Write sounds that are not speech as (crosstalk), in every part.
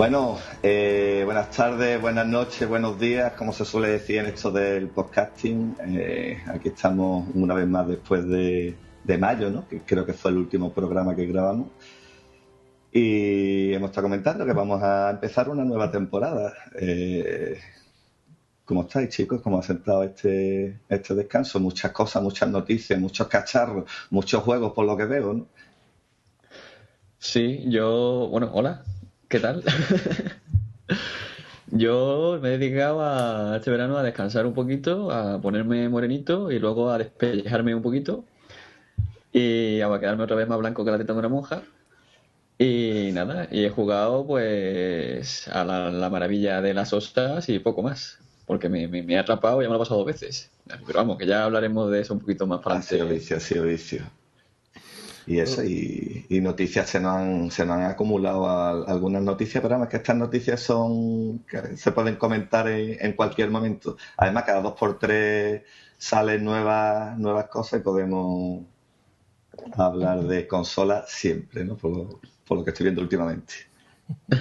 Bueno, eh, buenas tardes, buenas noches, buenos días, como se suele decir en esto del podcasting. Eh, aquí estamos una vez más después de, mayo, ¿no? que creo que fue el último programa que grabamos. Y hemos estado comentando que vamos a empezar una nueva temporada. Eh, ¿Cómo estáis, chicos? ¿Cómo ha sentado este, este descanso? Muchas cosas, muchas noticias, muchos cacharros, muchos juegos, por lo que veo, ¿no? Sí, yo, bueno, hola, ¿Qué tal? (laughs) Yo me he dedicado a, este verano a descansar un poquito, a ponerme morenito y luego a despellejarme un poquito y a quedarme otra vez más blanco que la teta de una monja. Y nada, y he jugado pues a la, maravilla de las ostas y poco más, porque me, me, he atrapado y ya me lo he pasado dos veces. Pero vamos, que ya hablaremos de eso un poquito más para adelante. Ha vicio, ha sido vicio y eso, y, noticias se nos han, se nos han acumulado algunas noticias, pero además que estas noticias son que se pueden comentar en, cualquier momento. Además, cada dos por tres salen nuevas, nuevas cosas y podemos hablar de consolas siempre, ¿no? Por lo, por lo que estoy viendo últimamente. (laughs)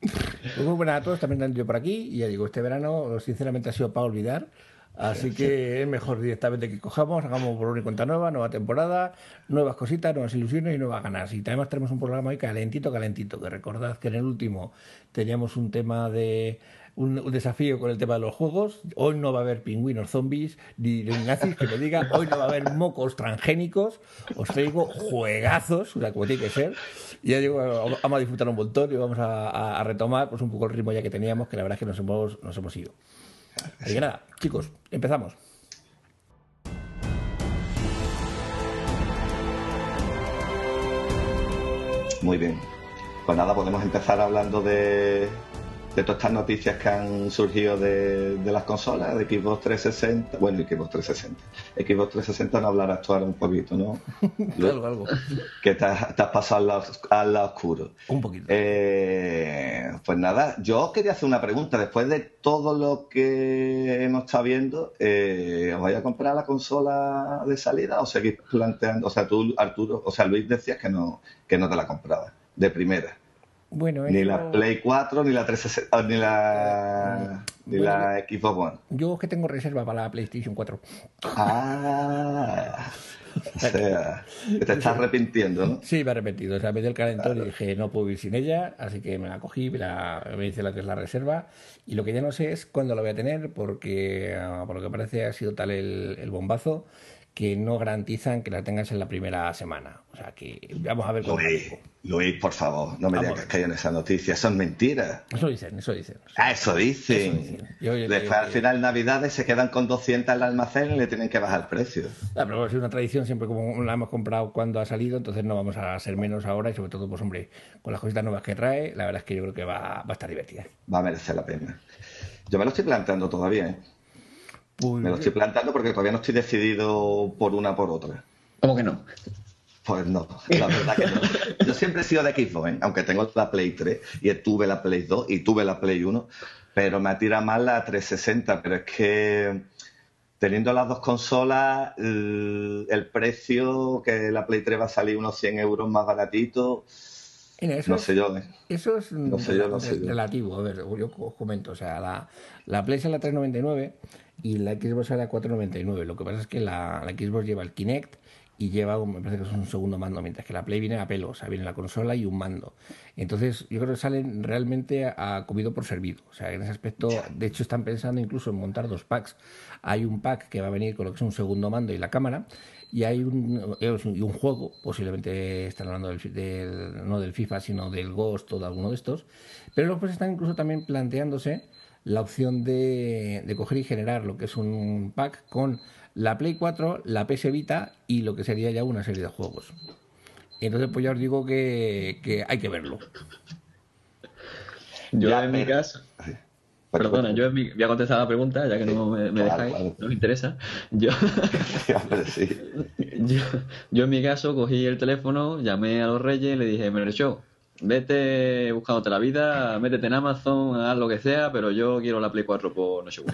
Pues muy buenas a todos, también yo por aquí. Y ya digo, este verano, sinceramente, ha sido para olvidar. Así que es mejor directamente que cojamos, hagamos por una cuenta nueva, nueva temporada, nuevas cositas, nuevas ilusiones y nuevas ganas. Y además tenemos un programa hoy calentito, calentito, que recordad que en el último teníamos un tema de un, desafío con el tema de los juegos. Hoy no va a haber pingüinos zombies ni nazis que me diga. Hoy no va a haber mocos transgénicos. Os traigo juegazos, o sea, como tiene que ser. Y ya digo, vamos a disfrutar un montón y vamos a, retomar pues, un poco el ritmo ya que teníamos, que la verdad es que nos hemos, nos hemos ido. Así que nada, chicos, empezamos. Muy bien. Pues nada, podemos empezar hablando de, de todas estas noticias que han surgido de, las consolas, de Xbox 360, bueno, Xbox 360. Xbox 360 no hablar actuar un poquito, ¿no? (laughs) algo, algo. Que te has, pasado al lado, oscuro. Un poquito. Eh, pues nada, yo quería hacer una pregunta. Después de todo lo que hemos estado viendo, eh, ¿os vais a comprar la consola de salida o seguís planteando? O sea, tú, Arturo, o sea, Luis decías que no, que no te la comprabas de primera. Bueno, ni la Play 4, ni la 360, ni la, ni la Xbox One. Yo es que tengo reserva para la PlayStation 4. Ah, o sea, (laughs) que te estás arrepintiendo, ¿no? Sí, me he arrepentido. O sea, me dio el calentor y dije, no puedo ir sin ella, así que me la cogí, me, la, me dice la que es la reserva. Y lo que ya no sé es cuándo la voy a tener, porque ah, por lo que parece ha sido tal el, el bombazo que no garantizan que la tengas en la primera semana. O sea que vamos a ver cómo. Luis, Luis, por favor, no me digas que hay en esa noticia, son mentiras. Eso dicen, eso dicen. Ah, eso dicen. Después al final Navidades se quedan con 200 en el almacén y le tienen que bajar el precio. Ah, pero es una tradición, siempre como la hemos comprado cuando ha salido, entonces no vamos a ser menos ahora y sobre todo, pues hombre, con las cositas nuevas que trae, la verdad es que yo creo que va, va a estar divertida. Va a merecer la pena. Yo me lo estoy planteando todavía, ¿eh? Me lo estoy plantando porque todavía no estoy decidido por una por otra. ¿Cómo que no? Pues no, la verdad que no. Yo siempre he sido de Xbox, ¿eh? aunque tengo la Play 3 y tuve la Play 2 y tuve la Play 1, pero me atira más la 360. Pero es que teniendo las dos consolas, el, precio que la Play 3 va a salir unos 100 euros más baratito. no sé yo. ¿eh? Eso es no sé yo, no sé relativo. A ver, yo os comento. O sea, la, la Play es la 399 y la Xbox era 499. Lo que pasa es que la, la Xbox lleva el Kinect y lleva, me parece que es un segundo mando, mientras que la Play viene a pelo, o sea, viene la consola y un mando. Entonces, yo creo que salen realmente a, comido por servido. O sea, en ese aspecto, de hecho, están pensando incluso en montar dos packs. Hay un pack que va a venir con lo que es un segundo mando y la cámara, y hay un, y un juego, posiblemente están hablando del, no del FIFA, sino del Ghost o de alguno de estos, pero pues están incluso también planteándose la opción de, de coger y generar lo que es un pack con la Play 4, la PS Vita y lo que sería ya una serie de juegos. Entonces, pues ya os digo que, que hay que verlo. Yo en mi caso... Perdona, yo voy a contestar la pregunta, ya que no me, dejáis, no me interesa. (laughs) Yo, (laughs) yo, yo, en mi caso cogí el teléfono, llamé a los reyes y le dije, me show vete buscándote la vida, métete en Amazon, haz lo que sea, pero yo quiero la Play 4 por no sé (laughs)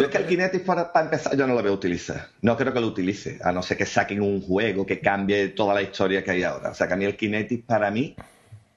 es que el Kinetic para, empezar yo no lo voy a utilizar. No creo que lo utilice, a no ser que saquen un juego que cambie toda la historia que hay ahora. O sea que a mí el Kinetic para mí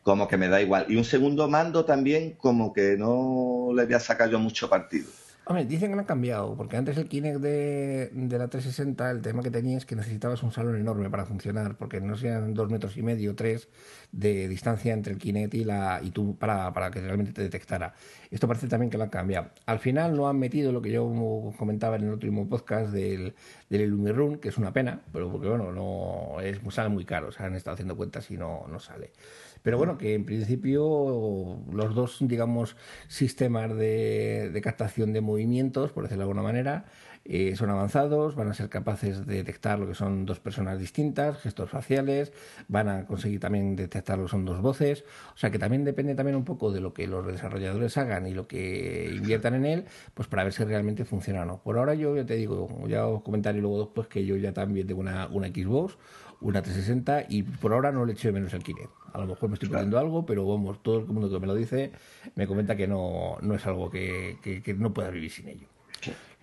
como que me da igual. Y un segundo mando también como que no le voy a sacar yo mucho partido. Hombre, dicen que han cambiado, porque antes el Kinect de, la 360, el tema que tenía es que necesitabas un salón enorme para funcionar, porque no sean dos metros y medio, tres de distancia entre el Kinect y, la, y tú para, para que realmente te detectara. Esto parece también que lo han cambiado. Al final no han metido lo que yo comentaba en el último podcast del, del Illumirun, que es una pena, pero porque bueno, no es, sale muy caro, se han estado haciendo cuentas y no, no sale. Pero bueno, que en principio los dos, digamos, sistemas de, captación de movimientos, por decirlo de alguna manera, eh, son avanzados, van a ser capaces de detectar lo que son dos personas distintas, gestos faciales, van a conseguir también detectar lo que son dos voces, o sea que también depende también un poco de lo que los desarrolladores hagan y lo que inviertan en él, pues para ver si realmente funciona o no. Por ahora yo ya te digo, ya os comentaré luego después que yo ya también tengo una, una Xbox, una 360 y por ahora no le echo de menos el Kinect. A lo mejor me estoy perdiendo algo, pero vamos, todo el mundo que me lo dice me comenta que no, no es algo que, que, no pueda vivir sin ello.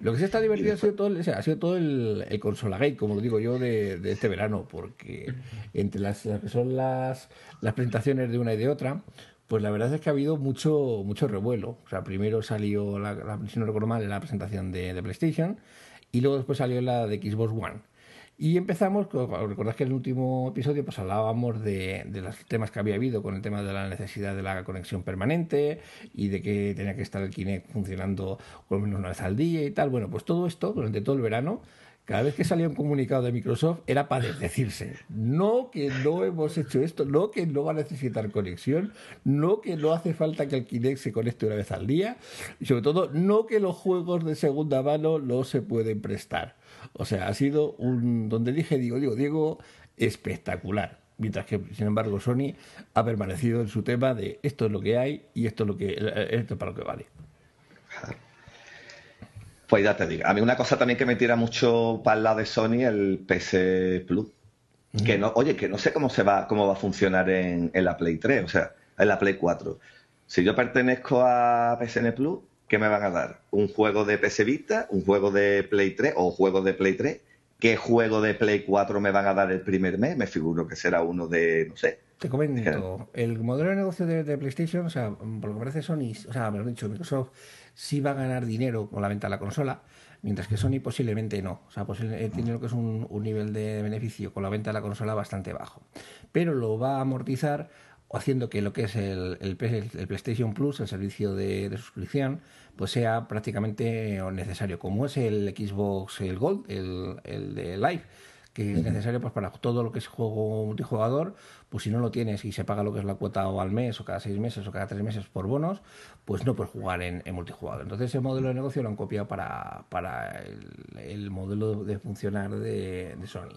Lo que sí está divertido ha sido todo, el, ha sido todo el, el Consola Gate, como lo digo yo, de, de este verano, porque entre las, que son las, las presentaciones de una y de otra, pues la verdad es que ha habido mucho, mucho revuelo. O sea, primero salió, la, la si no recuerdo mal, la presentación de, de PlayStation y luego después salió la de Xbox One. Y empezamos, recordad que en el último episodio pues hablábamos de, de, los temas que había habido con el tema de la necesidad de la conexión permanente y de que tenía que estar el Kinect funcionando por lo menos una vez al día y tal. Bueno, pues todo esto durante todo el verano, cada vez que salía un comunicado de Microsoft era para decirse, no que no hemos hecho esto, no que no va a necesitar conexión, no que no hace falta que el Kinect se conecte una vez al día y sobre todo no que los juegos de segunda mano no se pueden prestar. O sea, ha sido un, donde dije, digo, digo, Diego, espectacular. Mientras que, sin embargo, Sony ha permanecido en su tema de esto es lo que hay y esto es lo que esto es para lo que vale. Pues ya te digo, a mí una cosa también que me tira mucho para el lado de Sony, el PC Plus. Que no, oye, que no sé cómo se va, cómo va a funcionar en, en la Play 3, o sea, en la Play 4. Si yo pertenezco a PSN Plus, ¿qué me van a dar? ¿Un juego de PS Vita? ¿Un juego de Play 3? ¿O juego de Play 3? ¿Qué juego de Play 4 me van a dar el primer mes? Me figuro que será uno de, no sé. Te comento, el modelo de negocio de, PlayStation, o sea, por lo que parece Sony, o sea, mejor dicho, Microsoft sí va a ganar dinero con la venta de la consola, mientras que Sony posiblemente no. O sea, eh, tiene lo que es un, nivel de beneficio con la venta de la consola bastante bajo. Pero lo va a amortizar haciendo que lo que es el, el, PlayStation Plus, el servicio de, suscripción, pues sea prácticamente necesario, como es el Xbox el Gold, el, el de Live, que es necesario pues para todo lo que es juego multijugador, pues si no lo tienes y se paga lo que es la cuota o al mes o cada seis meses o cada tres meses por bonos, pues no puedes jugar en, multijugador. Entonces ese modelo de negocio lo han copiado para, para el, modelo de funcionar de, de Sony.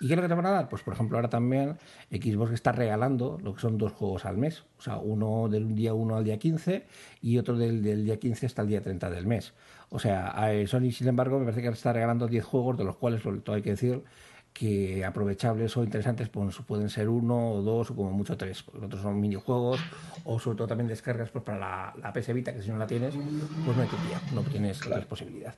¿Y qué es lo que te van a dar? Pues por ejemplo ahora también Xbox está regalando lo que son dos juegos al mes. O sea, uno del día 1 al día 15 y otro del, día 15 hasta el día 30 del mes. O sea, Sony sin embargo me parece que está regalando 10 juegos de los cuales, todo hay que decir, que aprovechables o interesantes pues, pueden ser uno o dos o como mucho tres. Los otros son minijuegos o sobre todo también descargas pues, para la, la PS Vita, que si no la tienes, pues no hay que no tienes la posibilidad.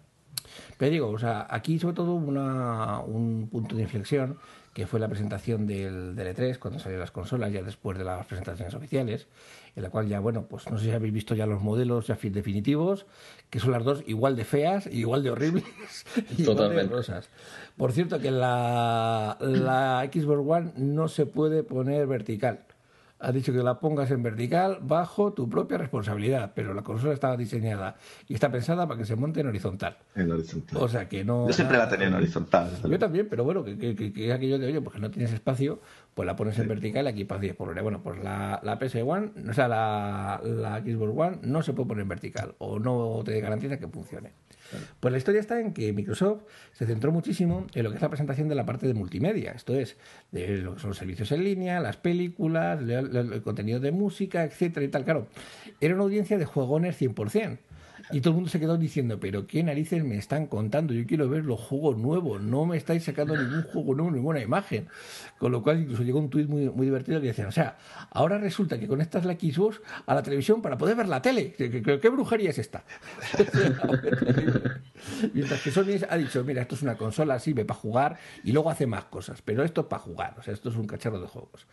Pero digo, o sea, aquí sobre todo una, un punto de inflexión que fue la presentación del, del E3 cuando salieron las consolas, ya después de las presentaciones oficiales, en la cual ya, bueno, pues no sé si habéis visto ya los modelos ya definitivos, que son las dos igual de feas, igual de horribles, (laughs) igual de rosas. Por cierto que la, la Xbox One no se puede poner vertical ha dicho que la pongas en vertical bajo tu propia responsabilidad, pero la consola estaba diseñada y está pensada para que se monte en horizontal. En horizontal. O sea que no. Yo siempre la tenía en horizontal. Yo también, pero bueno, que, que, que, aquello de oye, porque no tienes espacio, pues la pones en vertical y aquí para 10 por hora. Bueno, pues la, la PS One, o sea, la, la Xbox One no se puede poner en vertical o no te garantiza que funcione. Pues la historia está en que Microsoft se centró muchísimo en lo que es la presentación de la parte de multimedia, esto es, de lo que son los servicios en línea, las películas, el, contenido de música, etcétera y tal. Claro, era una audiencia de juegones 100%. Y todo el mundo se quedó diciendo, pero qué narices me están contando, yo quiero ver los juegos nuevos, no me estáis sacando ningún juego nuevo, ninguna imagen. Con lo cual incluso llegó un tuit muy, muy divertido que decían, o sea, ahora resulta que conectas la Xbox a la televisión para poder ver la tele. ¿Qué, brujería es esta? (laughs) Mientras que Sony ha dicho, mira, esto es una consola, sirve para jugar y luego hace más cosas, pero esto es para jugar, o sea, esto es un cacharro de juegos.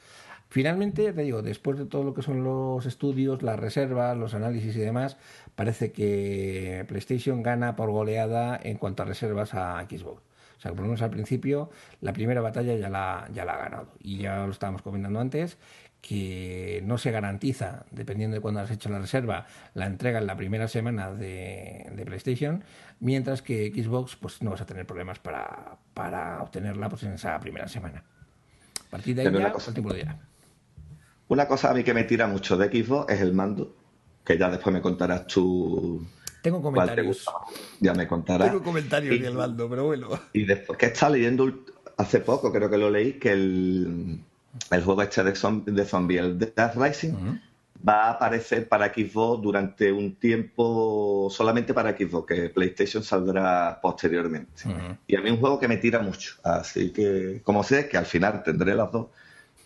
Finalmente, te digo, después de todo lo que son los estudios, las reservas, los análisis y demás, parece que PlayStation gana por goleada en cuanto a reservas a Xbox. O sea, por lo menos al principio, la primera batalla ya la, ya la ha ganado. Y ya lo estábamos comentando antes, que no se garantiza, dependiendo de cuándo has hecho la reserva, la entrega en la primera semana de, PlayStation, mientras que Xbox pues no vas a tener problemas para, para obtenerla pues, en esa primera semana. A partir de ahí ya, cosa, el tiempo de Una cosa a mí que me tira mucho de Xbox es el mando, que ya después me contarás tú. Tengo comentarios. Ya me contarás. Tengo comentarios del mando, pero bueno. Y después que está leyendo hace poco, creo que lo leí, que el el juego este de, zombie, el Death Rising, va a aparecer para Xbox durante un tiempo solamente para Xbox, que PlayStation saldrá posteriormente. Y a mí es un juego que me tira mucho, así que como sé que al final tendré las dos,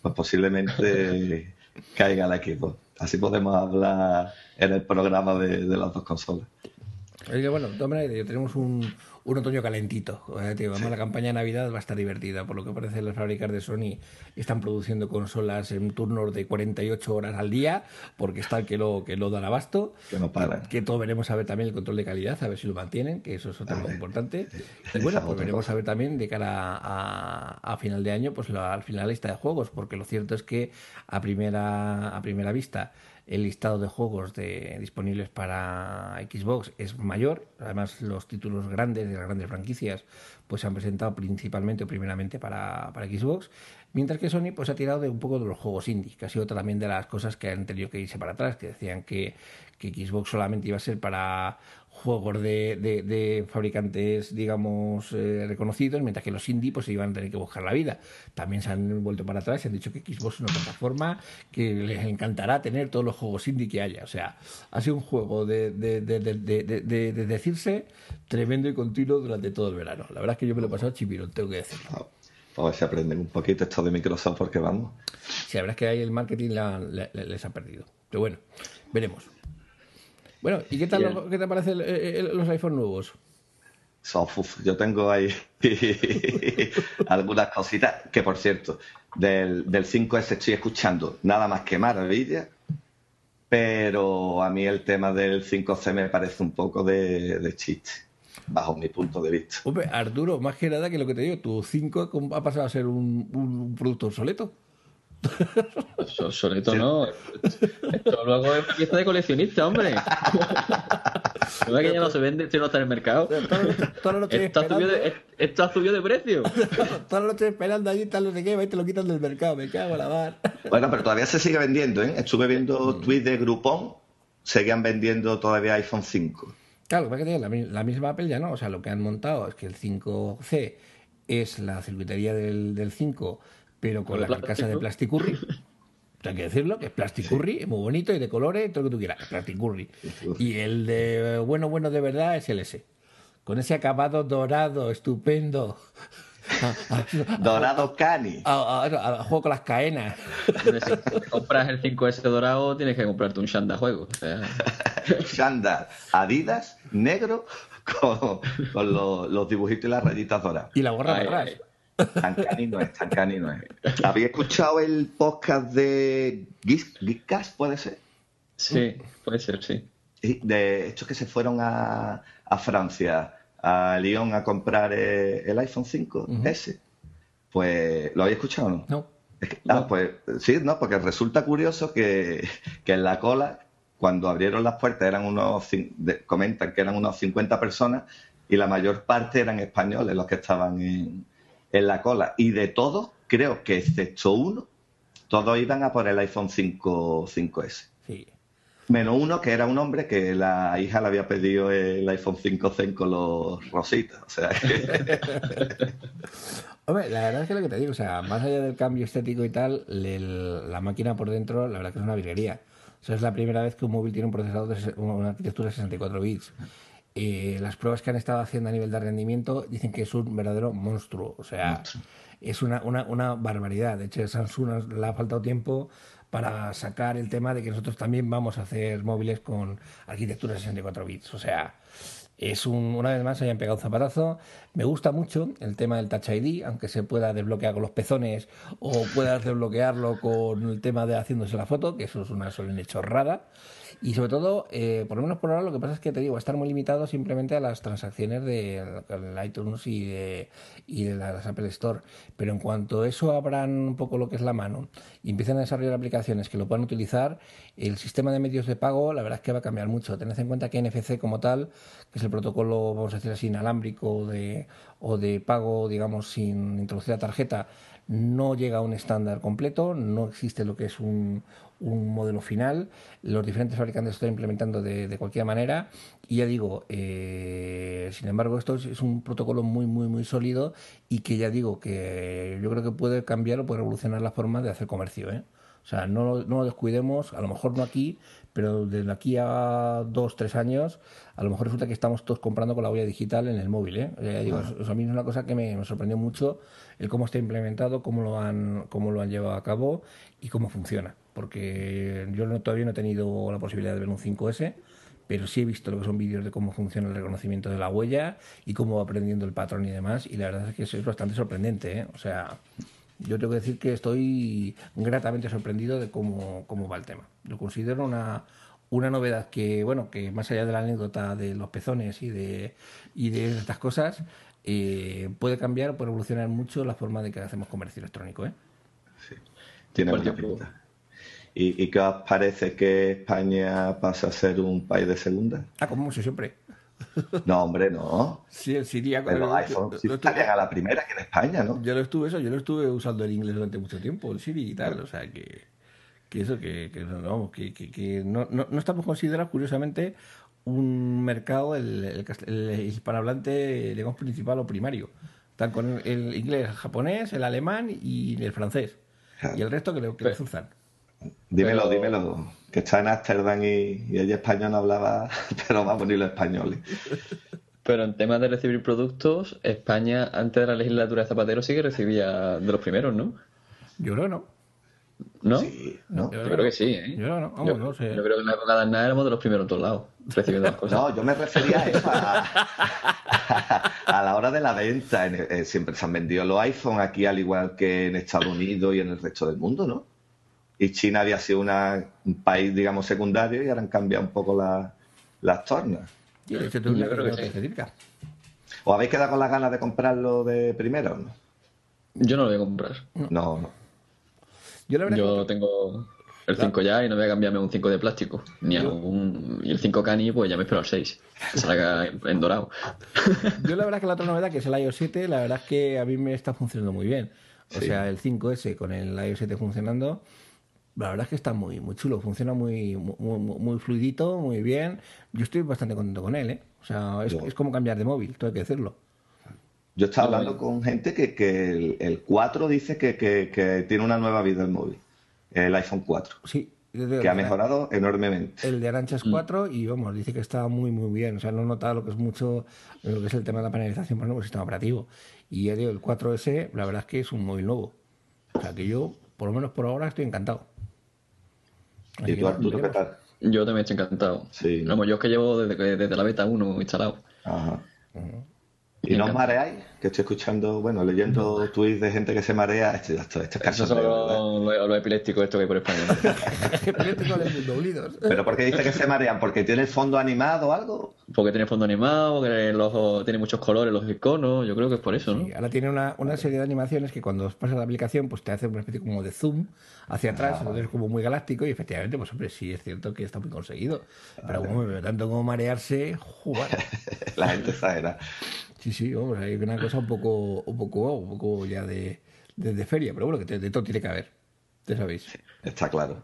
pues posiblemente (laughs) caiga la Xbox. Así podemos hablar en el programa de, de las dos consolas. Oye, bueno, de todas maneras, tenemos un, un otoño calentito. vamos, La campaña de Navidad va a estar divertida. Por lo que parece, las fábricas de Sony están produciendo consolas en turnos de 48 horas al día, porque está el que lo, que lo da abasto. Que no para. Que, todo veremos a ver también el control de calidad, a ver si lo mantienen, que eso es otra cosa importante. Y bueno, pues veremos a ver también de cara a, final de año, pues la, al final la lista de juegos, porque lo cierto es que a primera, a primera vista el listado de juegos de, disponibles para Xbox es mayor. Además, los títulos grandes de las grandes franquicias pues se han presentado principalmente o primeramente para, para Xbox. Mientras que Sony pues ha tirado de un poco de los juegos indie, que ha sido también de las cosas que han tenido que irse para atrás, que decían que, que Xbox solamente iba a ser para juegos de, de, fabricantes, digamos, eh, reconocidos, mientras que los indie pues se iban a tener que buscar la vida. También se han vuelto para atrás y han dicho que Xbox es una plataforma que les encantará tener todos los juegos indie que haya. O sea, ha sido un juego de, de decirse tremendo y continuo durante todo el verano. La verdad es que yo me lo he pasado chipirón, tengo que decirlo. A ver si aprenden un poquito esto de Microsoft porque vamos. Sí, la verdad es que ahí el marketing les ha perdido. Pero bueno, veremos. Bueno, ¿y qué tal, qué te parecen los iPhone nuevos? yo tengo ahí (laughs) algunas cositas que, por cierto, del, del 5S estoy escuchando nada más que maravilla, pero a mí el tema del 5C me parece un poco de, chiste, bajo mi punto de vista. Hombre, Arturo, más que nada que lo que te digo, tu 5 ha pasado a ser un, un producto obsoleto. Soleto no. Esto luego es pieza de coleccionista, hombre. (laughs) ¿No es que ya no se vende, esto no está en el mercado? Esto ha, subido de, esto ha subido de precio. Toda la noche esperando allí, tal, no sé qué, y te lo quitan del mercado. Me cago en la mar. Bueno, pero todavía se sigue vendiendo, ¿eh? Estuve viendo mm. tweets de Groupon, seguían vendiendo todavía iPhone 5. Claro, que la, la misma Apple ya no. O sea, lo que han montado es que el 5C es la circuitería del, del 5 pero con la carcasa de plasticurri. Hay que decirlo, que es plasticurri, muy bonito y de colores, todo lo que tú quieras, plasticurri. Y el de bueno, bueno de verdad es el S. Con ese acabado dorado, estupendo. (laughs) dorado cani. A, juego con las caenas. Si compras el 5S dorado, tienes que comprarte un Shanda juego. (laughs) Shanda, Adidas, negro, con, los, dibujitos y las rayitas doradas. Y la gorra de atrás. Tan canino es, tan canino es. (laughs) ¿Había escuchado el podcast de Geekcast, puede ser? Sí, puede ser, sí. De estos que se fueron a, a Francia, a Lyon, a comprar eh, el iPhone 5S. Pues, ¿lo había escuchado o no? No. Ah, pues sí, no, porque resulta curioso que, que, en la cola, cuando abrieron las puertas, eran unos, comentan que eran unos 50 personas y la mayor parte eran españoles los que estaban en, en la cola. Y de todos, creo que excepto uno, todos iban a por el iPhone 5, 5S. Sí. Menos uno que era un hombre que la hija le había pedido el iPhone 5C en color rosita. O sea (laughs) Hombre, la verdad es que lo que te digo, o sea, más allá del cambio estético y tal, la máquina por dentro, la verdad que es una virguería. O sea, es la primera vez que un móvil tiene un procesador de una arquitectura de 64 bits. Eh, las pruebas que han estado haciendo a nivel de rendimiento dicen que es un verdadero monstruo. O sea, es una, una, una, barbaridad. De hecho, Samsung le ha faltado tiempo para sacar el tema de que nosotros también vamos a hacer móviles con arquitectura 64 bits. O sea, es un, una vez más hayan pegado un zapatazo. Me gusta mucho el tema del Touch ID, aunque se pueda desbloquear con los pezones o puedas desbloquearlo con el tema de haciéndose la foto, que eso es una solemne chorrada. Y sobre todo, eh, por lo menos por ahora, lo que pasa es que te digo, va a estar muy limitado simplemente a las transacciones de iTunes y de, y de las Apple Store. Pero en cuanto eso abran un poco lo que es la mano y empiecen a desarrollar aplicaciones que lo puedan utilizar, el sistema de medios de pago, la verdad es que va a cambiar mucho. Tened en cuenta que NFC como tal, que es el protocolo, vamos a decir así, inalámbrico de, o de pago, digamos, sin introducir la tarjeta, no llega a un estándar completo, no existe lo que es un, un modelo final, los diferentes fabricantes están implementando de, cualquier manera y ya digo, eh, sin embargo esto es, un protocolo muy muy muy sólido y que ya digo que yo creo que puede cambiar o puede revolucionar la forma de hacer comercio. ¿eh? O sea, no, no lo descuidemos, a lo mejor no aquí, pero desde aquí a dos, tres años, a lo mejor resulta que estamos todos comprando con la huella digital en el móvil. ¿eh? digo, eso, a mí es una cosa que me, sorprendió mucho el cómo está implementado, cómo lo han, cómo lo han llevado a cabo y cómo funciona. Porque yo todavía no he tenido la posibilidad de ver un 5S, pero sí he visto lo que son vídeos de cómo funciona el reconocimiento de la huella y cómo va aprendiendo el patrón y demás. Y la verdad es que eso es bastante sorprendente. ¿eh? O sea, yo tengo que decir que estoy gratamente sorprendido de cómo, cómo va el tema. Lo considero una, una novedad que, bueno, que más allá de la anécdota de los pezones y de, y de estas cosas, eh, puede cambiar, puede evolucionar mucho la forma de que hacemos comercio electrónico. ¿eh? Sí, tiene mucha pinta. ¿Y, ¿Y, qué os parece que España pasa a ser un país de segunda? Ah, como mucho siempre. No, hombre, no. Sí, el Siri. Pero iPhone sí a la primera que en España, ¿no? Yo lo estuve eso, yo lo estuve usando el inglés durante mucho tiempo, el Siri y tal, o sea que, que eso, que, que, no, que, que no, no, no, estamos considerados, curiosamente, un mercado, el, el, hispanohablante, digamos, principal o primario. Están con el inglés, el japonés, el alemán y el francés. Y el resto creo que lo usan. Dímelo, dímelo. Que está en Ámsterdam y, y ella español no hablaba, (laughs) pero vamos, ni los españoles. Pero en temas de recibir productos, España, antes de la legislatura de Zapatero, sí que recibía de los primeros, ¿no? Yo creo no. ¿No? Sí, ¿no? Yo, creo que sí, ¿eh? Yo no, vamos, no sé. Yo creo que en la época de Aznar éramos de los primeros en todos lados, recibiendo las cosas. (laughs) No, yo me refería a eso, a, a, la hora de la venta. Eh, siempre se han vendido los iPhones aquí, al igual que en Estados Unidos y en el resto del mundo, ¿no? Y China había sido una, un país, digamos, secundario y ahora han cambiado un poco las tornas. Yo creo que sí. ¿O habéis quedado con las ganas de comprarlo de primero? No? Yo no lo voy a comprar. No, no. Yo, tengo el 5 ya y no voy a cambiarme un 5 de plástico. Ni a un, y el 5 cani, pues ya me espero al 6. Que salga en dorado. (laughs) Yo la verdad que la otra novedad, que es el iOS 7, la verdad es que a mí me está funcionando muy bien. O sea, el 5S con el iOS 7 funcionando, la verdad es que está muy, muy chulo, funciona muy, muy, muy, fluidito, muy bien. Yo estoy bastante contento con él, ¿eh? O sea, es, como cambiar de móvil, todo hay que decirlo. Yo estaba hablando con gente que, que el, 4 dice que, que, tiene una nueva vida el móvil, el iPhone 4. Sí. que ha mejorado enormemente. El de Aranchas 4 y vamos, dice que está muy muy bien. O sea, no nota lo que es mucho, lo que es el tema de la panelización por el sistema operativo. Y el 4S, la verdad es que es un móvil nuevo. O sea, que yo, por lo menos por ahora, estoy encantado. ¿Y tú, Arturo, qué tal? Yo también estoy encantado. Sí. Vamos, yo es que llevo desde, desde la beta 1 instalado. Ajá. ¿Y no os mareáis? Que estoy escuchando, bueno, leyendo tweets de gente que se marea. Esto, esto, esto es Eso son los, los, epilépticos esto que hay por España. (laughs) epilépticos doblidos. ¿Pero por qué dice que se marean? ¿Porque tiene el fondo animado o algo? Porque tiene fondo animado, porque tiene muchos colores los iconos. Yo creo que es por eso, ¿no? ahora tiene una, una, serie de animaciones que cuando pasas la aplicación pues te hace una especie como de zoom hacia atrás, ah, entonces es como muy galáctico y efectivamente, pues hombre, sí es cierto que está muy conseguido. Pero como, tanto como marearse, jugar. (laughs) la gente exagera. Sí, sí, vamos, hay una cosa un poco, un poco, un poco ya de, de, feria, pero bueno, que de todo tiene que haber, ya sabéis. está claro.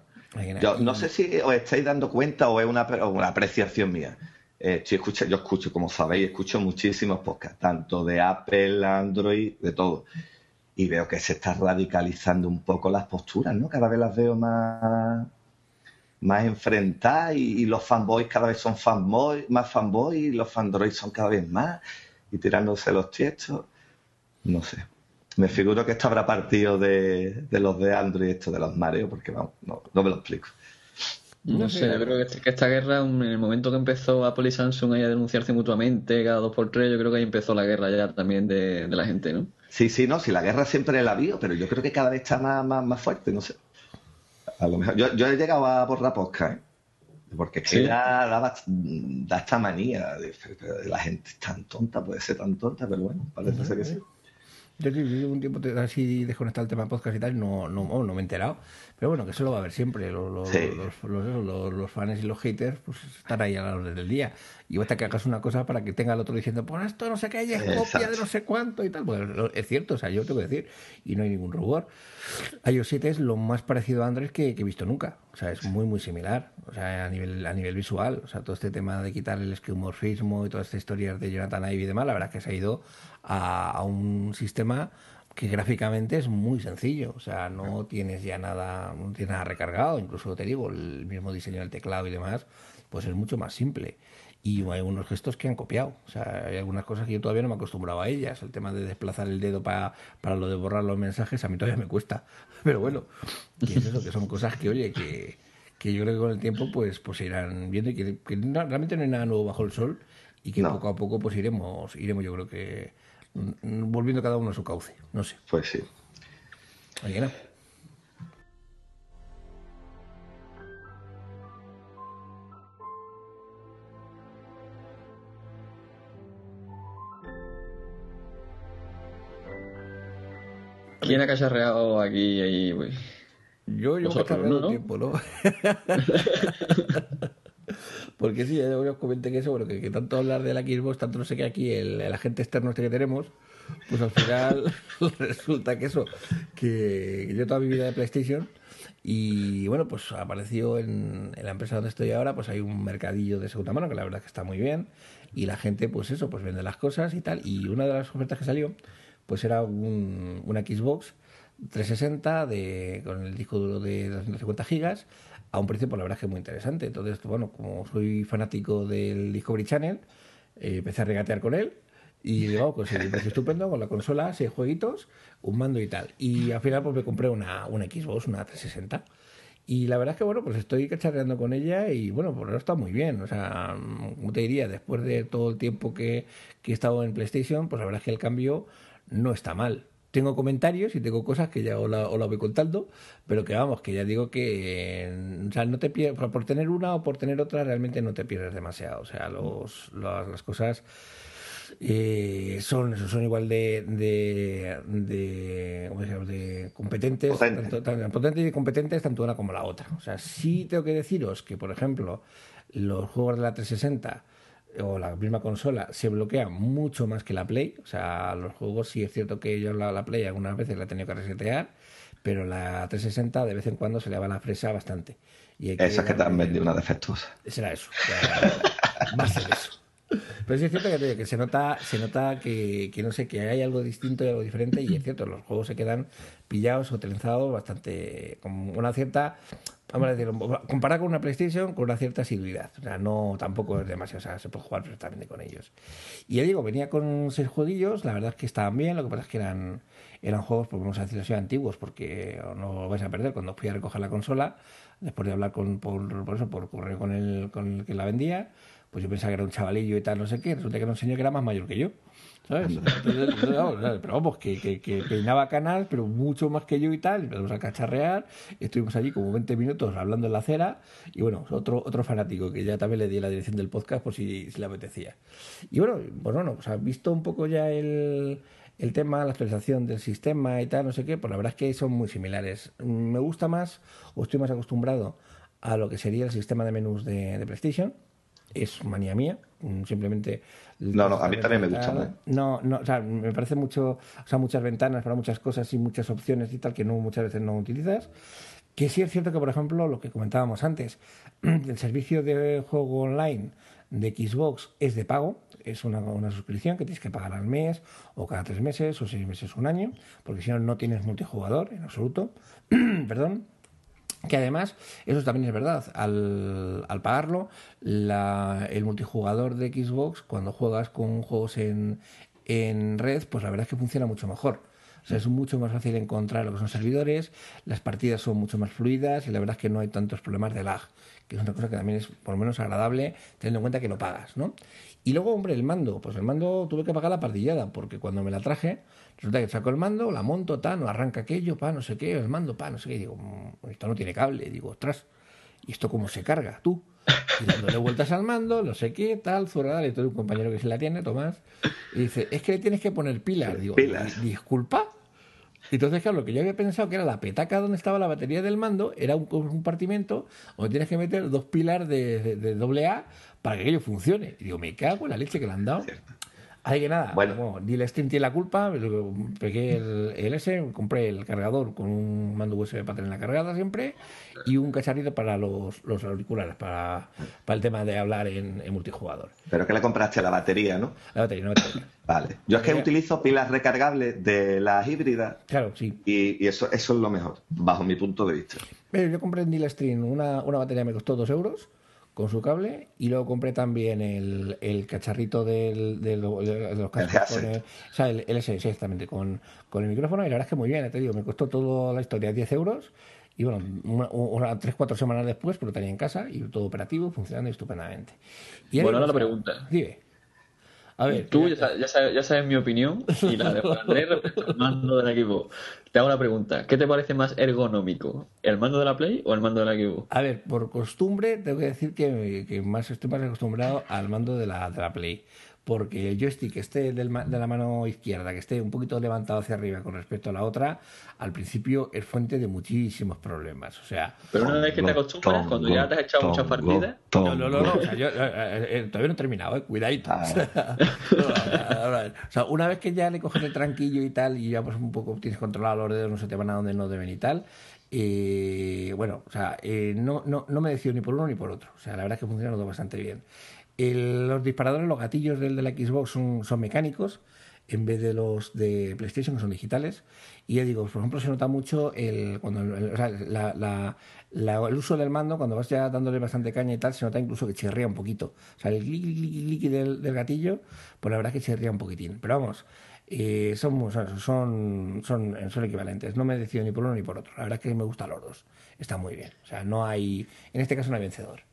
Yo no sé si os estáis dando cuenta o es una, una apreciación mía. Eh, escucho, yo escucho, como sabéis, escucho muchísimos podcasts, tanto de Apple, Android, de todo. Y veo que se está radicalizando un poco las posturas, ¿no? Cada vez las veo más, más enfrentadas y, los fanboys cada vez son fanboys, más fanboys y los fandroids son cada vez más y tirándose los tiestos. No sé. Me figuro que esto habrá partido de, los de Android, esto de los mareos, porque vamos, no, me lo explico. No, sé, yo creo que, este, esta guerra, en el momento que empezó Apple y Samsung a denunciarse mutuamente cada dos por tres, yo creo que ahí empezó la guerra ya también de, la gente, ¿no? Sí, sí, no, si la guerra siempre la habido, pero yo creo que cada vez está más, más, fuerte, no sé. A lo mejor, yo, he llegado a por la posca, ¿eh? Porque es que ya da, esta manía de, la gente es tan tonta, puede ser tan tonta, pero bueno, parece ser que sí. Yo, llevo un tiempo así desconectado el tema podcast y tal, no, no, no me he enterado. Pero bueno, que eso lo va a haber siempre. Los, los, los, fans y los haters pues están ahí a la hora del día. Y basta que hagas una cosa para que tenga el otro diciendo, pues esto no sé qué, es copia de no sé cuánto y tal. Pues es cierto, o sea, yo tengo que decir, y no hay ningún rubor. iOS 7 es lo más parecido a Android que, he visto nunca. O sea, es muy, muy similar. O sea, a nivel, a nivel visual. O sea, todo este tema de quitar el esquemorfismo y todas estas historias de Jonathan Ive y demás, la verdad es que se ha ido a, un sistema que gráficamente es muy sencillo, o sea, no tienes ya nada, no tienes nada recargado, incluso te digo, el mismo diseño del teclado y demás, pues es mucho más simple. Y hay unos gestos que han copiado, o sea, hay algunas cosas que yo todavía no me he acostumbrado a ellas, el tema de desplazar el dedo para, para lo de borrar los mensajes, a mí todavía me cuesta, (laughs) pero bueno, que es eso, que son cosas que, oye, que, que yo creo que con el tiempo pues, pues irán viendo y que, realmente no hay nada nuevo bajo el sol y que poco a poco pues iremos, iremos yo creo que volviendo cada uno a su cauce. No sé. Pues sí. No. ¿Quién ha cacharreado aquí y güey? Yo, yo he ¿no? tiempo, ¿no? (laughs) Porque sí, ya os comenté que eso, bueno, que, tanto hablar de la Xbox, tanto no sé qué aquí, el, agente externo este que tenemos, pues al final (laughs) resulta que eso, que yo toda mi vida de PlayStation y bueno, pues apareció en, la empresa donde estoy ahora, pues hay un mercadillo de segunda mano que la verdad que está muy bien y la gente pues eso, pues vende las cosas y tal. Y una de las ofertas que salió pues era un, una Xbox 360 de, con el disco duro de 250 gigas a un precio, por pues, la verdad es que muy interesante. Entonces, bueno, como soy fanático del Discovery Channel, eh, empecé a regatear con él y (laughs) digo, pues el precio estupendo, con la consola, seis jueguitos, un mando y tal. Y al final pues me compré una, una Xbox, una 360. Y la verdad es que, bueno, pues estoy cacharreando con ella y, bueno, por ahora está muy bien. O sea, como te diría, después de todo el tiempo que, que he estado en PlayStation, pues la verdad es que el cambio no está mal tengo comentarios y tengo cosas que ya os la, voy contando, pero que vamos, que ya digo que o sea, no te pierdes, por tener una o por tener otra, realmente no te pierdes demasiado. O sea, los, las cosas eh, son, son igual de, de, de, de competentes, tanto, potentes y competentes tanto una como la otra. O sea, sí tengo que deciros que, por ejemplo, los juegos de la 360 o la misma consola se bloquea mucho más que la Play. O sea, los juegos sí es cierto que yo la, la Play algunas veces la he tenido que resetear, pero la 360 de vez en cuando se le va la fresa bastante. Y Esa que te han vendido una defectuosa. Será eso. Va a ser eso. Pero sí es cierto que, que se nota, se nota que, que, no sé, que hay algo distinto y algo diferente, y es cierto, los juegos se quedan pillados o trenzados bastante, con una cierta, vamos a decirlo, comparado con una PlayStation, con una cierta asiduidad. O sea, no tampoco es demasiado, o sea, se puede jugar perfectamente con ellos. Y ya digo, venía con seis jueguillos, la verdad es que estaban bien, lo que pasa es que eran, eran juegos, pues vamos a decirlo así, antiguos, porque no lo vais a perder cuando fui a recoger la consola, después de hablar con, por, por eso, por correo con el, con el que la vendía pues yo pensaba que era un chavalillo y tal, no sé qué, resulta que era un señor que era más mayor que yo. ¿Sabes? pero vamos, que, que, que, peinaba canas, pero mucho más que yo y tal. Empezamos a cacharrear, estuvimos allí como 20 minutos hablando en la acera. Y bueno, otro, otro fanático que ya también le di la dirección del podcast por si, si le apetecía. Y bueno, pues bueno, pues ha visto un poco ya el, el tema, la actualización del sistema y tal, no sé qué, pues la verdad es que son muy similares. Me gusta más, o estoy más acostumbrado a lo que sería el sistema de menús de, de PlayStation es manía mía, simplemente... No, no, a mí también me gusta. ¿eh? No, no, o sea, me parece mucho, o sea, muchas ventanas para muchas cosas y muchas opciones y tal que no muchas veces no utilizas. Que sí es cierto que, por ejemplo, lo que comentábamos antes, (clears throat) el servicio de juego online de Xbox es de pago, es una, una suscripción que tienes que pagar al mes o cada tres meses o seis meses un año, porque si no, no tienes multijugador en absoluto. (clears throat) Perdón. Que además, eso también es verdad, al, al pagarlo, la, el multijugador de Xbox, cuando juegas con juegos en, en red, pues la verdad es que funciona mucho mejor. O sea, es mucho más fácil encontrar lo que son servidores, las partidas son mucho más fluidas y la verdad es que no hay tantos problemas de lag, que es una cosa que también es por lo menos agradable teniendo en cuenta que lo pagas, ¿no? Y luego, hombre, el mando, pues el mando tuve que pagar la partillada, porque cuando me la traje, resulta que saco el mando, la monto, ta, no arranca aquello, pa, no sé qué, el mando, pa, no sé qué, y digo, mm, esto no tiene cable, digo, ostras, ¿y esto cómo se carga? Tú. Y dándole vueltas al mando, no sé qué, tal, zurada, y todo un compañero que se la tiene, Tomás, y dice, es que le tienes que poner pilas. Digo, pilas. disculpa. Entonces, claro, lo que yo había pensado que era la petaca donde estaba la batería del mando, era un compartimento donde tienes que meter dos pilas de, de, doble A para que aquello funcione. Y digo, me cago en la leche que le han dado. Así que nada, bueno. ni el Steam tiene la culpa, pegué el, el, S, compré el cargador con un mando USB para tener la cargada siempre y un cacharrito para los, los auriculares, para, para, el tema de hablar en, multijugador. Pero que le compraste la batería, ¿no? La batería, no batería. Vale. Yo es que utilizo pilas recargables de las híbridas. Claro, sí. Y, eso, eso es lo mejor, bajo mi punto de vista. yo compré en Deal Stream una, una batería me costó dos euros con su cable y luego compré también el, el cacharrito del, de los cascos con el, o sea, el, S exactamente con, con, el micrófono y la verdad es que muy bien, te digo, me costó toda la historia 10 euros y bueno, una, tres, cuatro semanas después, pero tenía en casa y todo operativo, funcionando estupendamente. Y bueno, ahora la pregunta. Dime. A ver, tú ya, sabes, ya, sabes, mi opinión y la de Juan Andrés respecto al mando del equipo. Te hago una pregunta. ¿Qué te parece más ergonómico? ¿El mando de la Play o el mando del equipo? A ver, por costumbre tengo que decir que, que más estoy más acostumbrado al mando de la, de la Play porque el joystick que esté de la mano izquierda, que esté un poquito levantado hacia arriba con respecto a la otra, al principio es fuente de muchísimos problemas. O sea, pero una vez que te acostumbras, cuando ya te has echado muchas partidas. No, no, no, o sea, yo, eh, eh, todavía no he terminado, eh, cuidadito. Ah. (laughs) o sea, una vez que ya le coges el tranquillo y tal, y ya pues un poco tienes controlado los dedos, no se te van a donde no deben y tal. bueno, o sea, no, no, no me decido ni por uno ni por otro. O sea, la verdad es que funciona todo bastante bien los disparadores, los gatillos del de la Xbox son, mecánicos en vez de los de PlayStation que son digitales. Y ya digo, por ejemplo, se nota mucho el, cuando el, uso del mando, cuando vas ya dándole bastante caña y tal, se nota incluso que chirría un poquito. O sea, el clic, del, gatillo, pues la verdad es que chirría un poquitín. Pero vamos, eh, son, son, son, son, equivalentes. No me decido ni por uno ni por otro. La verdad es que me gustan los dos. Está muy bien. O sea, no hay, en este caso no hay vencedor.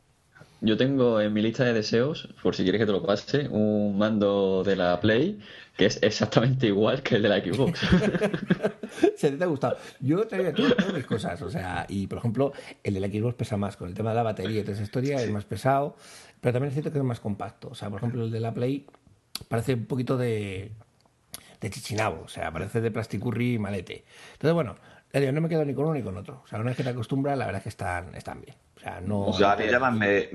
Yo tengo en mi lista de deseos, por si quieres que te lo pase, un mando de la Play que es exactamente igual que el de la Xbox. (laughs) Se te ha gustado. Yo te todas mis cosas, o sea, y por ejemplo, el de la Xbox pesa más, con el tema de la batería y toda esa historia es más pesado, pero también es cierto que es más compacto. O sea, por ejemplo, el de la Play parece un poquito de, de chichinabo, o sea, parece de plasticurri y malete. Entonces, bueno, no me quedo ni con uno ni con otro. O sea, una vez que te acostumbras, la verdad es que están, están bien. O sea, no. O sea, a mí llámame.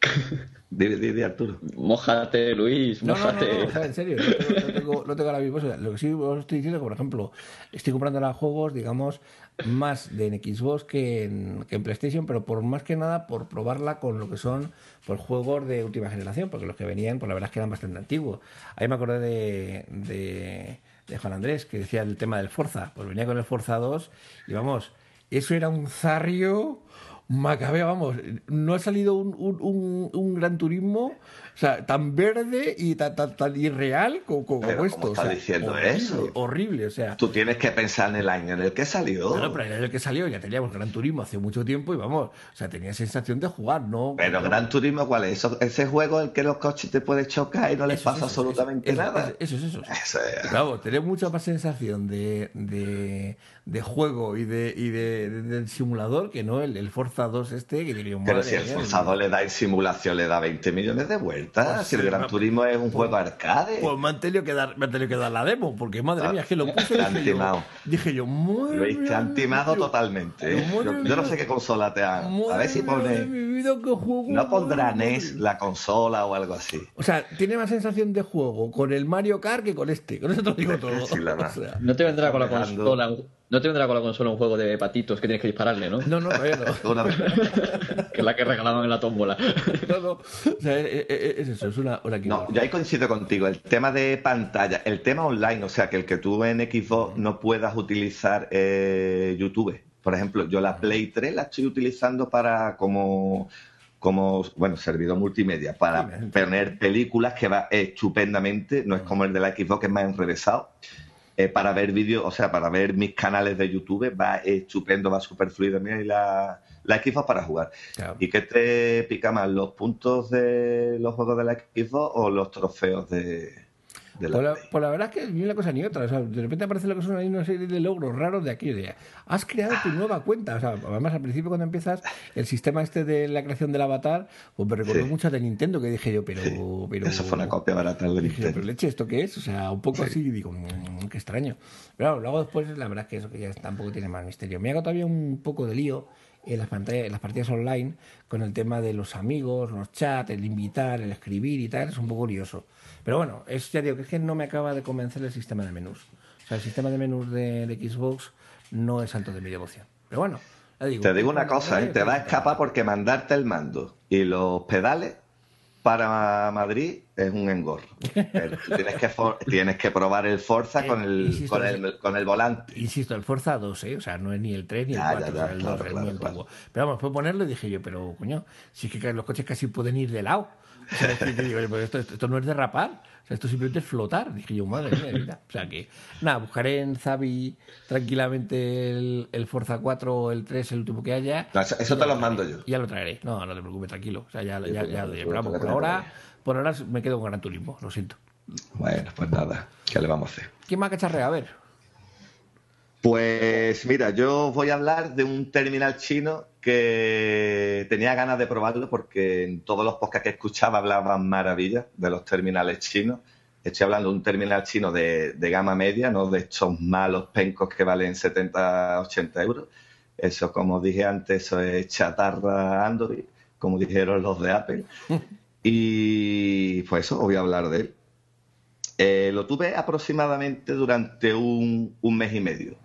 (laughs) Dile, dile, Arturo. Mójate, Luis, mójate. No, no, no, en serio, no tengo, no tengo la misma cosa. Lo que sí os estoy diciendo es que, por ejemplo, estoy comprando ahora juegos, digamos, más de en Xbox que en, que en PlayStation, pero por más que nada por probarla con lo que son pues, juegos de última generación, porque los que venían, pues la verdad es que eran bastante antiguos. Ahí me acordé de, de de Juan Andrés, que decía el tema del Forza. Pues venía con el Forza 2 y vamos, eso era un zarrio macabeo, vamos. No ha salido un, un, un gran turismo o sea, tan verde y tan, tan, irreal como, como esto. ¿cómo estás diciendo eso? Horrible, o sea. Tú tienes que pensar en el año en el que salió. Claro, pero en el que salió ya teníamos Gran Turismo hace mucho tiempo y vamos, o sea, tenía sensación de jugar, ¿no? Pero Gran Turismo, ¿cuál es? ese juego en el que los coches te pueden chocar y no les pasa absolutamente nada. Eso, es eso. (laughs) eso es. Vamos, tenía mucha más sensación de, de, de juego y de, y de, del simulador que no el, el Forza 2 este que diría un Pero si el Forza 2 le da en simulación, le da 20 millones de vueltas. Pues si el Gran Turismo es un juego arcade. Pues me han tenido que dar, me han tenido que dar la demo, porque madre mía, es que lo puse dije yo, dije yo, muy Luis, te han timado totalmente. Yo, no sé qué consola te han. A ver si pone. No pondrá NES la consola o algo así. O sea, tiene más sensación de juego con el Mario Kart que con este. Con eso te lo digo (laughs) todo. (laughs) no te vendrá con la consola no te vendrá con la consola un juego de patitos que tienes que dispararle, ¿no? No, no, todavía no. (laughs) (laughs) que es la que regalaban en la tómbola. (laughs) no, no. O sea, es, eso, es una, una No, yo ahí coincido contigo. El tema de pantalla, el tema online, o sea, que el que tú en Xbox no puedas utilizar eh, YouTube. Por ejemplo, yo la Play 3 la estoy utilizando para como como, bueno, servidor multimedia, para poner películas que va estupendamente, no es como el de la Xbox que es más enrevesado eh, para ver vídeos, o sea, para ver mis canales de YouTube, va estupendo, va súper fluido. Mira, y la, la Xbox para jugar. ¿Y qué te pica más, los puntos de los juegos de la Xbox o los trofeos de, pues, pues la, verdad es que ni una cosa ni otra. O sea, de repente aparece lo que son una serie de logros raros de aquí. De, has creado tu nueva cuenta. O sea, además, al principio, cuando empiezas, el sistema este de la creación del avatar, pues me recordó mucho de Nintendo, que dije yo, pero. pero Eso fue una copia barata de Nintendo. pero leche, ¿esto qué es? O sea, un poco así, y digo, mmm, qué extraño. Pero luego después, la verdad es que eso que ya tampoco tiene más misterio. Me hago todavía un poco de lío en las, pantallas, en las partidas online con el tema de los amigos, los chats, el invitar, el escribir y tal, es un poco lioso. Pero bueno, es, ya digo que es que no me acaba de convencer el sistema de menús. O sea, el sistema de menús de, Xbox no es santo de mi devoción. Pero bueno, te digo una cosa, ¿eh? te va a escapar porque mandarte el mando y los pedales para Madrid es un engorro. tienes que, tienes que probar el Forza con, el, con, el, con el volante. Insisto, el Forza 2, ¿eh? o sea, no es ni el 3 ni el 4, el 2, es muy antiguo. Pero vamos, puedo ponerlo y dije yo, pero coño, si es que los coches casi pueden ir de lado. O sea, esto, esto, no es derrapar, o sea, esto simplemente es flotar. Dije yo, madre mía, O sea que, nada, buscaré en Zavi tranquilamente el, Forza 4 o el 3, el último que haya. eso te lo mando yo. Ya lo traeré. No, no te preocupes, tranquilo. O sea, ya, ya, ya, ya pero por ahora, por ahora me quedo con Gran Turismo, lo siento. Bueno, pues nada, ¿qué le vamos a hacer? ¿Quién más cacharrea? A ver. Pues mira, yo voy a hablar de un terminal chino que tenía ganas de probarlo porque en todos los podcasts que escuchaba hablaban maravillas de los terminales chinos. Estoy hablando de un terminal chino de, gama media, no de estos malos pencos que valen 70, 80 euros. Eso, como dije antes, eso es chatarra Android, como dijeron los de Apple. (laughs) Y pues eso, voy a hablar de él. Eh, lo tuve aproximadamente durante un mes y medio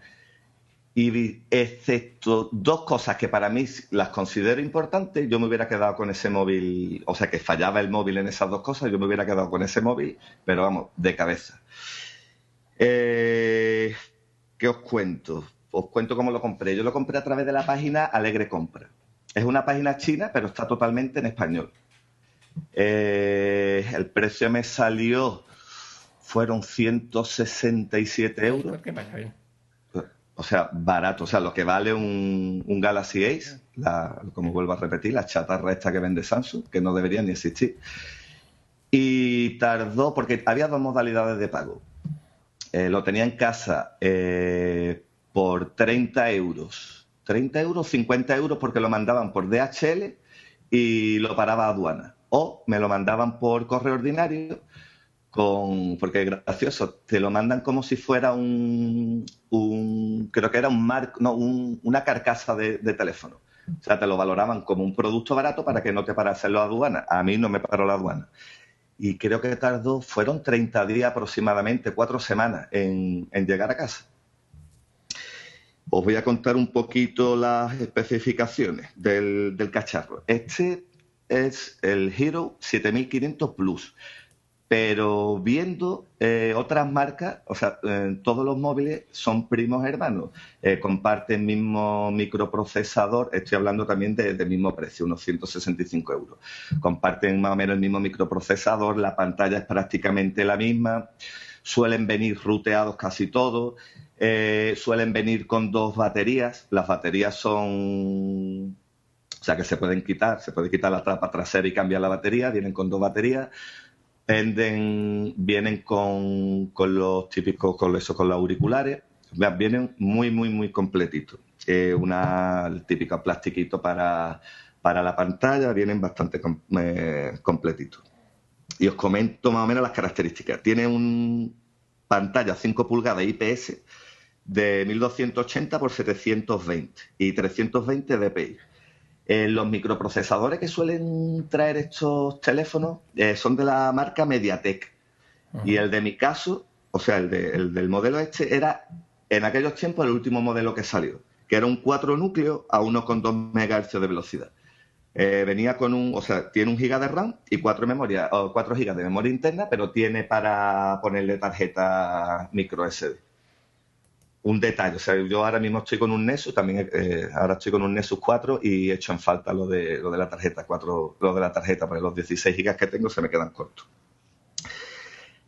y excepto dos cosas que para mí las considero importantes, yo me hubiera quedado con ese móvil, o sea, que fallaba el móvil en esas dos cosas, yo me hubiera quedado con ese móvil, pero vamos, de cabeza. Eh, ¿Qué os cuento? Os cuento cómo lo compré. Yo lo compré a través de la página Alegre Compra. Es una página china, pero está totalmente en español. Eh, el precio me salió, fueron 167 euros. ¿Qué pasa? O sea, barato, o sea, lo que vale un, Galaxy Ace, como vuelvo a repetir, la chatarra esta que vende Samsung, que no debería ni existir. Y tardó, porque había dos modalidades de pago. Eh, lo tenía en casa eh, por 30 euros. 30 euros, 50 euros porque lo mandaban por DHL y lo paraba a aduana. O me lo mandaban por correo ordinario con, porque es gracioso, te lo mandan como si fuera un, un creo que era un marco, no, una carcasa de, teléfono. O sea, te lo valoraban como un producto barato para que no te parase la aduana. A mí no me paró la aduana. Y creo que tardó, fueron 30 días aproximadamente, cuatro semanas en, en llegar a casa. Os voy a contar un poquito las especificaciones del, del cacharro. Este es el Hero 7500 Plus pero viendo eh, otras marcas, o sea, eh, todos los móviles son primos hermanos, eh, comparten mismo microprocesador, estoy hablando también del de mismo precio, unos 165 euros. Comparten más o menos el mismo microprocesador, la pantalla es prácticamente la misma, suelen venir ruteados casi todos, suelen venir con dos baterías, las baterías son o sea que se pueden quitar, se puede quitar la tapa trasera y cambiar la batería, vienen con dos baterías, Vienen con, con los típicos, con eso, con los auriculares. Vienen muy, muy, muy completitos. Eh, una el típico plastiquito para, para la pantalla, vienen bastante eh, completitos. Y os comento más o menos las características. Tiene un pantalla 5 pulgadas IPS de 1280 por 720 y 320 dpi. Eh, los microprocesadores que suelen traer estos teléfonos eh, son de la marca MediaTek. Y el de mi caso, o sea, el, del modelo este, era en aquellos tiempos el último modelo que salió, que era un 4 núcleos a 1,2 MHz de velocidad. Eh, venía con un, o sea, tiene un giga de RAM y 4 memoria, o 4 gigas de memoria interna, pero tiene para ponerle tarjeta micro SD un detalle. O sea, yo ahora mismo estoy con un Nexus, también eh, ahora estoy con un Nexus 4 y he en falta lo de, lo de la tarjeta 4, lo de la tarjeta, porque los 16 gigas que tengo se me quedan cortos.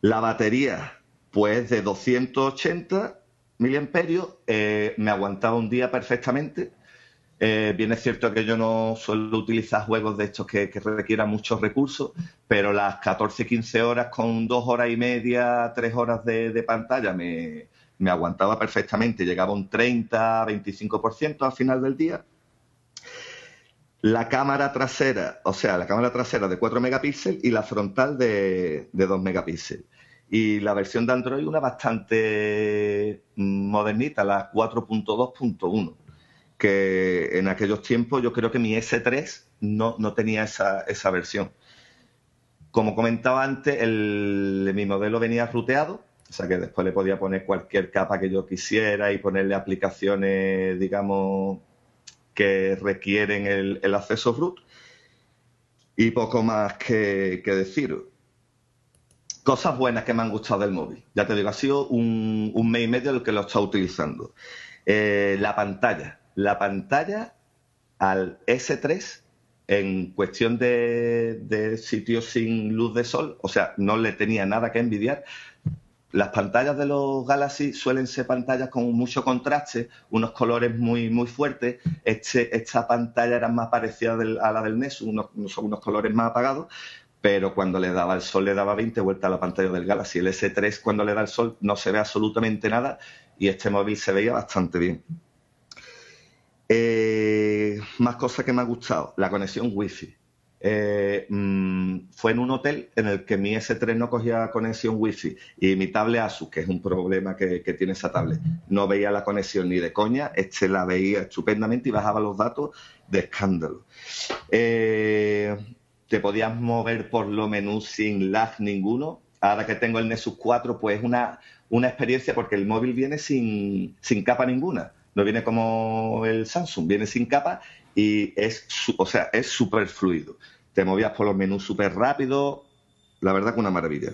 La batería pues de 280 miliamperios eh, me aguantaba un día perfectamente. Eh, bien es cierto que yo no suelo utilizar juegos de estos que, requieran muchos recursos, pero las 14-15 horas con dos horas y media, tres horas de, pantalla me, me, aguantaba perfectamente. Llegaba un 30-25% al final del día. La cámara trasera, o sea, la cámara trasera de 4 megapíxeles y la frontal de, de 2 megapíxeles. Y la versión de Android una bastante modernita, la 4.2.1, que en aquellos tiempos yo creo que mi S3 no, no tenía esa, esa versión. Como comentaba antes, el, mi modelo venía ruteado, o sea que después le podía poner cualquier capa que yo quisiera y ponerle aplicaciones, digamos, que requieren el, acceso root. Y poco más que, deciros cosas buenas que me han gustado del móvil. Ya te digo, ha sido un, mes y medio el que lo estado utilizando. Eh, la pantalla. La pantalla al S3 en cuestión de, de sitios sin luz de sol, o sea, no le tenía nada que envidiar. Las pantallas de los Galaxy suelen ser pantallas con mucho contraste, unos colores muy, muy fuertes. Este, esta pantalla era más parecida a la del Nexus, unos, unos colores más apagados, pero cuando le daba el sol le daba 20 vueltas a la pantalla del Galaxy. El S3 cuando le da el sol no se ve absolutamente nada y este móvil se veía bastante bien. Eh, más cosas que me ha gustado, la conexión Wi-Fi. Eh, mm, fue en un hotel en el que mi S3 no cogía conexión Wi-Fi y mi tablet Asus, que es un problema que, tiene esa tablet, no veía la conexión ni de coña, este la veía estupendamente y bajaba los datos de escándalo. Eh, te podías mover por los menús sin lag ninguno. Ahora que tengo el Nexus 4, pues es una, una experiencia porque el móvil viene sin, sin capa ninguna. No viene como el Samsung, viene sin capa y es, o sea, es súper fluido. Te movías por los menús súper rápido. La verdad que una maravilla.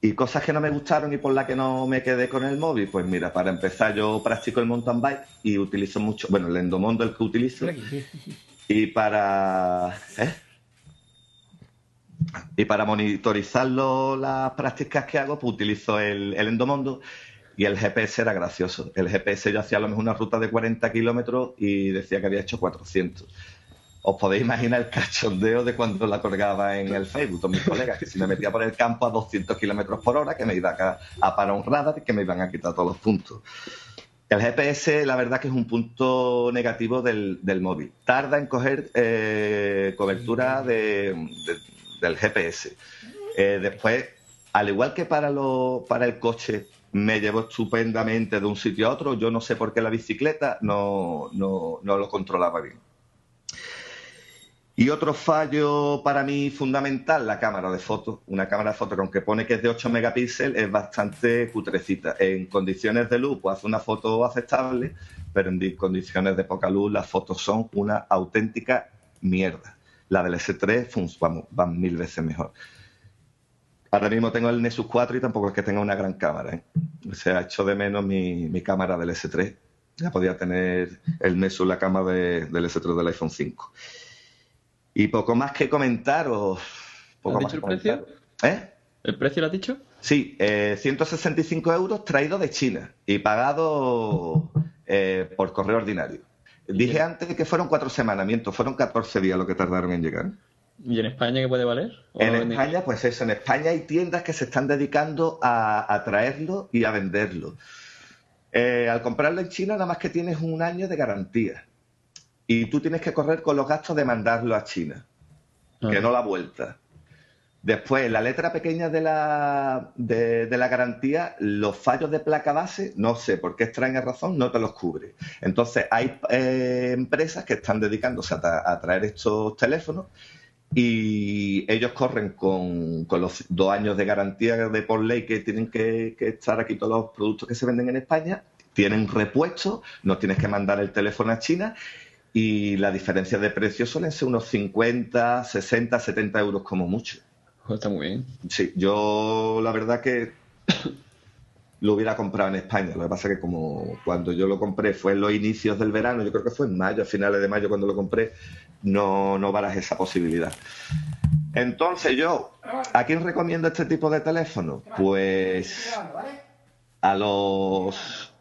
Y cosas que no me gustaron y por las que no me quedé con el móvil, pues mira, para empezar yo practico el mountain bike y utilizo mucho, bueno, el endomondo el que utilizo, y para. ¿eh? Y para monitorizarlo las prácticas que hago, pues utilizo el, Endomondo y el GPS era gracioso. El GPS yo hacía a lo mejor una ruta de 40 kilómetros y decía que había hecho 400. Os podéis imaginar el cachondeo de cuando la colgaba en el Facebook con mis colegas, que si me metía por el campo a 200 kilómetros por hora, que me iba a, a parar un radar y que me iban a quitar todos los puntos. El GPS, la verdad que es un punto negativo del, móvil. Tarda en coger eh, cobertura del GPS. Eh, después, al igual que para, lo, para el coche, me llevo estupendamente de un sitio a otro. Yo no sé por qué la bicicleta no, no lo controlaba bien. Y otro fallo para mí fundamental, la cámara de fotos. Una cámara de fotos que aunque pone que es de 8 megapíxeles es bastante cutrecita. En condiciones de luz pues hace una foto aceptable, pero en condiciones de poca luz las fotos son una auténtica mierda. La del S3 vamos, van mil veces mejor. Ahora mismo tengo el Nexus 4 y tampoco es que tenga una gran cámara. ¿eh? Se ha hecho de menos mi, mi cámara del S3. Ya podía tener el Nexus la cámara del S3 del iPhone 5. Y poco más que comentar o... Poco dicho el precio? ¿Eh? ¿El precio lo has dicho? Sí, 165 eh, euros traído de China y pagado eh, por correo ordinario. Dije antes que fueron cuatro semanas, miento, fueron 14 días lo que tardaron en llegar. ¿Y en España qué puede valer? En España, pues eso, en España hay tiendas que se están dedicando a, traerlo y a venderlo. Eh, al comprarlo en China, nada más que tienes un año de garantía y tú tienes que correr con los gastos de mandarlo a China, que no la vuelta. Después, la letra pequeña de la, de, la garantía, los fallos de placa base, no sé por qué extraña razón, no te los cubre. Entonces, hay eh, empresas que están dedicándose a, traer estos teléfonos y ellos corren con, los dos años de garantía de por ley que tienen que, que estar aquí todos los productos que se venden en España, tienen repuesto, no tienes que mandar el teléfono a China y la diferencia de precios suelen ser unos 50, 60, 70 euros como mucho. Está muy bien. Sí, yo la verdad que lo hubiera comprado en España. Lo que pasa es que como cuando yo lo compré fue en los inicios del verano, yo creo que fue en mayo, a finales de mayo cuando lo compré, no, no esa posibilidad. Entonces yo, ¿a quién recomiendo este tipo de teléfono? Pues a los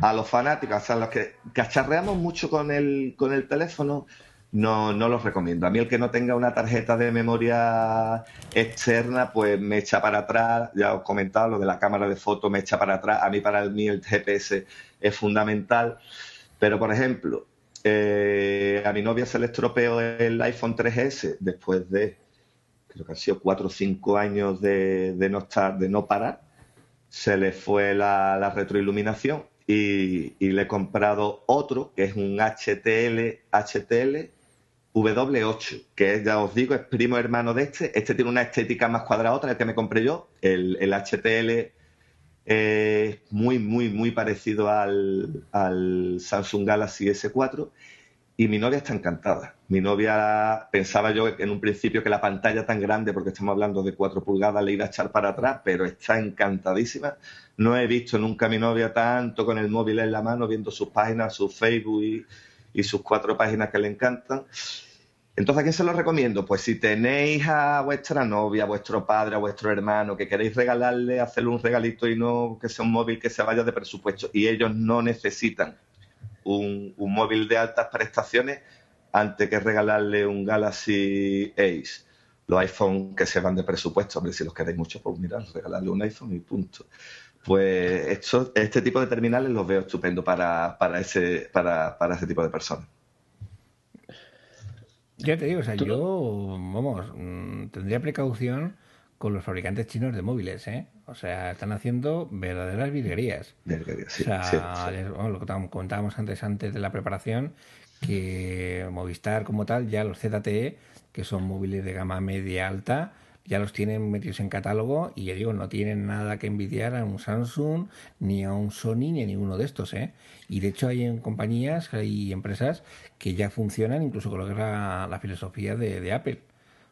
a los fanáticos, a los que cacharreamos mucho con el, con el teléfono, no, no los recomiendo. A mí el que no tenga una tarjeta de memoria externa, pues me echa para atrás. Ya os he comentado lo de la cámara de foto, me echa para atrás. A mí para mí el GPS es fundamental. Pero, por ejemplo, eh, a mi novia se le estropeó el iPhone 3S después de, creo que han sido cuatro o cinco años de, no estar, de no parar. Se le fue la, retroiluminación y, le he comprado otro que es un HTL, HTL W8, que ya os digo, es primo hermano de este. Este tiene una estética más cuadrada, otra el que me compré yo. El, el HTL es muy, muy, muy parecido al, al, Samsung Galaxy S4 y mi novia está encantada. Mi novia pensaba yo en un principio que la pantalla tan grande, porque estamos hablando de 4 pulgadas, le iba a echar para atrás, pero está encantadísima. No he visto nunca a mi novia tanto con el móvil en la mano, viendo sus páginas, su Facebook y, y sus cuatro páginas que le encantan. Entonces, ¿a quién se lo recomiendo? Pues si tenéis a vuestra novia, a vuestro padre, a vuestro hermano, que queréis regalarle, hacerle un regalito y no que sea un móvil que se vaya de presupuesto y ellos no necesitan un, móvil de altas prestaciones antes que regalarle un Galaxy Ace. Los iPhone que se van de presupuesto, hombre, si los queréis mucho, pues mirad, regalarle un iPhone y punto. Pues este tipo de terminales los veo estupendo para, para, ese, para, para ese tipo de personas. Ya te digo, o sea, yo, vamos, mm, tendría precaución con los fabricantes chinos de móviles, ¿eh? O sea, están haciendo verdaderas virguerías. Virguerías, sí. O sea, lo que comentábamos antes, antes de la preparación, que Movistar como tal, ya los ZTE, que son móviles de gama media alta, ya los tienen metidos en catálogo y ya digo, no tienen nada que envidiar a un Samsung, ni a un Sony, ni a ninguno de estos, ¿eh? Y de hecho hay en compañías, hay empresas que ya funcionan incluso con lo que es la, filosofía de, Apple.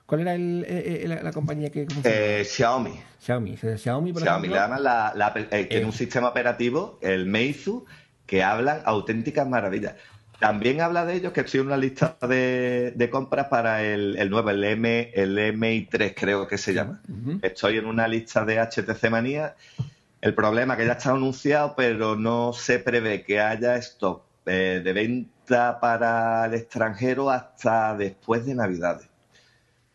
¿Cuál era el, eh, eh, la, compañía que eh, Xiaomi. Xiaomi. Xiaomi, por Xiaomi, le llaman la, tiene un sistema operativo, el Meizu, que hablan auténticas maravillas. También habla de ellos que estoy en una lista de, compras para el, nuevo, el, M, el MI3 creo que se llama. Estoy en una lista de HTC Manía. El problema es que ya está anunciado, pero no se prevé que haya stock eh, de venta para el extranjero hasta después de Navidades.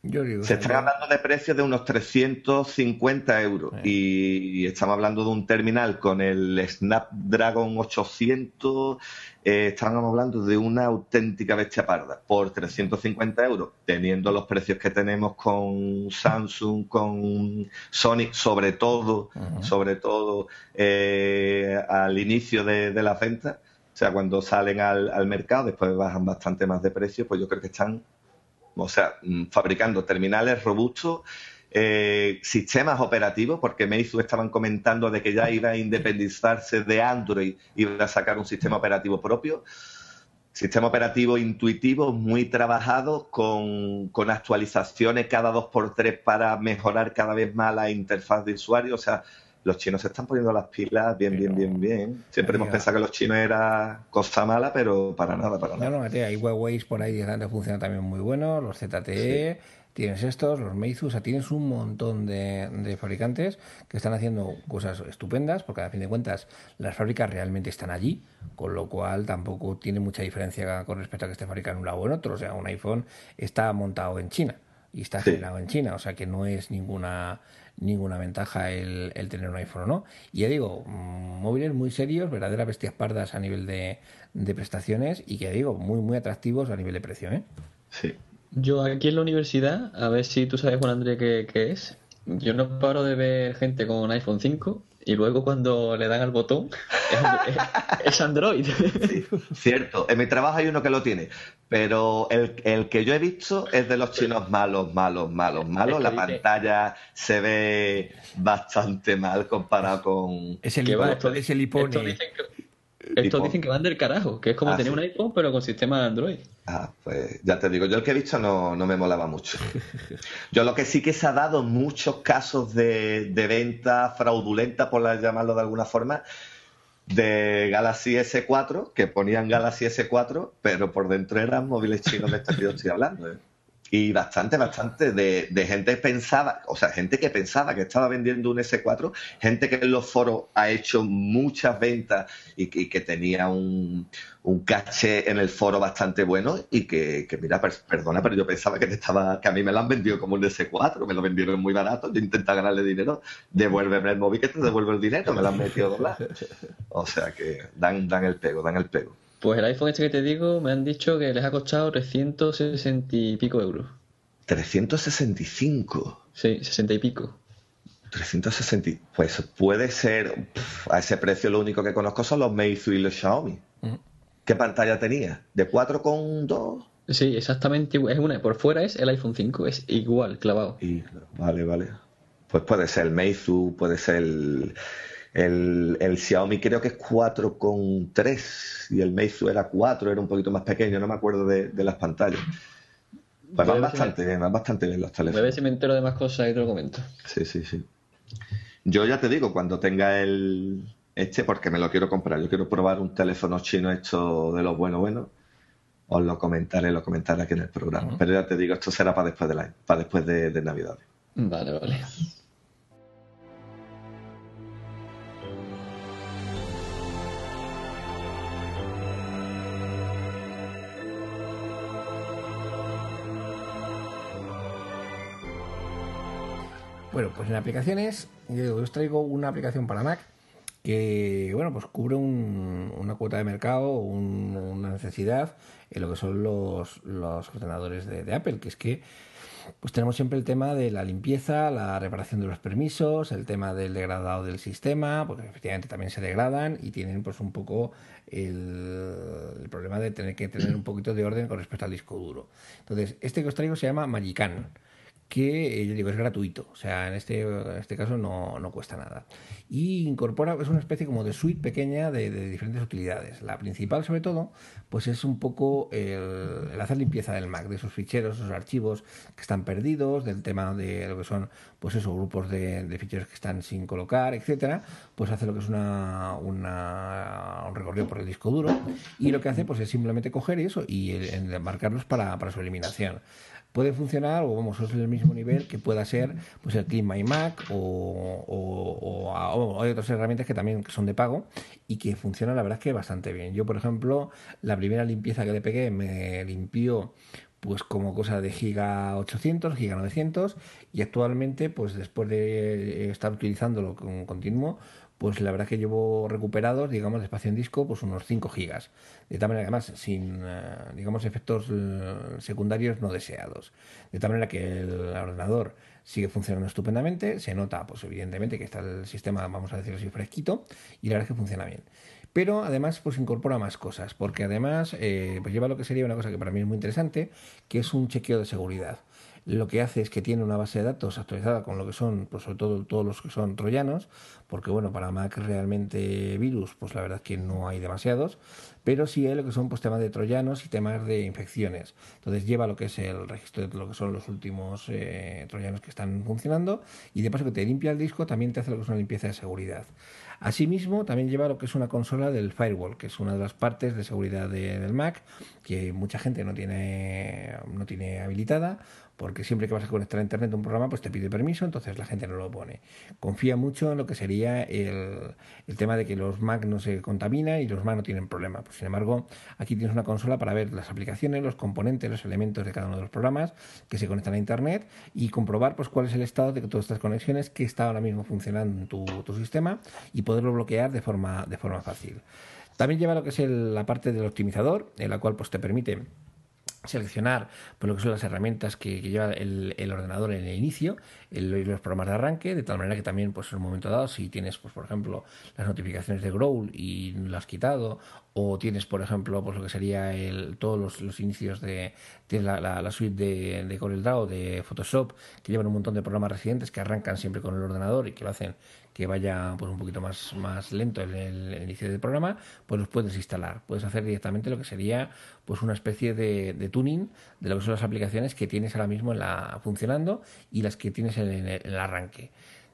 Se están hablando de precios de unos 350 euros. Y, estamos hablando de un terminal con el Snapdragon 800 eh, estábamos hablando de una auténtica bestia parda por 350 euros, teniendo los precios que tenemos con Samsung, con Sony, sobre todo, sobre todo eh, al inicio de, de las ventas. O sea, cuando salen al, al mercado, después bajan bastante más de precio, pues yo creo que están, o sea, mm, fabricando terminales robustos eh, sistemas operativos, porque Meizu estaban comentando de que ya iba a independizarse de Android y iba a sacar un sistema operativo propio. Sistema operativo intuitivo, muy trabajado, con, actualizaciones cada dos por tres para mejorar cada vez más la interfaz de usuario. O sea, los chinos se están poniendo las pilas bien, bien, bien, bien. Siempre hemos pensado que los chinos era cosa mala, pero para nada, para nada. No, no, hay Huawei por ahí que funcionan también muy buenos, los ZTE. Tienes estos, los Meizu, o sea, tienes un montón de, fabricantes que están haciendo cosas estupendas, porque a fin de cuentas las fábricas realmente están allí, con lo cual tampoco tiene mucha diferencia con respecto a que esté fabricado en un lado o en otro. O sea, un iPhone está montado en China y está generado en China, o sea que no es ninguna ninguna ventaja el, tener un iPhone o no. Y ya digo, mm, móviles muy serios, verdaderas bestias pardas a nivel de, de prestaciones y que ya digo, muy muy atractivos a nivel de precio, ¿eh? Sí. Yo aquí en la universidad, a ver si tú sabes, Juan André, qué, qué es. Yo no paro de ver gente con iPhone 5 y luego cuando le dan al botón (laughs) es, Android. cierto, en mi trabajo hay uno que lo tiene, pero el, el, que yo he visto es de los chinos malos, malos, malos, malos. La pantalla se ve bastante mal comparado con... Es el, es el estos dicen que van del carajo, que es como ah, tener un iPhone pero con sistema de Android. Ah, pues ya te digo, yo el que he visto no, me molaba mucho. Yo lo que sí que se ha dado muchos casos de, venta fraudulenta, por llamarlo de alguna forma, de Galaxy S4, que ponían Galaxy S4, pero por dentro eran móviles chinos de estos que yo estoy hablando. ¿eh? Y bastante, bastante de, de, gente pensada, o sea, gente que pensaba que estaba vendiendo un S4, gente que en los foros ha hecho muchas ventas y que, tenía un, un, caché en el foro bastante bueno y que, mira, perdona, pero yo pensaba que estaba, que a mí me lo han vendido como un S4, me lo vendieron muy barato, yo intento ganarle dinero, devuélveme el móvil que te devuelvo el dinero, me lo han metido dólares. O sea que dan, dan el pego, dan el pego. Pues el iPhone este que te digo me han dicho que les ha costado 360 y pico euros. 365. Sí, 60 y pico. 360. Pues puede ser. a ese precio lo único que conozco son los Meizu y los Xiaomi. ¿Qué pantalla tenía? ¿De 4,2? Sí, exactamente. Es una. Por fuera es el iPhone 5. Es igual, clavado. Y, vale, vale. Pues puede ser el Meizu, puede ser el el, el Xiaomi creo que es 4,3 y el Meizu era 4, era un poquito más pequeño, no me acuerdo de, las pantallas. Pues van bastante bien, van bastante bien los teléfonos. a ver si me entero de más cosas y te lo comento. Sí, sí, sí. Yo ya te digo, cuando tenga el este, porque me lo quiero comprar, yo quiero probar un teléfono chino hecho de los buenos buenos, os lo comentaré, lo comentaré aquí en el programa. Pero ya te digo, esto será para después de para después de, de Navidad. Vale, vale. Bueno, pues en aplicaciones, yo os traigo una aplicación para Mac que, bueno, pues cubre una cuota de mercado, una necesidad en lo que son los, ordenadores de, Apple, que es que pues tenemos siempre el tema de la limpieza, la reparación de los permisos, el tema del degradado del sistema, porque efectivamente también se degradan y tienen pues un poco el, el, problema de tener que tener un poquito de orden con respecto al disco duro. Entonces, este que os traigo se llama Magican que yo digo es gratuito, o sea, en este, este caso no, no, cuesta nada. Y incorpora, es una especie como de suite pequeña de, diferentes utilidades. La principal, sobre todo, pues es un poco el, hacer limpieza del Mac, de esos ficheros, esos archivos que están perdidos, del tema de lo que son, pues esos grupos de, ficheros que están sin colocar, etcétera, pues hace lo que es una, un recorrido por el disco duro y lo que hace pues es simplemente coger eso y marcarlos para, para su eliminación puede funcionar o vamos, es el mismo nivel que pueda ser pues el Clean My Mac o, hay otras herramientas que también son de pago y que funcionan la verdad es que bastante bien. Yo, por ejemplo, la primera limpieza que le pegué me limpió pues como cosa de giga 800, giga 900 y actualmente pues después de estar utilizándolo con continuo pues la verdad que llevo recuperados, digamos, de espacio en disco, pues unos 5 gigas. De tal manera, además, sin, eh, digamos, efectos eh, secundarios no deseados. De tal manera que el ordenador sigue funcionando estupendamente, se nota, pues evidentemente, que está el sistema, vamos a decirlo así, fresquito, y la verdad es que funciona bien. Pero además, pues incorpora más cosas, porque además, eh, pues lleva lo que sería una cosa que para mí es muy interesante, que es un chequeo de seguridad lo que hace es que tiene una base de datos actualizada con lo que son, pues sobre todo todos los que son troyanos, porque bueno, para Mac realmente virus, pues la verdad es que no hay demasiados, pero sí hay lo que son pues temas de troyanos y temas de infecciones. Entonces lleva lo que es el registro de lo que son los últimos eh, troyanos que están funcionando y de paso que te limpia el disco también te hace lo que es una limpieza de seguridad. Asimismo, también lleva lo que es una consola del firewall, que es una de las partes de seguridad del Mac que mucha gente no tiene, no tiene habilitada porque siempre que vas a conectar a internet un programa, pues te pide permiso, entonces la gente no lo pone. Confía mucho en lo que sería el, tema de que los Mac no se contaminan y los Mac no tienen problema. Pues, sin embargo, aquí tienes una consola para ver las aplicaciones, los componentes, los elementos de cada uno de los programas que se conectan a internet y comprobar pues cuál es el estado de todas estas conexiones que está ahora mismo funcionando en tu, tu sistema y poderlo bloquear de forma, de forma fácil. También lleva lo que es la parte del optimizador, en la cual pues te permite seleccionar por lo que son las herramientas que, lleva el, ordenador en el inicio, el, los programas de arranque, de tal manera que también pues en un momento dado si tienes pues por ejemplo las notificaciones de Growl y lo has quitado o tienes por ejemplo pues lo que sería el, todos los, inicios de la, la, suite de, de CorelDRAW de Photoshop que llevan un montón de programas residentes que arrancan siempre con el ordenador y que lo hacen que vaya pues un poquito más, más lento en el, inicio del programa, pues los puedes instalar. Puedes hacer directamente lo que sería pues una especie de, tuning de lo que son las aplicaciones que tienes ahora mismo en la, funcionando y las que tienes en, el, arranque.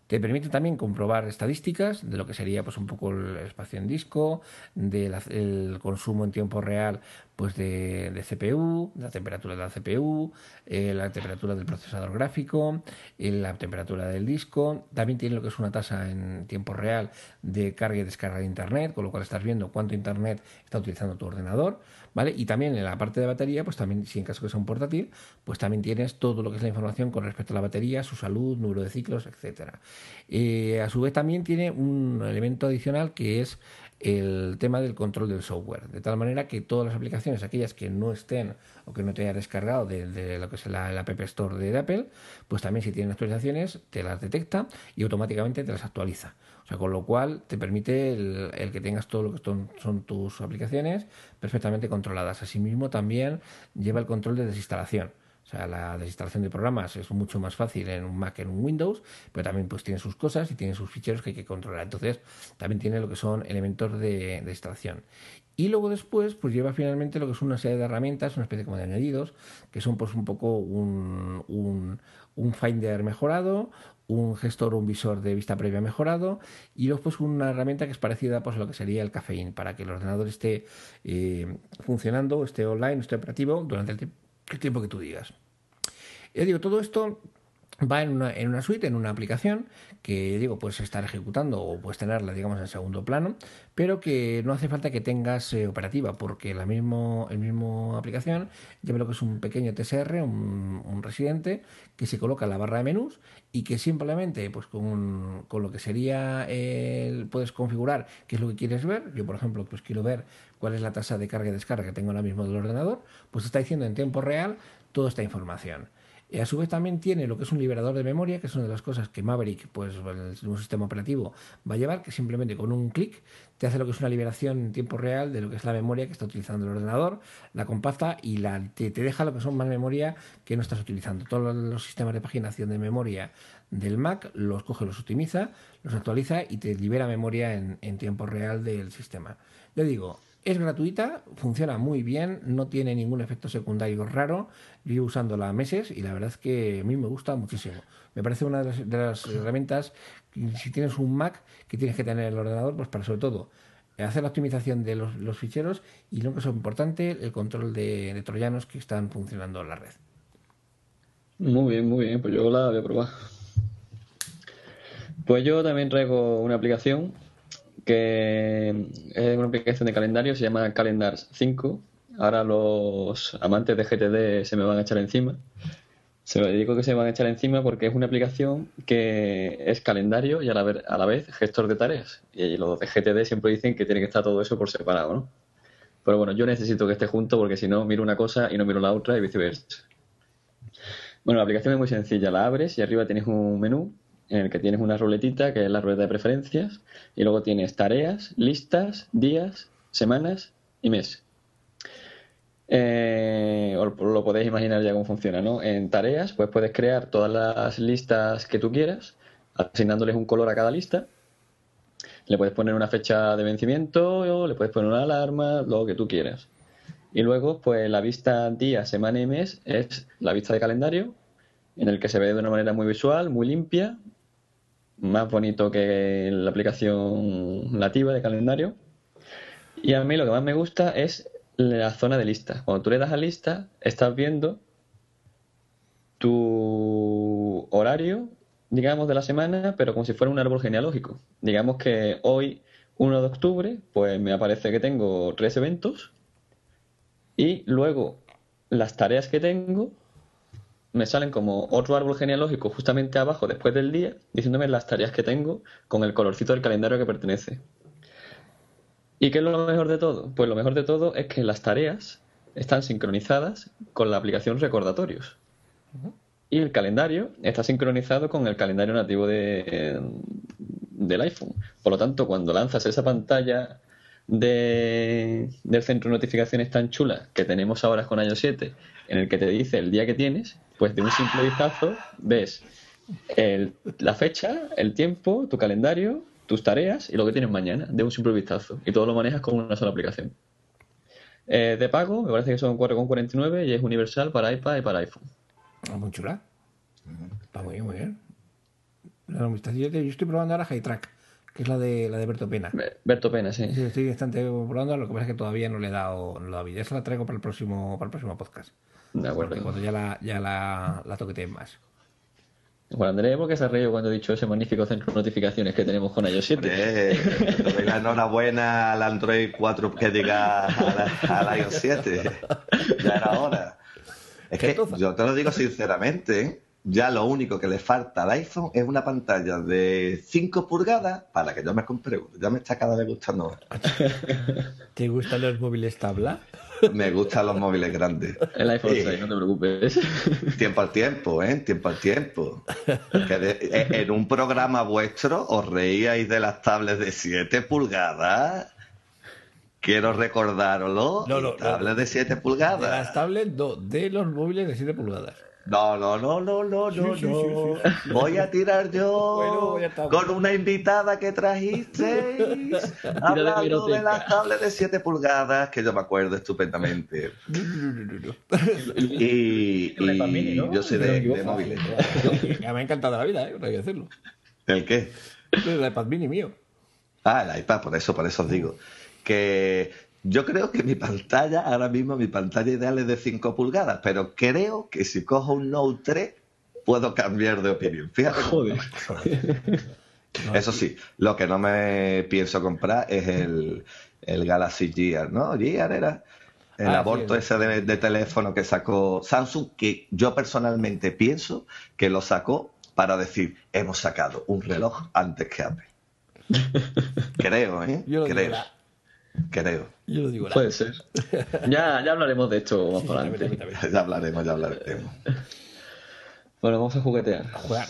Te permite también comprobar estadísticas de lo que sería pues un poco el espacio en disco, del consumo en tiempo real pues de, CPU, la temperatura de la CPU, eh, la temperatura del procesador gráfico, eh, la temperatura del disco. También tiene lo que es una tasa en tiempo real de carga y descarga de Internet, con lo cual estás viendo cuánto Internet está utilizando tu ordenador. ¿Vale? Y también en la parte de batería, pues también, si en caso que sea un portátil, pues también tienes todo lo que es la información con respecto a la batería, su salud, número de ciclos, etcétera. Eh, a su vez también tiene un elemento adicional que es el tema del control del software, de tal manera que todas las aplicaciones, aquellas que no estén o que no te haya descargado de, lo que es la, App Store de Apple, pues también si tienen actualizaciones te las detecta y automáticamente te las actualiza. Sea, con lo cual te permite el, que tengas todo lo que son, tus aplicaciones perfectamente controladas. Asimismo, también lleva el control de desinstalación. O sea, la desinstalación de programas es mucho más fácil en un Mac que en un Windows, pero también pues tiene sus cosas y tiene sus ficheros que hay que controlar. Entonces, también tiene lo que son elementos de, de instalación. Y luego después, pues lleva finalmente lo que es una serie de herramientas, una especie como de añadidos, que son pues un poco un, un Finder mejorado, un gestor un visor de vista previa mejorado y luego una herramienta que es parecida pues, a lo que sería el Cafeín para que el ordenador esté eh, funcionando, esté online, esté operativo durante el tiempo el tiempo que tú digas. Ya digo, todo esto va en una, en una suite, en una aplicación que digo, puedes estar ejecutando o puedes tenerla, digamos, en segundo plano, pero que no hace falta que tengas eh, operativa, porque la mismo, el mismo aplicación lleva lo que es un pequeño TSR, un, residente, que se coloca en la barra de menús y que simplemente, pues con, con lo que sería, el, puedes configurar qué es lo que quieres ver. Yo, por ejemplo, pues quiero ver cuál es la tasa de carga y descarga que tengo ahora mismo del ordenador, pues está diciendo en tiempo real toda esta información. Y a su vez también tiene lo que es un liberador de memoria, que es una de las cosas que Maverick, pues nuevo sistema operativo, va a llevar, que simplemente con un clic te hace lo que es una liberación en tiempo real de lo que es la memoria que está utilizando el ordenador, la compacta y la, te, deja lo que son más memoria que no estás utilizando. Todos los sistemas de paginación de memoria del Mac los coge, los optimiza, los actualiza y te libera memoria en, en tiempo real del sistema. Le digo, es gratuita, funciona muy bien, no tiene ningún efecto secundario raro. Yo llevo usándola meses y la verdad es que a mí me gusta muchísimo. Me parece una de las, herramientas, si tienes un Mac, que tienes que tener el ordenador, pues para sobre todo hacer la optimización de los, ficheros y lo que es importante, el control de, troyanos que están funcionando en la red. Muy bien, muy bien, pues yo la voy a probar. Pues yo también traigo una aplicación que es una aplicación de calendario, se llama Calendars 5. Ahora los amantes de GTD se me van a echar encima. Se lo digo que se me van a echar encima porque es una aplicación que es calendario y a la vez, a la vez gestor de tareas. Y los de GTD siempre dicen que tiene que estar todo eso por separado, ¿no? Pero bueno, yo necesito que esté junto porque si no miro una cosa y no miro la otra y viceversa. Bueno, la aplicación es muy sencilla. La abres y arriba tienes un menú en el que tienes una ruletita, que es la ruleta de preferencias, y luego tienes tareas, listas, días, semanas y mes. Eh, lo podéis imaginar ya cómo funciona, ¿no? En tareas, pues puedes crear todas las listas que tú quieras, asignándoles un color a cada lista. Le puedes poner una fecha de vencimiento, o le puedes poner una alarma, lo que tú quieras. Y luego, pues la vista día, semana y mes es la vista de calendario, en el que se ve de una manera muy visual, muy limpia, más bonito que la aplicación nativa de calendario. Y a mí lo que más me gusta es la zona de lista. Cuando tú le das a lista, estás viendo tu horario, digamos, de la semana, pero como si fuera un árbol genealógico. Digamos que hoy, 1 de octubre, pues me aparece que tengo tres eventos y luego las tareas que tengo me salen como otro árbol genealógico justamente abajo después del día, diciéndome las tareas que tengo con el colorcito del calendario que pertenece. ¿Y qué es lo mejor de todo? Pues lo mejor de todo es que las tareas están sincronizadas con la aplicación Recordatorios. Y el calendario está sincronizado con el calendario nativo de, del iPhone. Por lo tanto, cuando lanzas esa pantalla de, del centro de notificaciones tan chula que tenemos ahora con iOS 7, en el que te dice el día que tienes, pues de un simple vistazo ves la fecha, el tiempo, tu calendario, tus tareas y lo que tienes mañana, de un simple vistazo. Y todo lo manejas con una sola aplicación. Eh, de pago, me parece que son 4,49 y es universal para iPad y para iPhone. Ah, muy chula. Está muy bien, muy bien. Yo, estoy probando ahora Track que es la de la de Berto Pena. Berto Pena, sí. Sí, estoy bastante probando, lo que pasa es que todavía no le he dado, no le he dado vida. Esa la traigo para el próximo, para el próximo podcast. De acuerdo. cuando ya la, ya la, la toqueteen más. Bueno, Andrés, ¿por qué se ha reído cuando he dicho ese magnífico centro de notificaciones que tenemos con iOS 7? Eh, doy la enhorabuena al Android 4 que diga al iOS 7. Ya era hora. Es que yo te lo digo sinceramente, ya lo único que le falta al iPhone es una pantalla de 5 pulgadas para que yo me compre uno. Ya me está cada vez gustando. ¿Te gustan los móviles tabla? Me gustan los móviles grandes. El iPhone 6, no te preocupes. Tiempo al tiempo, ¿eh? Tiempo al tiempo. Eh, en un programa vuestro os reíais de las tablets de 7 pulgadas. Quiero recordároslo. No, no, tablets de 7 pulgadas. De las tablets, no, de los móviles de 7 pulgadas. No, no, no, no, no, no, no. Voy a tirar yo con una invitada que trajisteis (laughs) hablando de las tablets de 7 pulgadas, que yo me acuerdo estupendamente. (laughs) y, y yo soy de, de móviles. Me ha encantado la vida, ¿eh? hay que decirlo. ¿El qué? El iPad mini mío. Ah, el iPad, por eso, por eso os digo. Que yo creo que mi pantalla, ahora mismo mi pantalla ideal es de 5 pulgadas, pero creo que si cojo un Note 3 puedo cambiar de opinión. Fíjate. Joder. Eso sí, lo que no me pienso comprar es el, el Galaxy Gear, ¿no? Gear era el ah, aborto ese de, de, teléfono que sacó Samsung, que yo personalmente pienso que lo sacó para decir, hemos sacado un reloj antes que Apple. (laughs) Creo, ¿eh? Creo. Creo. Yo lo digo. Puede ser. Ya, ya hablaremos de esto más para adelante. ya hablaremos, ya hablaremos. Bueno, vamos a juguetear. A jugar.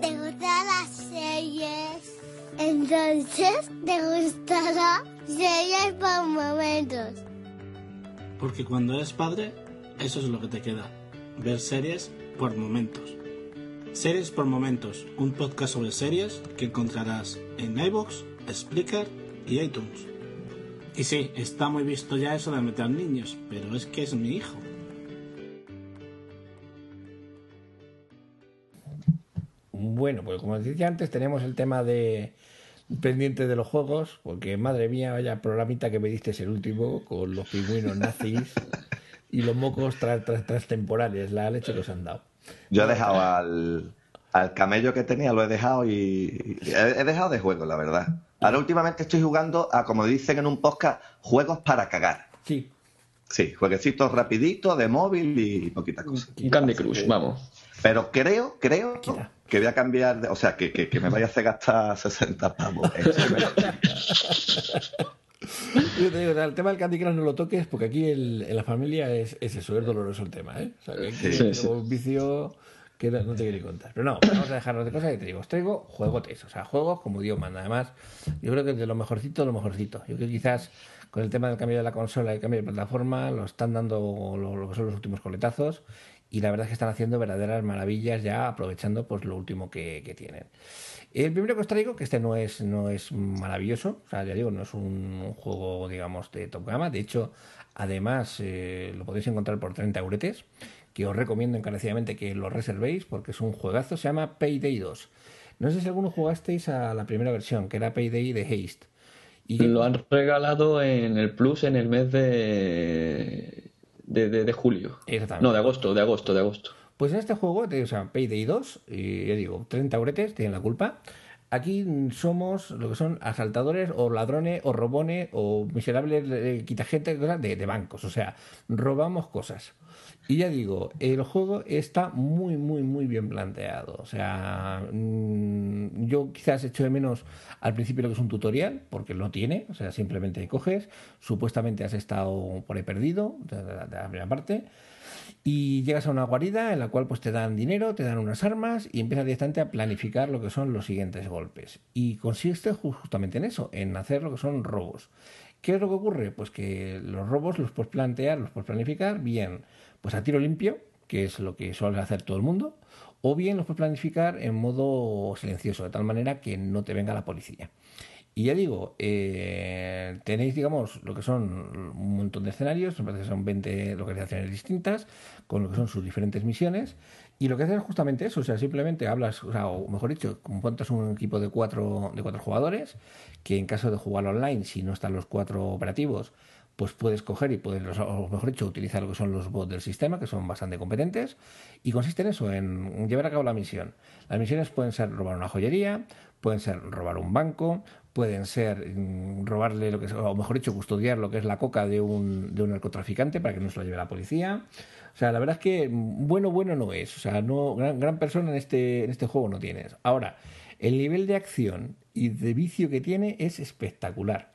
¿Te gustan las series? Entonces, ¿te gustará series por momentos? Porque cuando eres padre, eso es lo que te queda. Ver series por momentos. Series por Momentos, un podcast sobre series que encontrarás en iBox, Spreaker y iTunes. Y sí, está muy visto ya eso de meter niños, pero es que es mi hijo. Bueno, pues como decía antes, tenemos el tema de pendiente de los juegos, porque madre mía, vaya programita que me diste el último, con los pingüinos nazis y los mocos transtemporales, la leche que os han dado. Yo he dejado al, al camello que tenía, lo he dejado y he, dejado de juego, la verdad. Ahora últimamente estoy jugando a, como dicen en un podcast, juegos para cagar. Sí. Sí, jueguecitos rapiditos de móvil y poquitas cosas. Un Candy Crush, vamos. Pero creo, creo que voy a cambiar, o sea, que, que, me vaya a hacer gastar 60 pavos. (laughs) (laughs) Yo te digo, el tema del Candy Crush no lo toques porque aquí en la familia es, es, eso, es doloroso el tema, ¿eh? O sea, que, un vicio que no, te quiero contar. Pero no, vamos a dejarnos de cosas y te digo, os traigo juegotes, o sea, juegos como Dios manda. Además, yo creo que de lo mejorcito, lo mejorcito. Yo creo que quizás con el tema del cambio de la consola y el cambio de plataforma, lo están dando lo, que son los últimos coletazos y la verdad es que están haciendo verdaderas maravillas ya aprovechando pues lo último que, tienen. El primero que os traigo, que este no es, no es maravilloso, o sea, ya digo, no es un, juego, digamos, de top gama, de hecho, además eh, lo podéis encontrar por 30 euretes, que os recomiendo encarecidamente que lo reservéis porque es un juegazo, se llama Payday 2. No sé si alguno jugasteis a la primera versión, que era Payday de Haste. Y lo han regalado en el Plus en el mes de, de, julio. No, de agosto, de agosto, de agosto. Pues en este juego, o sea, Payday 2, y ya digo, 30 euretes, tienen la culpa. Aquí somos lo que son asaltadores o ladrones o robones o miserables eh, quita gente de, de bancos. O sea, robamos cosas. Y ya digo, el juego está muy, muy, muy bien planteado. O sea, mm, yo quizás echo de menos al principio lo que es un tutorial, porque lo tiene. O sea, simplemente coges, supuestamente has estado por ahí perdido, de, la primera parte, y llegas a una guarida en la cual pues te dan dinero, te dan unas armas y empiezas directamente a planificar lo que son los siguientes golpes. Y consiste justamente en eso, en hacer lo que son robos. ¿Qué es lo que ocurre? Pues que los robos los puedes plantear, los puedes planificar bien pues a tiro limpio, que es lo que suele hacer todo el mundo, o bien los puedes planificar en modo silencioso, de tal manera que no te venga la policía. Y ya digo, eh, tenéis, digamos, lo que son un montón de escenarios, me parece que son 20 localizaciones distintas, con lo que son sus diferentes misiones. Y lo que haces es justamente eso, o sea, simplemente hablas, o, sea, o mejor dicho, montas un equipo de cuatro, de cuatro jugadores, que en caso de jugar online, si no están los cuatro operativos, pues puedes coger y puedes, o mejor dicho, utilizar lo que son los bots del sistema, que son bastante competentes, y consiste en eso, en llevar a cabo la misión. Las misiones pueden ser robar una joyería, pueden ser robar un banco, pueden ser mm, robarle lo que es, o mejor dicho, custodiar lo que es la coca de un, de un narcotraficante para que no se lo lleve la policía. O sea, la verdad es que bueno, bueno no es. O sea, no, gran, gran persona en este, en este juego no tienes. Ahora, el nivel de acción y de vicio que tiene es espectacular.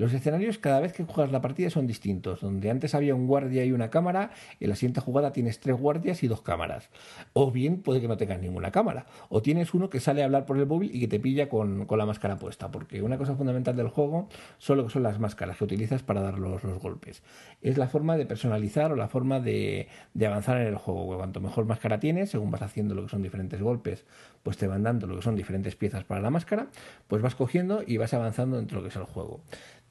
Los escenarios cada vez que juegas la partida son distintos. Donde antes había un guardia y una cámara, en la siguiente jugada tienes tres guardias y dos cámaras. O bien puede que no tengas ninguna cámara. O tienes uno que sale a hablar por el móvil y que te pilla con, la máscara puesta. Porque una cosa fundamental del juego son lo que son las máscaras que utilizas para dar los, golpes. Es la forma de personalizar o la forma de, de avanzar en el juego. Cuanto mejor máscara tienes, según vas haciendo lo que son diferentes golpes, pues te van dando lo que son diferentes piezas para la máscara, pues vas cogiendo y vas avanzando dentro de lo que es el juego.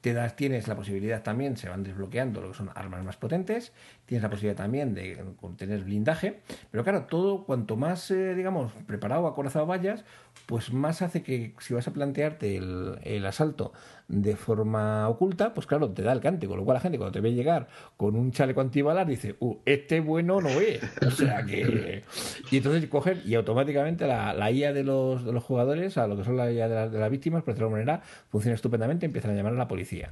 Te das, tienes la posibilidad también, se van desbloqueando lo que son armas más potentes, tienes la posibilidad también de tener blindaje, pero claro, todo cuanto más, eh, digamos, preparado, acorazado vayas, pues más hace que si vas a plantearte el, asalto de forma oculta, pues claro, te da el cante, con lo cual la gente cuando te ve llegar con un chaleco antibalas dice, uh, este bueno no es. O sea que... Y entonces cogen y automáticamente la, la IA de los, jugadores, a lo que son la IA de, las víctimas, por de alguna manera, funciona estupendamente, empiezan a llamar a la policía.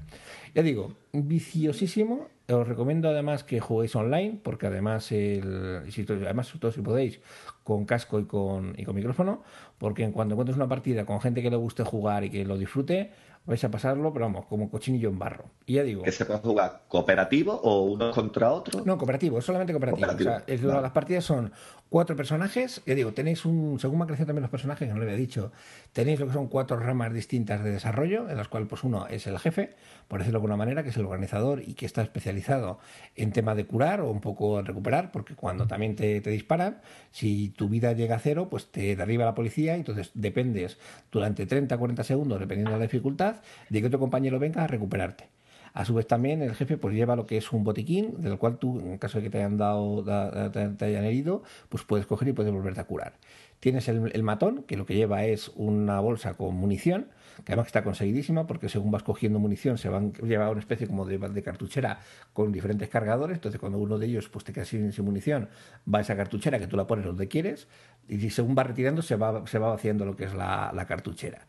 Ya digo, viciosísimo. Os recomiendo además que juguéis online, porque además, el, si, además todos si podéis, con casco y con, y con micrófono, porque cuando encuentres una partida con gente que le guste jugar y que lo disfrute, vais a pasarlo, pero vamos, como cochinillo en barro. Y ya digo. ¿Que se puede jugar cooperativo o uno contra otro? No, cooperativo, solamente cooperativo. O sea, Las partidas son cuatro personajes. Ya digo, tenéis un. Según me han crecido también los personajes, que no lo había dicho, tenéis lo que son cuatro ramas distintas de desarrollo, en las cuales, pues uno es el jefe, por decirlo de alguna manera, que es el organizador y que está especializado en tema de curar o un poco recuperar, porque cuando también te, te disparan, si tu vida llega a cero, pues te derriba la policía, entonces dependes durante 30 40 segundos, dependiendo de la dificultad de que otro compañero venga a recuperarte. A su vez también el jefe pues lleva lo que es un botiquín, del cual tú, en caso de que te hayan dado, te hayan herido, pues puedes coger y puedes volverte a curar. Tienes el, matón, que lo que lleva es una bolsa con munición, que además está conseguidísima, porque según vas cogiendo munición se van lleva una especie como de, de, cartuchera con diferentes cargadores, entonces cuando uno de ellos pues te queda sin, munición, va esa cartuchera que tú la pones donde quieres, y según va retirando se va, se va vaciando lo que es la cartuchera.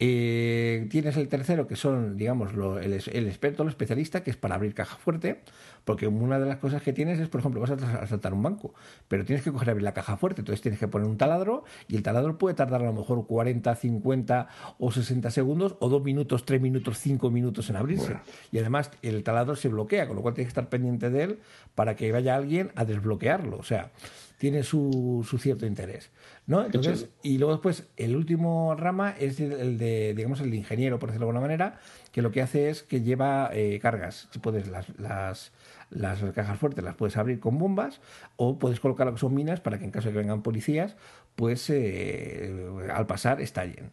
Eh, tienes el tercero, que son, digamos, el, experto, el especialista, que es para abrir caja fuerte, porque una de las cosas que tienes es, por ejemplo, vas a asaltar un banco, pero tienes que coger abrir la caja fuerte, entonces tienes que poner un taladro y el taladro puede tardar a lo mejor 40, 50 o 60 segundos, o 2 minutos, 3 minutos, 5 minutos en abrirse. Y además el taladro se bloquea, con lo cual tienes que estar pendiente de él para que vaya alguien a desbloquearlo. O sea, tiene su, su cierto interés. ¿no? Entonces, y luego después, el último rama es el de, digamos, el de ingeniero, por decirlo de alguna manera, que lo que hace es que lleva eh, cargas. Si puedes, las, las, las cajas fuertes las puedes abrir con bombas o puedes colocar lo que son minas para que en caso de que vengan policías, pues eh, al pasar estallen.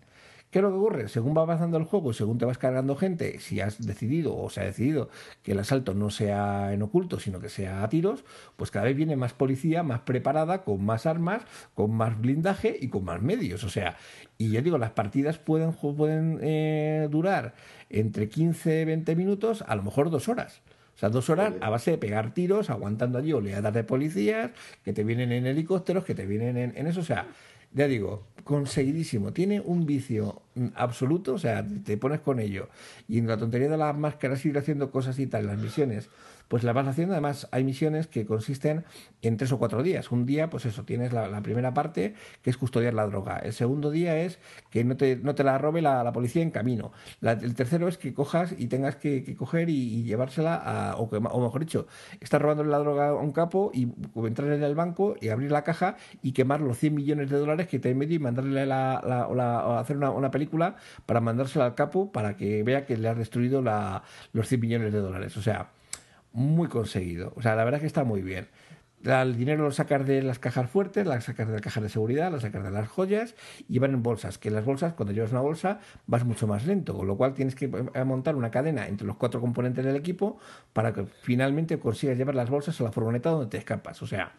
¿Qué es lo que ocurre? Según va avanzando el juego, según te vas cargando gente, si has decidido o se ha decidido que el asalto no sea en oculto, sino que sea a tiros, pues cada vez viene más policía, más preparada, con más armas, con más blindaje y con más medios. O sea, y yo digo, las partidas pueden, pueden eh, durar entre 15 y 20 minutos, a lo mejor dos horas. O sea, dos horas a base de pegar tiros, aguantando allí oleadas de policías, que te vienen en helicópteros, que te vienen en, en eso. O sea, ya digo, conseguidísimo. Tiene un vicio absoluto, o sea, te pones con ello. Y en la tontería de las máscaras ir haciendo cosas y tal, las misiones, pues las vas haciendo. Además, hay misiones que consisten en tres o cuatro días. Un día, pues eso, tienes la, primera parte, que es custodiar la droga. El segundo día es que no te, no te la robe la, policía en camino. el tercero es que cojas y tengas que, coger y, llevársela a, o, o, mejor dicho, estás robando la droga a un capo y entrar en el banco y abrir la caja y quemar los 100 millones de dólares que te hay medio y mandarle la, la, hacer una, una, película para mandársela al capo para que vea que le has destruido los 100 millones de dólares. O sea, muy conseguido. O sea, la verdad es que está muy bien. el dinero lo sacas de las cajas fuertes, las sacas de las cajas de seguridad, las sacas de las joyas y van en bolsas. Que las bolsas, cuando llevas una bolsa, vas mucho más lento, con lo cual tienes que eh, montar una cadena entre los cuatro componentes del equipo para que finalmente consigas llevar las bolsas a la furgoneta donde te escapas. O sea,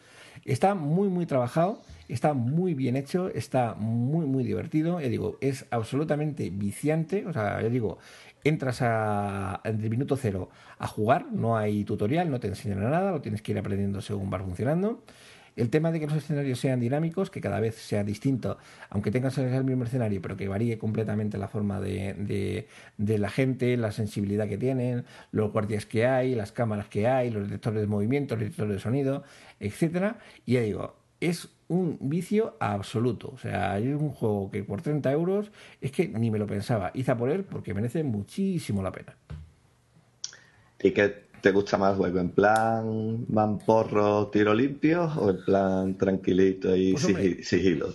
está muy, muy trabajado, está muy bien hecho, está muy, muy divertido. Ya digo, es absolutamente viciante. O sea, ya digo, entras a, en el minuto cero a jugar, no hay tutorial, no te enseñan nada, lo tienes que ir aprendiendo según vas funcionando. El tema de que los escenarios sean dinámicos, que cada vez sea distinto, aunque tengas el mismo escenario, pero que varíe completamente la forma de, de, la gente, la sensibilidad que tienen, los guardias que hay, las cámaras que hay, los detectores de movimiento, los detectores de sonido, etcétera. Y ya digo, es un vicio absoluto. O sea, es un juego que por 30 euros es que ni me lo pensaba. Hice a por él porque merece muchísimo la pena. ¿Y qué te gusta más juego? ¿En plan mamporro, tiro limpio o en plan tranquilito y pues sigilo?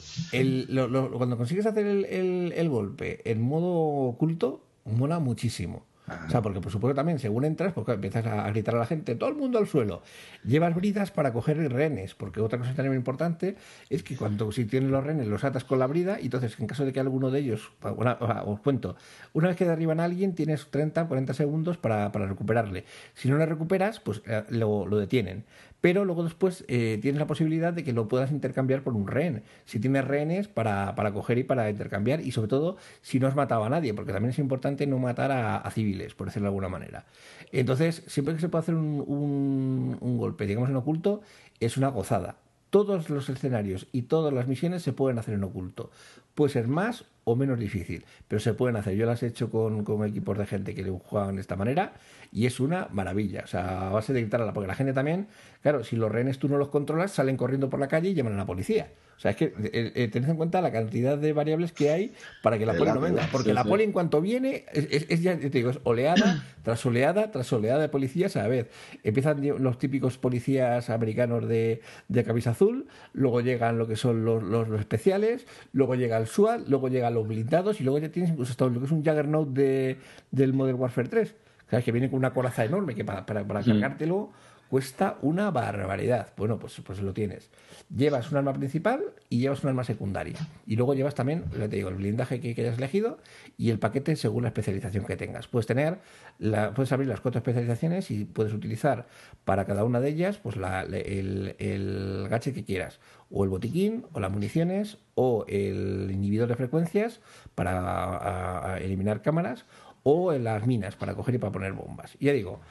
cuando consigues hacer el, el golpe en modo oculto, mola muchísimo. O sea, porque por supuesto también, según entras, pues empiezas a gritar a la gente, todo el mundo al suelo. Llevas bridas para coger rehenes, porque otra cosa también importante es que cuando si tienes los rehenes los atas con la brida, y entonces en caso de que alguno de ellos, os cuento, una vez que derriban a alguien tienes 30, 40 segundos para, para recuperarle. Si no le recuperas, pues eh, lo, lo detienen pero luego después eh, tienes la posibilidad de que lo puedas intercambiar por un rehén. Si tienes rehenes para, para coger y para intercambiar, y sobre todo si no has matado a nadie, porque también es importante no matar a, civiles, por decirlo de alguna manera. Entonces, siempre que se puede hacer un, un, un golpe, digamos, en oculto, es una gozada. Todos los escenarios y todas las misiones se pueden hacer en oculto. Puede ser más o menos difícil, pero se pueden hacer. Yo las he hecho con, con equipos de gente que le juegan de esta manera y es una maravilla. O sea, a base de gritar a la, porque la gente también, claro, si los rehenes tú no los controlas, salen corriendo por la calle y llaman a la policía. O sea, es que eh, eh, tened en cuenta la cantidad de variables que hay para que la poli no venga. Porque la poli en cuanto viene, es, ya, te digo, es oleada (clears throat) tras oleada tras oleada de policías a la vez. Empiezan los típicos policías americanos de, de camisa azul, luego llegan lo que son los, los, especiales, luego llega el SWAT, luego llegan los blindados y luego ya tienes incluso hasta lo que es un Juggernaut de, del Modern Warfare 3. ¿Sabes? Que viene con una coraza enorme que para, para, para cargártelo cuesta una barbaridad. Bueno, pues, pues lo tienes. Llevas un arma principal y llevas un arma secundaria. Y luego llevas también, te digo, el blindaje que, hayas elegido y el paquete según la especialización que tengas. Puedes tener, la, puedes abrir las cuatro especializaciones y puedes utilizar para cada una de ellas pues la, el, el gadget que quieras. O el botiquín, o las municiones, o el inhibidor de frecuencias para eliminar cámaras, o las minas para coger y para poner bombas. Ya digo,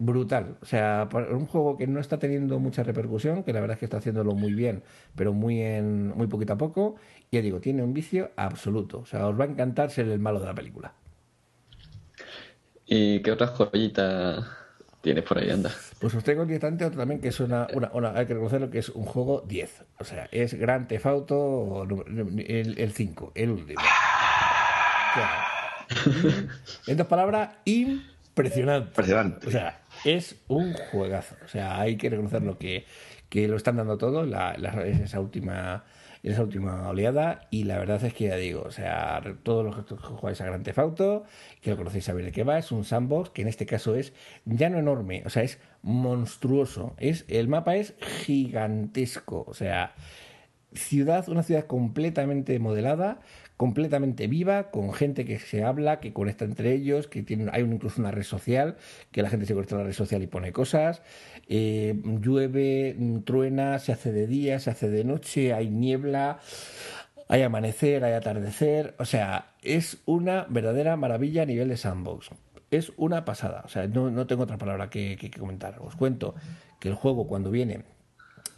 brutal. O sea, un juego que no está teniendo mucha repercusión, que la verdad es que está haciéndolo muy bien, pero muy en muy poquito a poco. Y ya digo, tiene un vicio absoluto. O sea, os va a encantar ser el malo de la película. ¿Y qué otras joyitas tienes por ahí, anda? Pues os traigo directamente otro también que es una, una, hay que reconocerlo que es un juego 10. O sea, es Gran Tefauto el 5, el, último. (laughs) en dos palabras, impresionante. Impresionante. O sea, es un juegazo. O sea, hay que reconocerlo que, que lo están dando todo. La, esa última esa última oleada. Y la verdad es que ya digo, o sea, todos los que jugáis a Grand Theft Auto, que lo conocéis saber de qué va, es un sandbox que en este caso es ya no enorme, o sea, es monstruoso, es el mapa es gigantesco, o sea, ciudad, una ciudad completamente modelada, completamente viva, con gente que se habla, que conecta entre ellos, que tiene, hay incluso una red social, que la gente se conecta a la red social y pone cosas, eh, llueve, truena, se hace de día, se hace de noche, hay niebla, hay amanecer, hay atardecer, o sea, es una verdadera maravilla a nivel de sandbox. Es una pasada, o sea, no, tengo otra palabra que, que comentar. Os cuento que el juego cuando viene,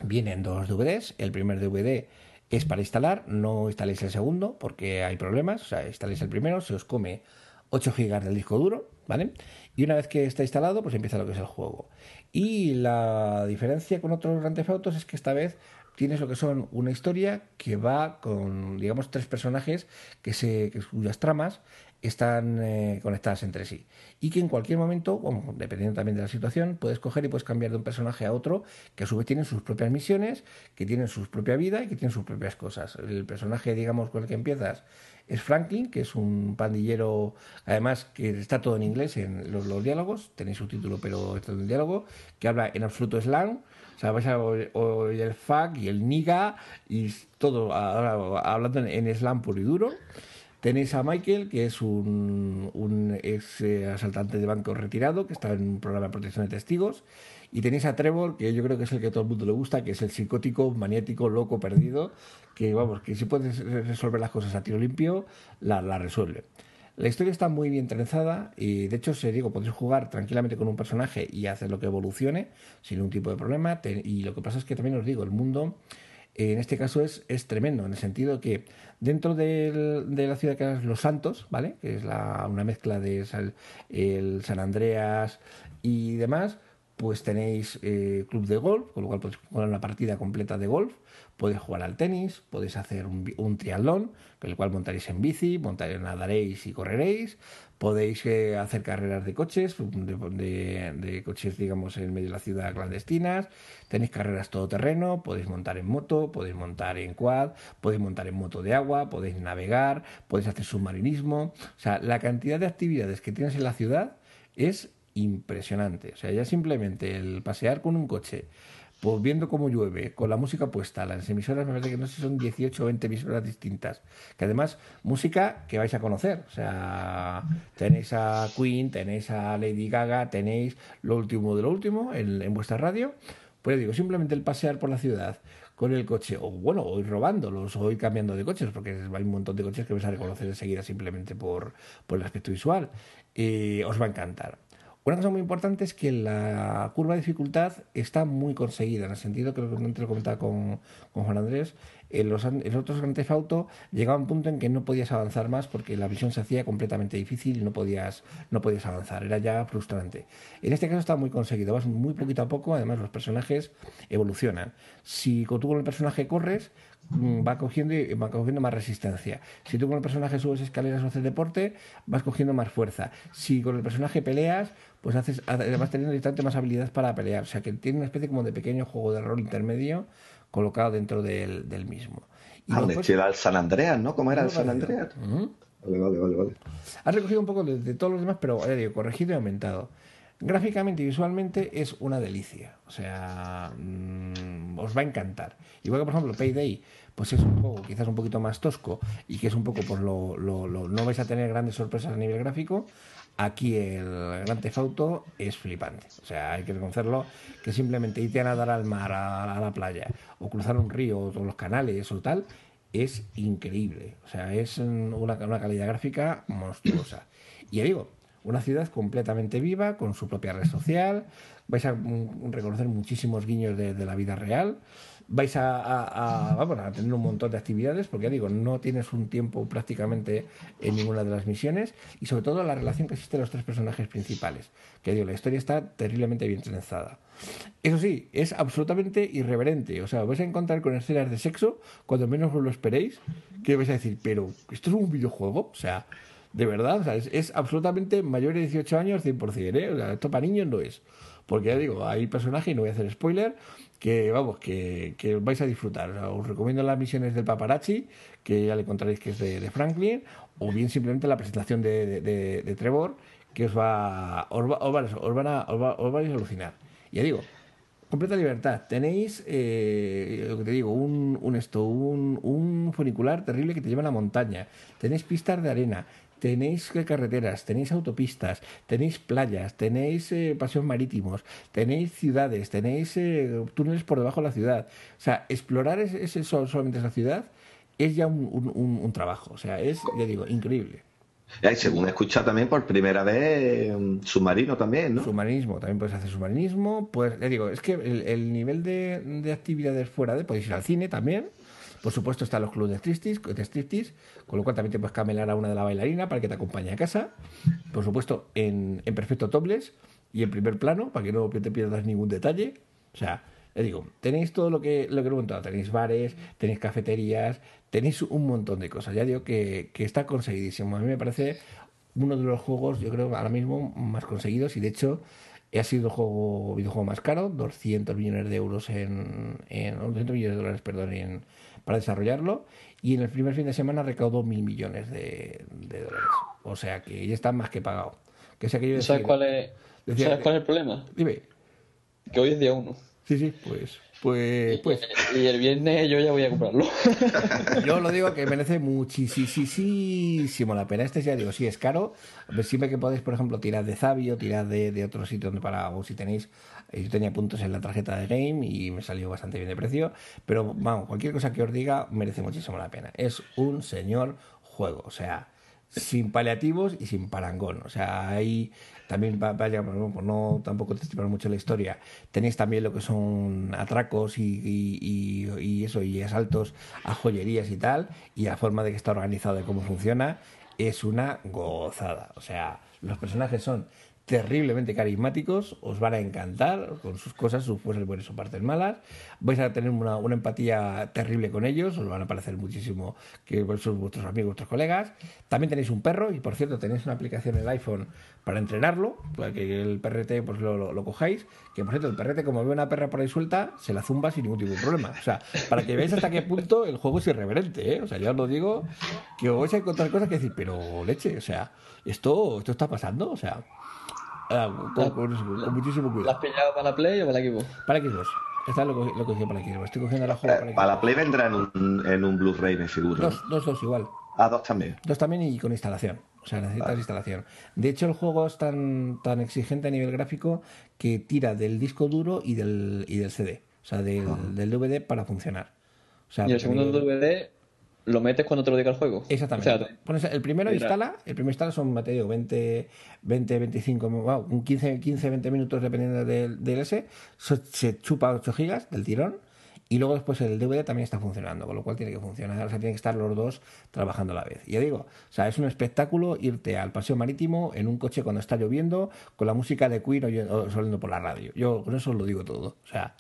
viene en dos DVDs, el primer DVD es para instalar, no instaléis el segundo porque hay problemas, o sea, instaléis el primero, se os come 8 GB del disco duro, ¿vale? Y una vez que está instalado, pues empieza lo que es el juego. Y la diferencia con otros Grand Theft es que esta vez tienes lo que son una historia que va con, digamos, tres personajes que se, cuyas tramas están eh, conectadas entre sí. Y que en cualquier momento, bueno, dependiendo también de la situación, puedes coger y puedes cambiar de un personaje a otro, que a su vez tienen sus propias misiones, que tienen su propia vida y que tienen sus propias cosas. El personaje, digamos, con el que empiezas es Franklin, que es un pandillero, además que está todo en inglés en los, diálogos, tenéis su título, pero está en el diálogo, que habla en absoluto slang sea, vais a oír el fuck y el niga y todo hablando en, slam puro y duro. Tenéis a Michael, que es un, ex eh, asaltante de banco retirado, que está en un programa de protección de testigos. Y tenéis a Trevor, que yo creo que es el que a todo el mundo le gusta, que es el psicótico, maniático, loco, perdido, que vamos, que si puedes resolver las cosas a tiro limpio, la, la resuelve. La historia está muy bien trenzada y de hecho, se digo, podéis jugar tranquilamente con un personaje y hacer lo que evolucione sin ningún tipo de problema. y lo que pasa es que también os digo, el mundo en este caso es, es tremendo, en el sentido que dentro de la ciudad que es Los Santos, ¿vale? Que es la, una mezcla de el San Andreas y demás, pues tenéis eh, club de golf, con lo cual podéis jugar una partida completa de golf, podéis jugar al tenis, podéis hacer un, triatlón, con el cual montaréis en bici, montaréis, nadaréis y correréis, podéis eh, hacer carreras de coches, de, coches, digamos, en medio de la ciudad clandestinas, tenéis carreras todoterreno, podéis montar en moto, podéis montar en quad, podéis montar en moto de agua, podéis navegar, podéis hacer submarinismo, o sea, la cantidad de actividades que tienes en la ciudad es impresionante. O sea, ya simplemente el pasear con un coche, pues viendo cómo llueve, con la música puesta, las emisoras me parece que no sé si son 18 o 20 emisoras distintas, que además música que vais a conocer, o sea, tenéis a Queen, tenéis a Lady Gaga, tenéis lo último de lo último en, vuestra radio, pues digo, simplemente el pasear por la ciudad con el coche, o bueno, o ir robándolos, o ir cambiando de coches, porque hay un montón de coches que vais a reconocer enseguida simplemente por, por el aspecto visual, y os va a encantar. Una cosa muy importante es que la curva de dificultad está muy conseguida, en el sentido que lo lo comentaba con, con Juan Andrés, en los, otros Grand Theft Auto llegaba un punto en que no podías avanzar más porque la visión se hacía completamente difícil y no podías, no podías avanzar, era ya frustrante. En este caso está muy conseguido, vas muy poquito a poco, además los personajes evolucionan. Si tú con el personaje corres, Mm, va cogiendo, va cogiendo más resistencia. Si tú con el personaje subes escaleras o haces deporte, vas cogiendo más fuerza. Si con el personaje peleas, pues haces, vas teniendo instante más habilidades para pelear. O sea que tiene una especie como de pequeño juego de rol intermedio colocado dentro del, mismo. Y ah, era el San Andreas, ¿no? ¿Cómo era el San Andreas? Vale, vale, vale, vale. Has recogido un poco de, todos los demás, pero ya digo, corregido y aumentado. Gráficamente y visualmente es una delicia. O sea, mm, os va a encantar. Igual que, por ejemplo, Payday, pues es un juego quizás un poquito más tosco y que es un poco, pues lo, lo, no vais a tener grandes sorpresas a nivel gráfico. Aquí el Gran Theft Auto es flipante. O sea, hay que reconocerlo que simplemente irte a nadar al mar, a, la playa, o cruzar un río, o los canales o tal, es increíble. O sea, es una, una calidad gráfica monstruosa. Y ya digo, una ciudad completamente viva, con su propia red social. Vais a reconocer muchísimos guiños de, la vida real. Vais a, a, tener un montón de actividades, porque ya digo, no tienes un tiempo prácticamente en ninguna de las misiones. Y sobre todo la relación que existe entre los tres personajes principales. Que digo, la historia está terriblemente bien trenzada. Eso sí, es absolutamente irreverente. O sea, vais a encontrar con escenas de sexo cuando menos os lo esperéis. Que vais a decir, pero, ¿esto es un videojuego? O sea, de verdad, es, absolutamente mayor de 18 años 100%, ¿eh? O sea, esto para niños no es. Porque ya digo, hay personajes, y no voy a hacer spoiler, que vamos, que, vais a disfrutar. os recomiendo las misiones del paparazzi, que ya le encontraréis que es de, Franklin, o bien simplemente la presentación de, Trevor, que os va, os, va, van a, os, vais a alucinar. Ya digo, completa libertad. Tenéis, eh, lo que te digo, un, esto, un, funicular terrible que te lleva a la montaña. Tenéis pistas de arena tenéis carreteras, tenéis autopistas, tenéis playas, tenéis eh, paseos marítimos, tenéis ciudades, tenéis eh, túneles por debajo de la ciudad. O sea, explorar ese, solamente esa ciudad es ya un, trabajo. O sea, es, ya digo, increíble. Y según he escuchado también por primera vez submarino también, ¿no? Submarinismo, también puedes hacer submarinismo. Pues, le digo, es que el, nivel de, de, actividades fuera de, podéis ir al cine también. Por supuesto están los clubes de striptease, con lo cual también te puedes camelar a una de la bailarina para que te acompañe a casa. Por supuesto en, perfecto topless y en primer plano para que no te pierdas ningún detalle. O sea, le digo, tenéis todo lo que, lo que he comentado. Tenéis bares, tenéis cafeterías, tenéis un montón de cosas. Ya digo que, que está conseguidísimo. A mí me parece uno de los juegos, yo creo, ahora mismo más conseguidos y de hecho ha sido el juego, videojuego más caro, 200 millones de euros en, en 200 millones de dólares, perdón, en, para desarrollarlo y en el primer fin de semana recaudó mil millones de, dólares. O sea que ya está más que pagado. Que ¿Sabes, cuál es, ¿Sabes cuál es el problema? Dime. Que hoy es día uno. Sí, sí, pues pues, pues. (laughs) Y el viernes yo ya voy a comprarlo. (laughs) Yo lo digo que merece muchísimo la pena. Este ya digo, sí es caro. Siempre que podéis, por ejemplo, tirar de Zavio, tirar de, de otro sitio donde para, o si tenéis, eh, yo tenía puntos en la tarjeta de game y me salió bastante bien de precio. Pero vamos, cualquier cosa que os diga merece muchísimo la pena. Es un señor juego. O sea, sin paliativos y sin parangón. O sea, hay también vaya, por no tampoco testimoniar mucho la historia, tenéis también lo que son atracos y, eso, y asaltos a joyerías y tal, y la forma de que está organizado y cómo funciona es una gozada. O sea, los personajes son terriblemente carismáticos, os van a encantar con sus cosas, sus fuerzas buenas sus partes malas. Vais a tener una, empatía terrible con ellos, os van a parecer muchísimo que son vuestros amigos, vuestros colegas. También tenéis un perro y, por cierto, tenéis una aplicación en el iPhone para entrenarlo, para que el perrete pues lo, lo, cojáis. Que, por cierto, el perrete, como ve una perra por ahí suelta, se la zumba sin ningún tipo de problema. O sea, para que veáis hasta qué punto el juego es irreverente, ¿eh? O sea, yo os lo digo, que os vais a encontrar cosas que decir, pero leche, o sea, esto, esto está pasando, o sea... Ah, con, muchísimo cuidado. ¿La has pillado para la Play o para la Xbox? Para Xbox. Esta es lo, que cogí para la Xbox. Estoy cogiendo la juego para la Para la Play vendrá en un, en un Blu-ray, me figuro. Dos, dos, dos igual. Ah, dos también. Dos también y con instalación. O sea, necesitas instalación. De hecho, el juego es tan, tan exigente a nivel gráfico que tira del disco duro y del, y del CD. O sea, del, ah. del DVD para funcionar. O sea, y el segundo DVD lo metes cuando te lo diga el juego. Exactamente. el primero instala, el primero instala son, te digo, 20, 20 25, wow, 15, 15, 20 minutos dependiendo del, del S, se chupa 8 gigas del tirón y luego después el DVD también está funcionando, con lo cual tiene que funcionar, o sea, tienen que estar los dos trabajando a la vez. Y ya digo, o sea, es un espectáculo irte al paseo marítimo en un coche cuando está lloviendo, con la música de Queen o, saliendo por la radio. Yo con eso lo digo todo, o sea,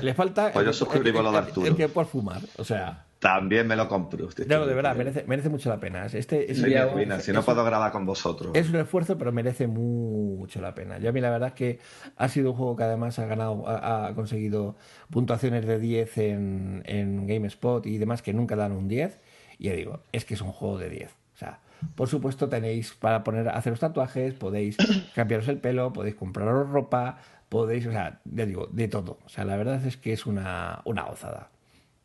le falta pues yo el, el, el, que por fumar, o sea... También me lo compro. No, de verdad, merece, merece mucho la pena. Este, si no puedo grabar con vosotros. Es un esfuerzo, pero merece mucho la pena. Yo a mí la verdad es que ha sido un juego que además ha ganado, ha, conseguido puntuaciones de 10 en, en GameSpot y demás que nunca dan un 10. Y ya digo, es que es un juego de 10. O sea, por supuesto tenéis para poner, haceros tatuajes, podéis (coughs) cambiaros el pelo, podéis compraros ropa, podéis, o sea, ya digo, de todo. O sea, la verdad es que es una, una gozada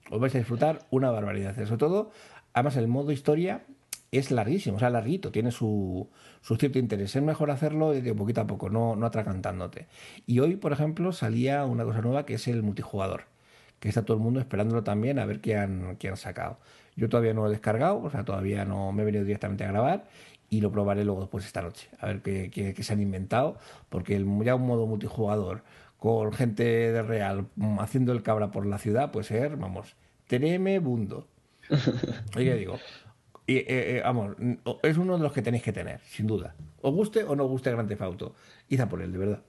os vais a disfrutar una barbaridad. Sobre todo, además el modo historia es larguísimo, o sea, larguito, tiene su, su cierto interés. Es mejor hacerlo de poquito a poco, no, no atracantándote. Y hoy, por ejemplo, salía una cosa nueva que es el multijugador, que está todo el mundo esperándolo también a ver qué han, qué han sacado. Yo todavía no lo he descargado, o sea, todavía no me he venido directamente a grabar y lo probaré luego después esta noche, a ver qué, qué, se han inventado, porque el, ya un modo multijugador con gente de real haciendo el cabra por la ciudad puede ser, vamos, bundo Oye, (laughs) digo, y, eh, eh, vamos, es uno de los que tenéis que tener, sin duda. Os guste o no guste Grande Auto, id a por él, de verdad.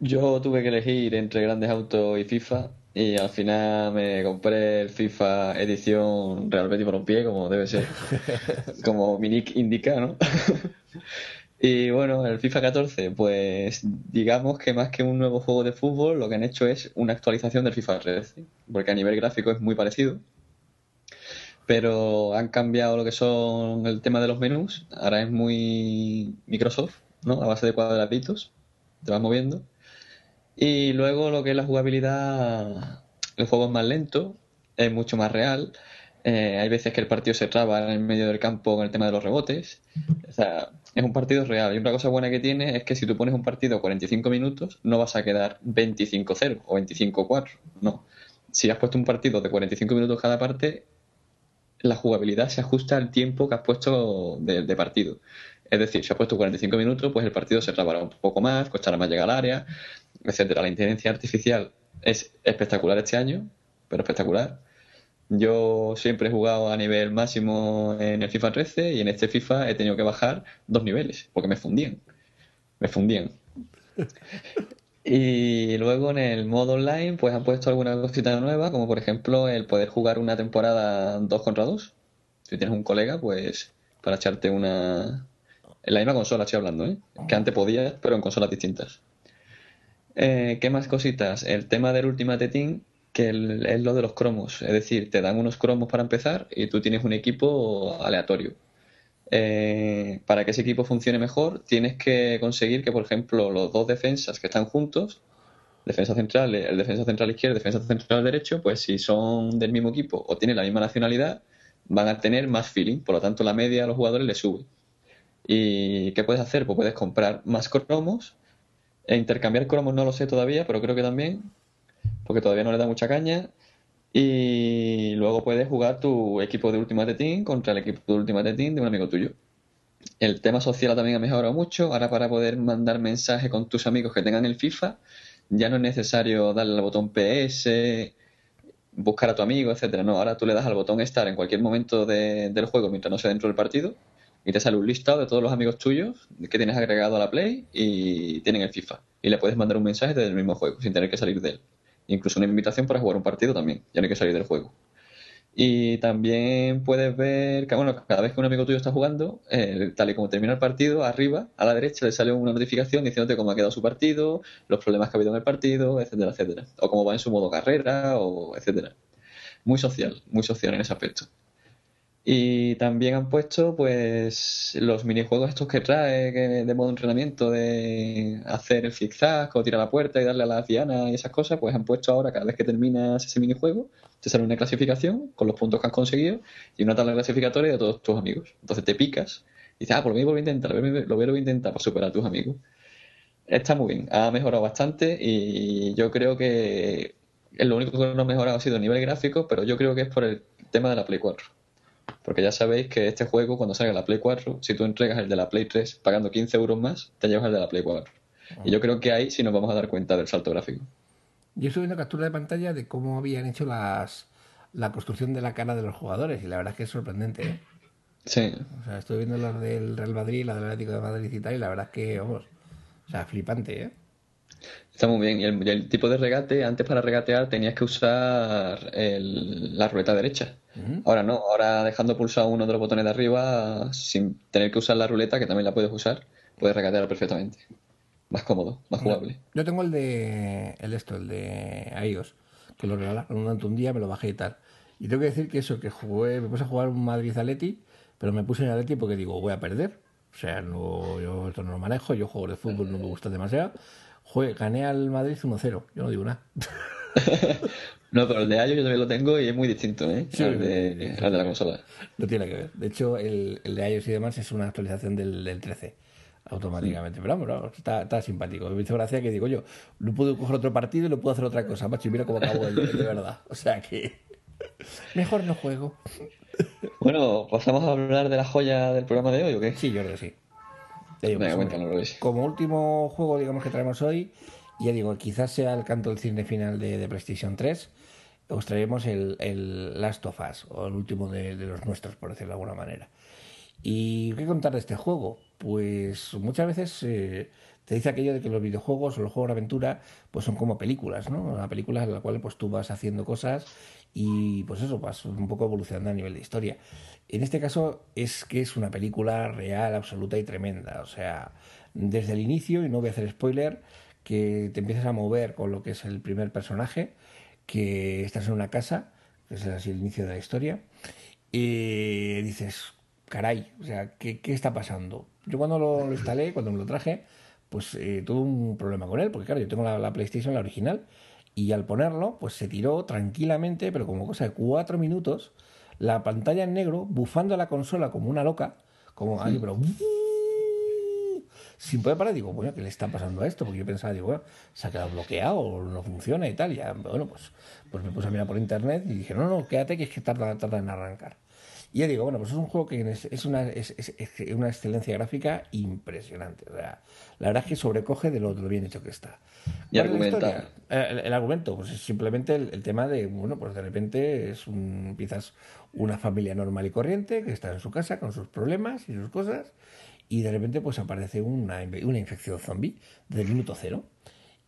Yo tuve que elegir entre Grandes Auto y FIFA y al final me compré el FIFA edición Real Betis por un pie, como debe ser, (laughs) como mi nick indica, ¿no? (laughs) Y bueno, el FIFA 14, pues digamos que más que un nuevo juego de fútbol, lo que han hecho es una actualización del FIFA 13, porque a nivel gráfico es muy parecido, pero han cambiado lo que son el tema de los menús, ahora es muy Microsoft, ¿no? A base de cuadraditos, te vas moviendo. Y luego lo que es la jugabilidad, el juego es más lento, es mucho más real. Eh, hay veces que el partido se traba en el medio del campo con el tema de los rebotes. O sea, es un partido real. Y una cosa buena que tiene es que si tú pones un partido 45 minutos, no vas a quedar 25-0 o 25-4. No. Si has puesto un partido de 45 minutos cada parte, la jugabilidad se ajusta al tiempo que has puesto de, partido. Es decir, si has puesto 45 minutos, pues el partido se trabará un poco más, costará más llegar al área, etcétera. La inteligencia artificial es espectacular este año, pero espectacular. Yo siempre he jugado a nivel máximo en el FIFA 13 y en este FIFA he tenido que bajar dos niveles porque me fundían. Me fundían. (laughs) Y luego en el modo online pues han puesto alguna cosita nueva, como por ejemplo el poder jugar una temporada 2 contra 2. Si tienes un colega, pues para echarte una... En la misma consola estoy hablando, ¿eh? Que antes podías, pero en consolas distintas. Eh, ¿Qué más cositas? El tema del Ultimate Team que es lo de los cromos. Es decir, te dan unos cromos para empezar y tú tienes un equipo aleatorio. Eh, para que ese equipo funcione mejor, tienes que conseguir que, por ejemplo, los dos defensas que están juntos defensa central, el defensa central izquierdo, defensa central derecho, pues si son del mismo equipo o tienen la misma nacionalidad, van a tener más feeling, por lo tanto la media a los jugadores les sube. ¿Y qué puedes hacer? Pues puedes comprar más cromos e intercambiar cromos no lo sé todavía, pero creo que también, porque todavía no le da mucha caña. Y luego puedes jugar tu equipo de Ultimate Team contra el equipo de Ultimate Team de un amigo tuyo. El tema social también ha mejorado mucho. Ahora para poder mandar mensajes con tus amigos que tengan el FIFA, ya no es necesario darle al botón PS, buscar a tu amigo, etcétera. No, ahora tú le das al botón estar en cualquier momento del juego mientras no sea dentro del partido y te sale un listado de todos los amigos tuyos que tienes agregado a la Play y tienen el FIFA. Y le puedes mandar un mensaje desde el mismo juego sin tener que salir de él. Incluso una invitación para jugar un partido también, ya no hay que salir del juego. Y también puedes ver que, bueno, cada vez que un amigo tuyo está jugando, eh, tal y como termina el partido, arriba, a la derecha, le sale una notificación diciéndote cómo ha quedado su partido, los problemas que ha habido en el partido, etcétera, etcétera. O cómo va en su modo carrera, o etcétera. Muy social, muy social en ese aspecto. Y también han puesto pues los minijuegos estos que trae de modo entrenamiento de hacer el zigzag o tirar la puerta y darle a las dianas y esas cosas, pues han puesto ahora cada vez que terminas ese minijuego, te sale una clasificación con los puntos que has conseguido y una tabla clasificatoria de todos tus amigos. Entonces te picas y dices, ah, por mí voy a intentar, lo voy a intentar superar a tus amigos. Está muy bien, ha mejorado bastante y yo creo que lo único que no ha mejorado ha sido el nivel gráfico, pero yo creo que es por el tema de la Play 4 porque ya sabéis que este juego, cuando salga la Play 4, si tú entregas el de la Play 3 pagando 15 euros más, te llevas el de la Play 4. Y yo creo que ahí sí nos vamos a dar cuenta del salto gráfico. Yo estoy viendo captura de pantalla de cómo habían hecho las la construcción de la cara de los jugadores y la verdad es que es sorprendente. ¿eh? Sí. O sea, estoy viendo las del Real Madrid, la del Atlético de Madrid y tal, y la verdad es que, vamos, o sea, flipante, ¿eh? Está muy bien. Y el, tipo de regate, antes para regatear tenías que usar la ruleta derecha. Ahora no, ahora dejando pulsado uno de los botones de arriba, sin tener que usar la ruleta, que también la puedes usar, puedes regatear perfectamente. Más cómodo, más jugable. Yo tengo el de el esto, el de iOS, que lo regalaron durante un día, me lo bajé y tal. Y tengo que decir que eso, que jugué, me puse a jugar un Madrid Atleti, pero me puse en Atleti porque digo, voy a perder. O sea, no, yo esto no lo manejo, yo juego de fútbol, no me gusta demasiado. Joder, gané al Madrid 1-0. Yo no digo nada. (laughs) no, pero el de iOS yo también lo tengo y es muy distinto, ¿eh? al, de, la consola. No tiene que ver. De hecho, el, el de iOS y demás es una actualización del, del 13 automáticamente. Pero vamos, está, está, simpático. Me hizo gracia que digo yo, no puedo coger otro partido y no puedo hacer otra cosa, macho, y mira cómo acabo el, de verdad. O sea que (laughs) mejor no juego. Bueno, ¿pasamos a hablar de la joya del programa de hoy o qué? Sí, yo creo que sí como último juego, digamos, que traemos hoy, ya digo, quizás sea el canto del cine final de, PlayStation 3, os traemos el, el, Last of Us, o el último de, los nuestros, por decirlo de alguna manera. ¿Y qué contar de este juego? Pues muchas veces eh, te dice aquello de que los videojuegos o los juegos de aventura pues son como películas, ¿no? Una película en la cual pues tú vas haciendo cosas y pues eso, vas un poco evolucionando a nivel de historia. En este caso es que es una película real, absoluta y tremenda. O sea, desde el inicio, y no voy a hacer spoiler, que te empiezas a mover con lo que es el primer personaje, que estás en una casa, que es el inicio de la historia, y dices, caray, o sea, ¿qué, está pasando? Yo cuando lo, instalé, cuando me lo traje, pues eh, tuve un problema con él, porque claro, yo tengo la, la PlayStation, la original, y al ponerlo, pues se tiró tranquilamente, pero como cosa de cuatro minutos, la pantalla en negro, bufando la consola como una loca, como ahí, pero sin poder parar, digo, bueno, ¿qué le está pasando a esto? Porque yo pensaba, digo, bueno, se ha quedado bloqueado, no funciona y tal. Y ya, bueno, pues, pues me puse a mirar por internet y dije, no, no, quédate que es que tarda, tarda en arrancar. Y ya digo, bueno, pues es un juego que es, una, es, una excelencia gráfica impresionante. O sea, la verdad es que sobrecoge de lo, bien hecho que está. ¿Y argumenta? El, el, argumento, pues es simplemente el, tema de, bueno, pues de repente es un, empiezas una familia normal y corriente que está en su casa con sus problemas y sus cosas y de repente pues aparece una, una infección zombie desde el minuto cero.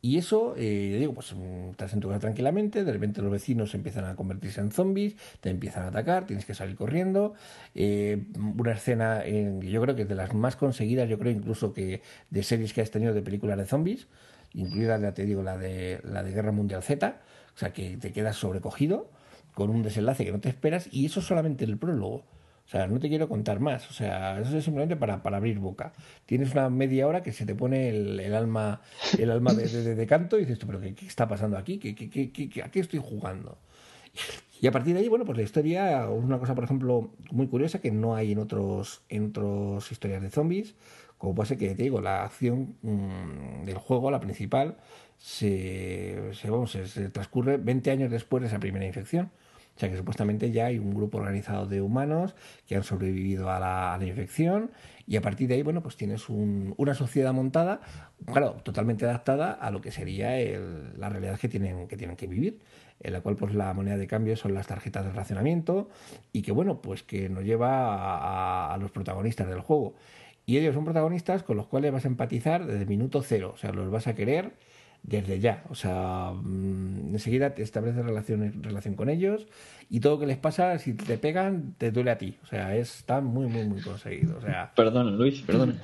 Y eso, eh, digo, pues mm, estás en tu casa tranquilamente, de repente los vecinos empiezan a convertirse en zombies, te empiezan a atacar, tienes que salir corriendo. Eh, una escena, en, yo creo que es de las más conseguidas, yo creo incluso que de series que has tenido de películas de zombies, incluida, ya te digo, la de, la de Guerra Mundial Z, o sea que te quedas sobrecogido con un desenlace que no te esperas y eso solamente el prólogo. O sea, no te quiero contar más. O sea, eso es simplemente para, para abrir boca. Tienes una media hora que se te pone el, el alma el alma de, de, de, canto y dices, ¿pero qué, qué está pasando aquí? ¿Qué, qué, qué, ¿A qué estoy jugando? Y a partir de ahí, bueno, pues la historia una cosa, por ejemplo, muy curiosa que no hay en otros en otras historias de zombies, como puede ser que, te digo, la acción mmm, del juego, la principal, se, se, vamos, se, se transcurre 20 años después de esa primera infección. Sea que supuestamente ya hay un grupo organizado de humanos que han sobrevivido a la, infección y a partir de ahí, bueno, pues tienes un, una sociedad montada, claro, totalmente adaptada a lo que sería el, la realidad que tienen, que tienen que vivir, en la cual pues la moneda de cambio son las tarjetas de racionamiento y que, bueno, pues que nos lleva a, a, los protagonistas del juego. Y ellos son protagonistas con los cuales vas a empatizar desde minuto cero, o sea, los vas a querer desde ya. O sea, mmm, enseguida te estableces relación, relación con ellos y todo lo que les pasa, si te pegan, te duele a ti. O sea, está muy, muy, muy conseguido. O sea... Perdona, Luis, perdona.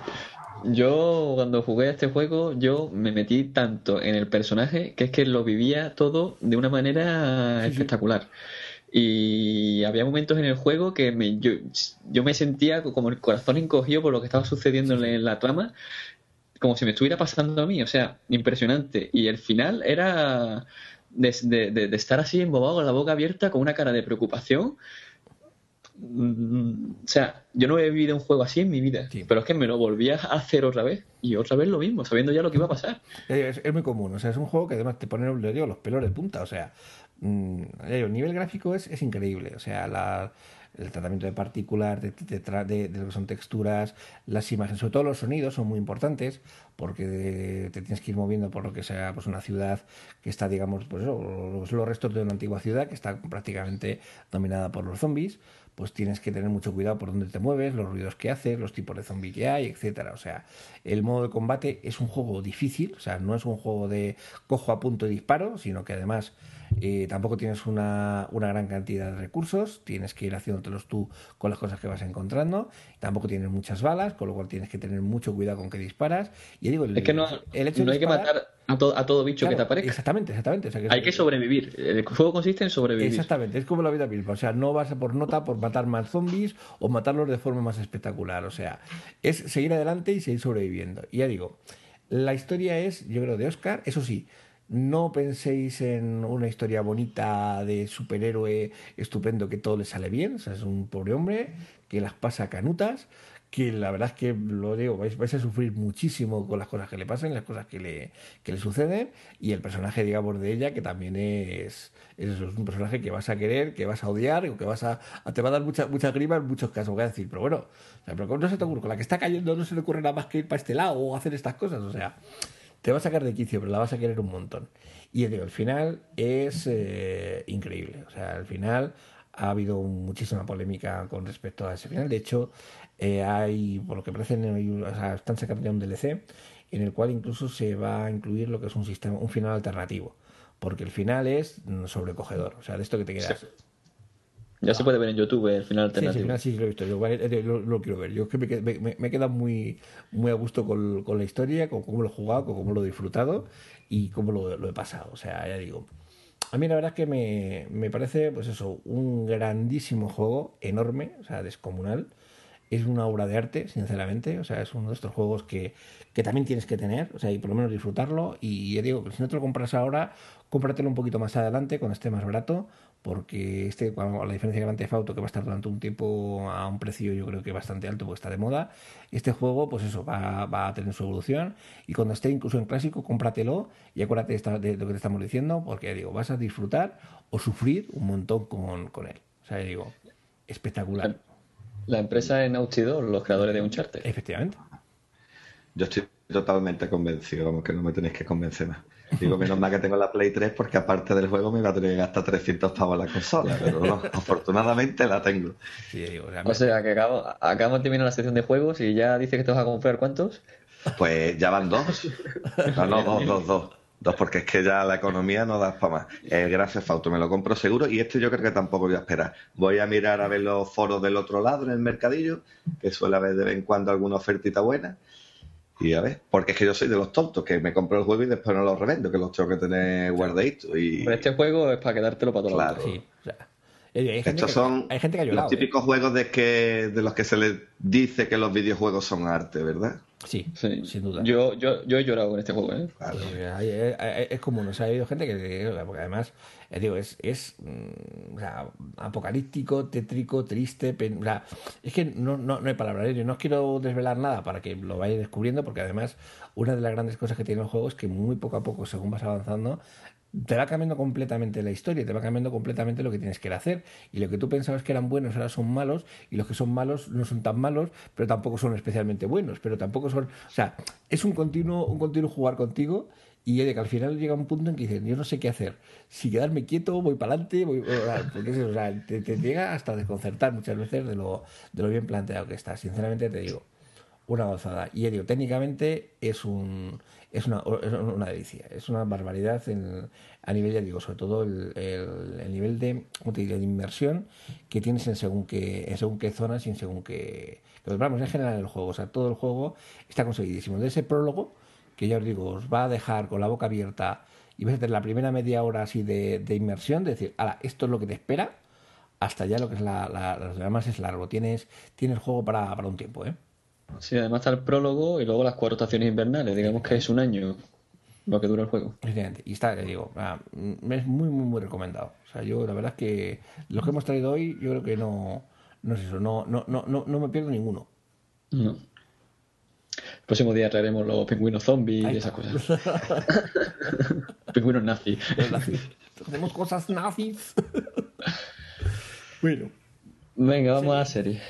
Yo cuando jugué a este juego, yo me metí tanto en el personaje que es que lo vivía todo de una manera sí, espectacular. Sí. Y había momentos en el juego que me, yo, yo me sentía como el corazón encogido por lo que estaba sucediendo en la trama como si me estuviera pasando a mí, o sea, impresionante. Y el final era de, de, de, estar así embobado con la boca abierta, con una cara de preocupación. O sea, yo no he vivido un juego así en mi vida, sí. pero es que me lo volvía a hacer otra vez y otra vez lo mismo, sabiendo ya lo que iba a pasar. Es, es muy común, o sea, es un juego que además te pone digo, los pelos de punta, o sea, mmm, el nivel gráfico es, es increíble, o sea, la, el tratamiento de partículas, de, de, de, lo que son texturas, las imágenes, sobre todo los sonidos son muy importantes porque te tienes que ir moviendo por lo que sea pues una ciudad que está, digamos, pues los, los restos de una antigua ciudad que está prácticamente dominada por los zombies, pues tienes que tener mucho cuidado por dónde te mueves, los ruidos que haces, los tipos de zombies que hay, etcétera. O sea, el modo de combate es un juego difícil, o sea, no es un juego de cojo a punto y disparo, sino que además eh, tampoco tienes una, una, gran cantidad de recursos, tienes que ir haciéndotelos tú con las cosas que vas encontrando, tampoco tienes muchas balas, con lo cual tienes que tener mucho cuidado con que disparas. Y digo, el, es que no, el hecho no hay disparar, que matar a, to, a todo bicho claro, que te aparezca. Exactamente, exactamente. O sea, que hay que sobrevivir. El juego consiste en sobrevivir. Exactamente, es como la vida misma. O sea, no vas a por nota por matar más zombies o matarlos de forma más espectacular. O sea, es seguir adelante y seguir sobreviviendo. Y ya digo, la historia es, yo creo, de Oscar, eso sí, no penséis en una historia bonita de superhéroe estupendo que todo le sale bien. O sea, es un pobre hombre que las pasa canutas, que la verdad es que lo digo, vais, a sufrir muchísimo con las cosas que le pasan, las cosas que le, que le suceden, y el personaje, digamos, de ella, que también es, es, un personaje que vas a querer, que vas a odiar, o que vas a, te va a dar mucha, mucha grima en muchos casos, voy a decir, pero bueno, pero ¿cómo no se te ocurre? Con la que está cayendo no se le ocurre nada más que ir para este lado o hacer estas cosas, o sea, te va a sacar de quicio, pero la vas a querer un montón. Y digo, el final es eh, increíble. O sea, al final ha habido muchísima polémica con respecto a ese final. De hecho, eh, hay, por lo que parece, o sea, están sacando ya un DLC en el cual incluso se va a incluir lo que es un sistema, un final alternativo. Porque el final es sobrecogedor. O sea, de esto que te quedas. Ya se puede ver en YouTube el final alternativo. Sí, sí, sí lo he visto. Yo lo, lo, quiero ver. Yo es que me, me, me he quedado muy, muy a gusto con, con, la historia, con cómo lo he jugado, con cómo lo he disfrutado y cómo lo, lo he pasado. O sea, ya digo. A mí la verdad es que me, me parece, pues eso, un grandísimo juego, enorme, o sea, descomunal. Es una obra de arte, sinceramente. O sea, es uno de estos juegos que, que también tienes que tener, o sea, y por lo menos disfrutarlo. Y ya digo, si no te lo compras ahora, cómpratelo un poquito más adelante, cuando esté más barato, porque este, a la diferencia de Grand Theft Auto, que va a estar durante un tiempo a un precio yo creo que bastante alto, porque está de moda, este juego, pues eso, va, va a tener su evolución, y cuando esté incluso en clásico, cómpratelo, y acuérdate de, esta, de lo que te estamos diciendo, porque ya digo, vas a disfrutar o sufrir un montón con, con él. O sea, ya digo, espectacular. La empresa en Naughty Dog, los creadores de Uncharted. Efectivamente. Yo estoy totalmente convencido, vamos, que no me tenéis que convencer más. Digo, menos mal que tengo la Play 3 porque aparte del juego me iba a tener que gastar 300 pavos la consola, pero no, (laughs) afortunadamente la tengo. Sí, o, sea, o sea, que acabo, acabamos de terminar la sección de juegos y ya dice que te vas a comprar cuántos. Pues ya van dos. (laughs) No, no, dos, dos, dos. Dos, porque es que ya la economía no da para más. Eh, gracias, Fauto, me lo compro seguro y este yo creo que tampoco voy a esperar. Voy a mirar a ver los foros del otro lado en el mercadillo, que suele haber de vez en cuando alguna ofertita buena. Y a ver, porque es que yo soy de los tontos, que me compro el juego y después no los revendo, que los tengo que tener guardaditos. Y... Pero este juego es para quedártelo para todos claro. Sí, o sea, Estos son los típicos ¿eh? juegos de que de los que se les dice que los videojuegos son arte, ¿verdad? Sí, sin duda. Yo, yo, yo he llorado con este juego, ¿eh? es común, o sea, ha habido gente que, porque además, eh, digo, es, es mm, apocalíptico, tétrico, triste, es que no, no, no hay palabra, yo no os quiero desvelar nada para que lo vayáis descubriendo, porque además una de las grandes cosas que tiene el juego es que muy poco a poco, según vas avanzando, te va cambiando completamente la historia, te va cambiando completamente lo que tienes que hacer. Y lo que tú pensabas que eran buenos ahora son malos, y los que son malos no son tan malos, pero tampoco son especialmente buenos, pero tampoco son... O sea, es un continuo, un continuo jugar contigo y de que al final llega un punto en que dices, yo no sé qué hacer. Si quedarme quieto, voy para adelante, voy, porque o sea, te, llega hasta desconcertar muchas veces de lo, de lo bien planteado que está. Sinceramente te digo, una gozada. Y digo, técnicamente es un es una, una delicia, es una barbaridad a nivel, ya digo, sobre todo el, el, nivel de, de inmersión que tienes en según qué, en según qué zonas y en según qué... Vamos, en general el juego, o sea, todo el juego está conseguidísimo. De ese prólogo, que ya os digo, os va a dejar con la boca abierta y vas a tener la primera media hora así de, de inmersión, de decir, ahora, esto es lo que te espera, hasta ya lo que es la, la, los demás es largo. Tienes, tienes juego para, para un tiempo, ¿eh? Sí, además está el prólogo y luego las cuatro estaciones invernales. Digamos que es un año lo que dura el juego. Y está, digo, es muy, muy, muy recomendado. O sea, yo la verdad es que los que hemos traído hoy, yo creo que no, no es eso, no, no, no, no, no me pierdo ninguno. No. El próximo día traeremos los pingüinos zombies y esas cosas. (laughs) pingüinos nazis. Tenemos cosas nazis. (laughs) bueno. Venga, vamos a la serie.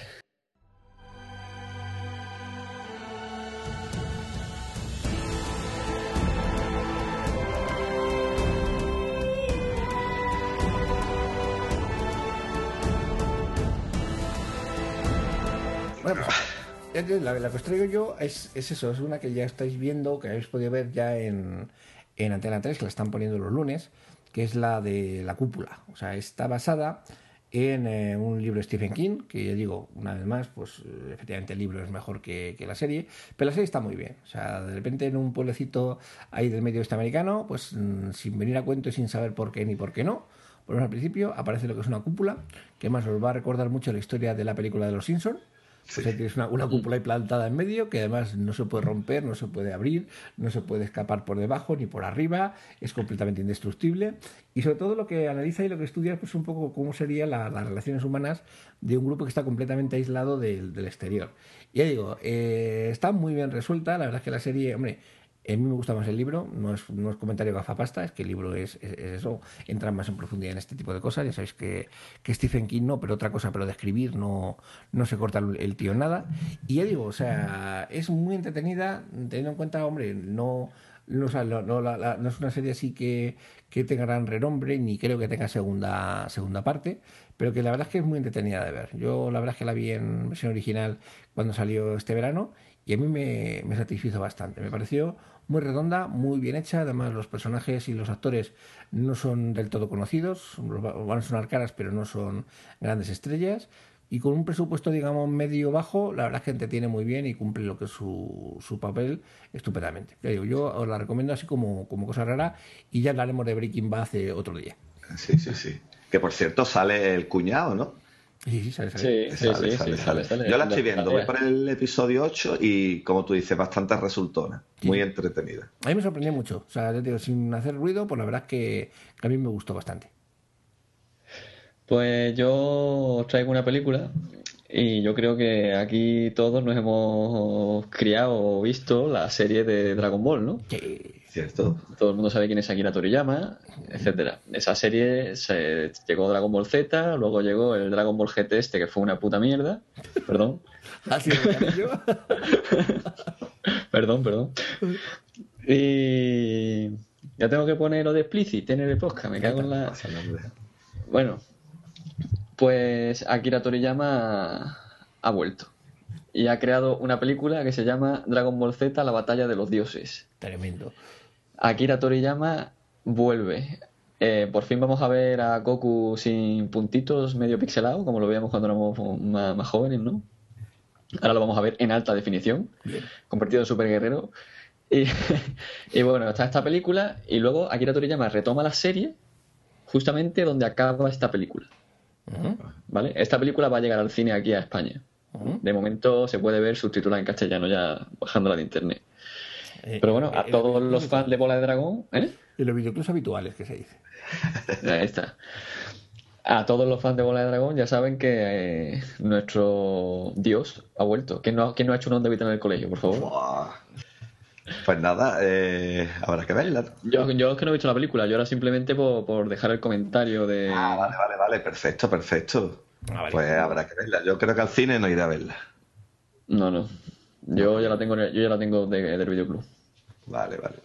La, que os traigo yo es, eso, es una que ya estáis viendo, que habéis podido ver ya en, en Antena 3, que la están poniendo los lunes, que es la de La Cúpula. O sea, está basada en eh, un libro de Stephen King, que ya digo, una vez más, pues efectivamente el libro es mejor que, la serie, pero la serie está muy bien. O sea, de repente en un pueblecito ahí del medio oeste americano, pues mm, sin venir a cuento y sin saber por qué ni por qué no, por al principio aparece lo que es una cúpula, que más os va a recordar mucho la historia de la película de los Simpsons o sea, tienes una, una, cúpula ahí plantada en medio que además no se puede romper, no se puede abrir, no se puede escapar por debajo ni por arriba, es completamente indestructible. Y sobre todo lo que analiza y lo que estudia es pues, un poco cómo serían las relaciones humanas de un grupo que está completamente aislado del, del exterior. Y ya digo, eh, está muy bien resuelta, la verdad es que la serie, hombre, a mí me gusta más el libro, no es, no es comentario gafapasta, es que el libro es, eso, entra más en profundidad en este tipo de cosas. Ya sabéis que, que Stephen King no, pero otra cosa, pero de escribir no, no se corta el, tío en nada. Y ya digo, o sea, es muy entretenida, teniendo en cuenta, hombre, no, no, no, es una serie así que, que tenga gran renombre, ni creo que tenga segunda, segunda parte, pero que la verdad es que es muy entretenida de ver. Yo la verdad es que la vi en versión original cuando salió este verano y a mí me, me satisfizo bastante. Me pareció muy redonda, muy bien hecha. Además, los personajes y los actores no son del todo conocidos, van a sonar caras, pero no son grandes estrellas. Y con un presupuesto, digamos, medio bajo, la verdad es que entretiene muy bien y cumple lo que es su, su papel estupendamente. yo os la recomiendo así como, como cosa rara y ya hablaremos de Breaking Bad otro día. Sí, sí, sí. Que por cierto sale el cuñado, ¿no? Sí, sí, sale, sale. Yo la estoy viendo, voy por el episodio 8 y, como tú dices, bastante resultona, muy entretenida. A mí me sorprendió mucho, o sea, digo, sin hacer ruido, pues la verdad es que, a mí me gustó bastante. Pues yo traigo una película y yo creo que aquí todos nos hemos criado o visto la serie de Dragon Ball, ¿no? Sí. Cierto. Todo el mundo sabe quién es Akira Toriyama, etcétera. Esa serie se llegó Dragon Ball Z, luego llegó el Dragon Ball GT este que fue una puta mierda. Perdón. (laughs) (laughs) perdón, perdón. Y ya tengo que poner lo de explicit en el podcast, me cago en la. Bueno, pues Akira Toriyama ha vuelto y ha creado una película que se llama Dragon Ball Z, la batalla de los dioses. Tremendo. Akira Toriyama vuelve. Eh, por fin vamos a ver a Goku sin puntitos, medio pixelado, como lo veíamos cuando éramos más, jóvenes, ¿no? Ahora lo vamos a ver en alta definición, convertido en super guerrero. Y, (laughs) y, bueno, está esta película y luego Akira Toriyama retoma la serie justamente donde acaba esta película. ¿Vale? Esta película va a llegar al cine aquí a España. De momento se puede ver subtitulada en castellano ya bajándola de internet. Eh, Pero bueno, a eh, todos los fans de Bola de Dragón, ¿eh? Y los videoclips habituales que se dice. (laughs) Ahí está. A todos los fans de Bola de Dragón ya saben que eh, nuestro Dios ha vuelto. ¿Quién no, no ha hecho un onda vital en el colegio, por favor? Pues nada, eh, habrá que verla. Yo, yo es que no he visto la película, yo era simplemente por, dejar el comentario de. Ah, vale, vale, vale, perfecto, perfecto. Ah, pues habrá que verla. Yo creo que al cine no iré a verla. No, no. Yo ya la tengo, yo ya la tengo de, del videoclub. Vale, vale.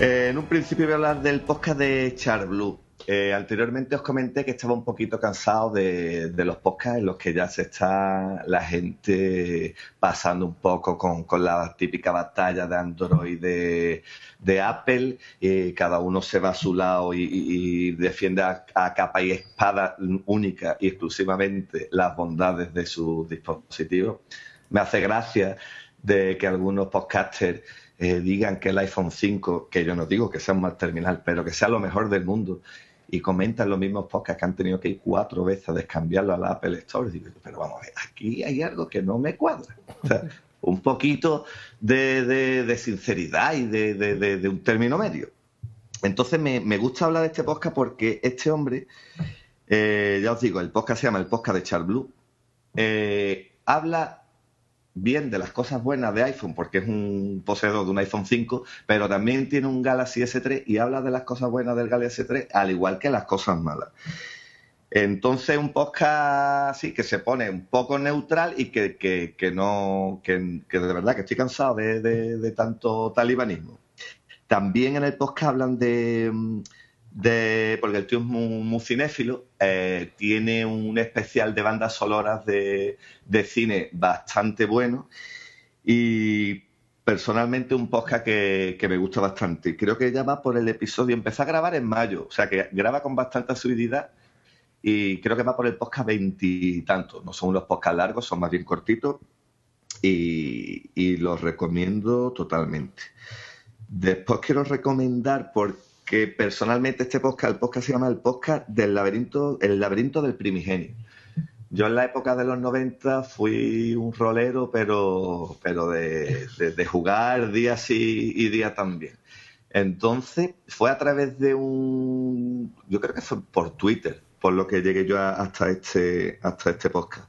Eh, en un principio voy a hablar del podcast de Char Blue. Eh, anteriormente os comenté que estaba un poquito cansado de, los podcasts en los que ya se está la gente pasando un poco con, la típica batalla de Android de, Apple y cada uno se va a su lado y, defiende a, capa y espada única y exclusivamente las bondades de sus dispositivos. Me hace gracia de que algunos podcasters eh, digan que el iPhone 5, que yo no digo que sea un mal terminal, pero que sea lo mejor del mundo, y comentan los mismos podcasts que han tenido que ir cuatro veces a descambiarlo a la Apple Store. Digo, pero vamos a ver, aquí hay algo que no me cuadra. O sea, (laughs) un poquito de, sinceridad y de, un término medio. Entonces me, gusta hablar de este podcast porque este hombre, eh, ya os digo, el podcast se llama el podcast de Char Blue, eh, habla bien de las cosas buenas de iPhone, porque es un poseedor de un iPhone 5, pero también tiene un Galaxy S3 y habla de las cosas buenas del Galaxy S3, al igual que las cosas malas. Entonces, un podcast sí que se pone un poco neutral y que, que, no, que, de verdad que estoy cansado de, de tanto talibanismo. También en el podcast hablan de de, porque el tío es muy, cinéfilo, eh, tiene un especial de bandas sonoras de, cine bastante bueno y personalmente un podcast que, me gusta bastante. Creo que ya va por el episodio, empezó a grabar en mayo, o sea que graba con bastante asiduidad y creo que va por el podcast veintitantos. No son unos podcasts largos, son más bien cortitos y, y los recomiendo totalmente. Después quiero recomendar porque que personalmente este podcast, el podcast se llama el podcast del laberinto, el laberinto del primigenio. Yo en la época de los 90 fui un rolero, pero, pero de, jugar día sí y día también. Entonces fue a través de un, yo creo que fue por Twitter, por lo que llegué yo hasta este, hasta este podcast.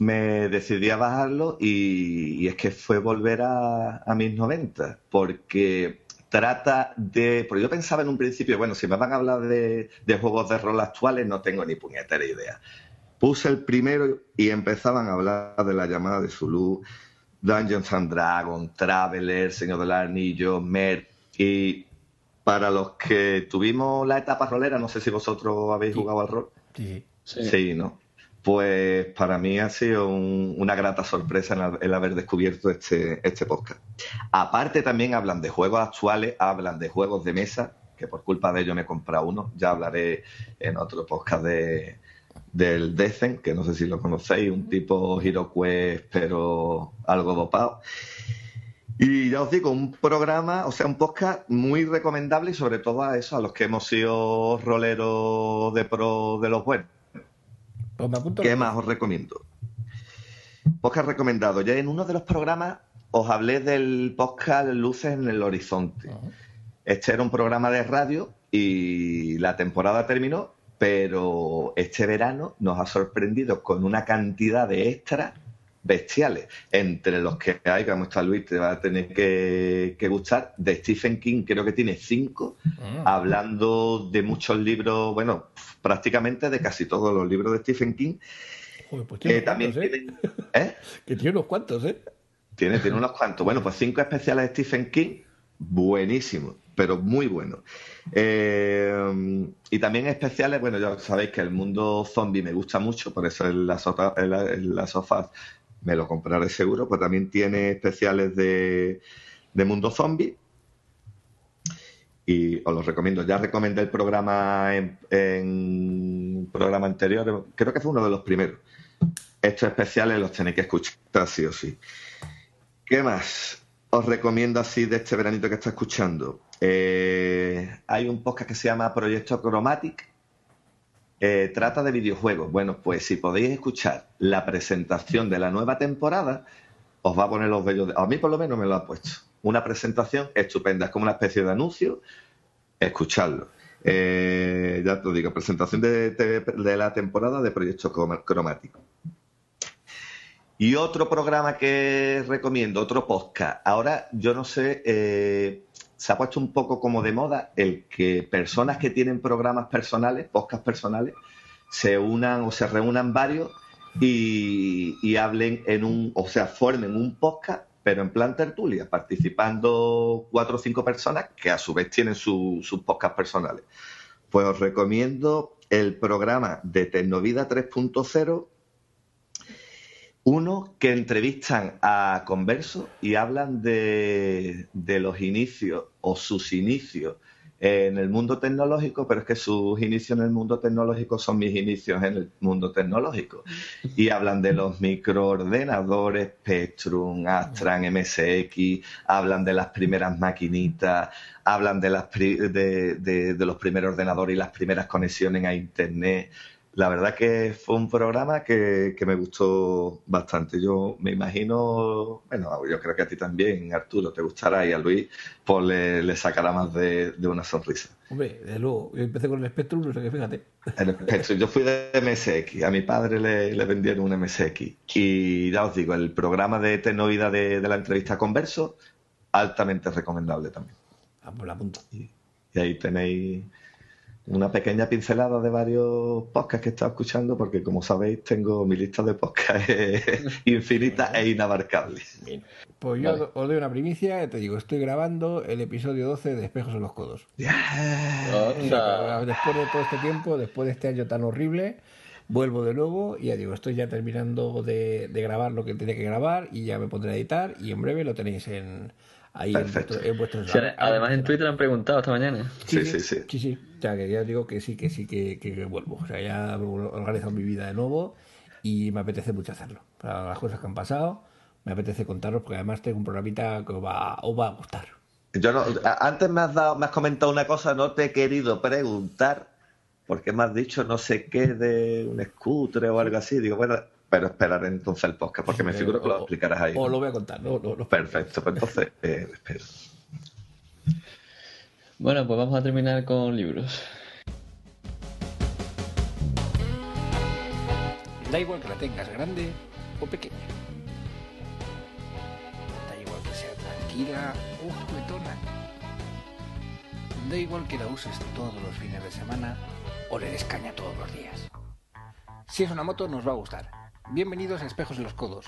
Me decidí a bajarlo y, es que fue volver a, a mis 90, porque trata de. Porque yo pensaba en un principio, bueno, si me van a hablar de, juegos de rol actuales, no tengo ni puñetera idea. Puse el primero y empezaban a hablar de la llamada de Zulu, Dungeons and Dragons, Traveler, Señor del Anillo, Mer. Y para los que tuvimos la etapa rolera, no sé si vosotros habéis jugado al rol. Sí. Sí, ¿no? Pues para mí ha sido una grata sorpresa el, haber descubierto este, este podcast. Aparte también hablan de juegos actuales, hablan de juegos de mesa, que por culpa de ello me he comprado uno. Ya hablaré en otro podcast de, del Decen, que no sé si lo conocéis, un tipo HeroQuest, pero algo dopado. Y ya os digo, un programa, o sea, un podcast muy recomendable y sobre todo a eso, a los que hemos sido roleros de pro de los buenos pues ¿Qué más os recomiendo? Podcast recomendado. Ya en uno de los programas os hablé del podcast Luces en el Horizonte. Este era un programa de radio y la temporada terminó, pero este verano nos ha sorprendido con una cantidad de extras bestiales, entre los que hay, como está Luis, te va a tener que, gustar, de Stephen King, creo que tiene cinco, ah. hablando de muchos libros, bueno, prácticamente de casi todos los libros de Stephen King. pues tiene también ¿eh? ¿eh? (laughs) que tiene unos cuantos, ¿eh? Tiene, tiene unos cuantos. Bueno, pues cinco especiales de Stephen King, buenísimos, pero muy buenos. Eh, y también especiales, bueno, ya sabéis que el mundo zombie me gusta mucho, por eso en las, en las sofás me lo compraré seguro, pues también tiene especiales de, de mundo zombie. y os lo recomiendo. Ya recomendé el programa en, en programa anterior, creo que fue uno de los primeros. Estos especiales los tenéis que escuchar sí o sí. ¿Qué más? Os recomiendo así de este veranito que está escuchando. Eh, hay un podcast que se llama Proyecto Chromatic. Eh, trata de videojuegos. Bueno, pues si podéis escuchar la presentación de la nueva temporada, os va a poner los bellos. A mí por lo menos me lo ha puesto una presentación estupenda, es como una especie de anuncio, escucharlo. Eh, ya te digo, presentación de, la temporada de Proyecto Cromático. Y otro programa que recomiendo, otro podcast. Ahora, yo no sé, eh, se ha puesto un poco como de moda el que personas que tienen programas personales, podcasts personales, se unan o se reúnan varios y, y hablen en un, o sea, formen un podcast pero en plan tertulia, participando cuatro o cinco personas que a su vez tienen sus podcasts personales. Pues os recomiendo el programa de Tecnovida 3.0, uno que entrevistan a Converso y hablan de, de los inicios o sus inicios en el mundo tecnológico, pero es que sus inicios en el mundo tecnológico son mis inicios en el mundo tecnológico. Y hablan de los microordenadores, Spectrum, Astran, MSX, hablan de las primeras maquinitas, hablan de, las de, de los primeros ordenadores y las primeras conexiones a Internet la verdad que fue un programa que, me gustó bastante. Yo me imagino, bueno, yo creo que a ti también, Arturo, te gustará y a Luis, pues le, sacará más de, una sonrisa. Hombre, de luego, yo empecé con el Spectrum, no sé qué, fíjate. El Spectrum, yo fui de MSX, a mi padre le, vendieron un MSX. Y ya os digo, el programa de Tecnovida de, de la entrevista Converso, altamente recomendable también. Ah, pues la punta. y ahí tenéis una pequeña pincelada de varios podcasts que he estado escuchando, porque como sabéis, tengo mi lista de podcasts (laughs) infinita e inabarcable. Pues yo os doy una primicia, te digo, estoy grabando el episodio 12 de Espejos en los Codos. después de todo este tiempo, después de este año tan horrible, vuelvo de nuevo y ya digo, estoy ya terminando de, de grabar lo que tenía que grabar y ya me pondré a editar y en breve lo tenéis en ahí en, vuestro, además en Twitter han preguntado esta mañana. Sí, sí, sí. Sí, sí. O sea, que ya digo que sí, que sí, que, que, vuelvo. O sea, ya he organizado mi vida de nuevo y me apetece mucho hacerlo. Para las cosas que han pasado, me apetece contaros porque además tengo un programita que os va, os va a gustar. Yo no, antes me has, dado, me has comentado una cosa, no te he querido preguntar, porque me has dicho no sé qué de un scooter o algo así. Digo, bueno, pero esperar entonces el podcast, porque me figuro que lo explicarás ahí. O lo voy a contar, no, Perfecto, pues entonces eh, espero. Bueno, pues vamos a terminar con libros. Da igual que la tengas grande o pequeña. Da igual que sea tranquila o juguetona. Da igual que la uses todos los fines de semana o le des caña todos los días. Si es una moto nos va a gustar Bienvenidos a Espejos en los Codos,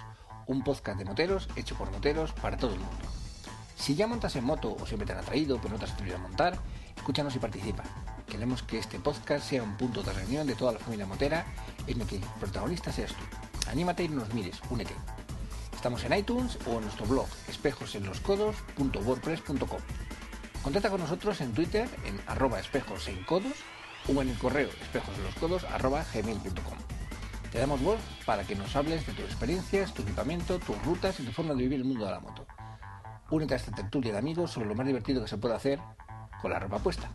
un podcast de moteros hecho por moteros para todo el mundo. Si ya montas en moto o siempre te han atraído pero no te has atrevido a montar, escúchanos y participa. Queremos que este podcast sea un punto de reunión de toda la familia motera en el que el protagonista seas tú. Anímate y nos mires, únete. Estamos en iTunes o en nuestro blog espejosenloscodos.wordpress.com. Contacta con nosotros en Twitter en arroba espejos en codos o en el correo espejosenloscodos.gmail.com. Te damos voz para que nos hables de tus experiencias, tu equipamiento, tus rutas y tu forma de vivir el mundo de la moto. Únete a esta tertulia de amigos sobre lo más divertido que se puede hacer con la ropa puesta.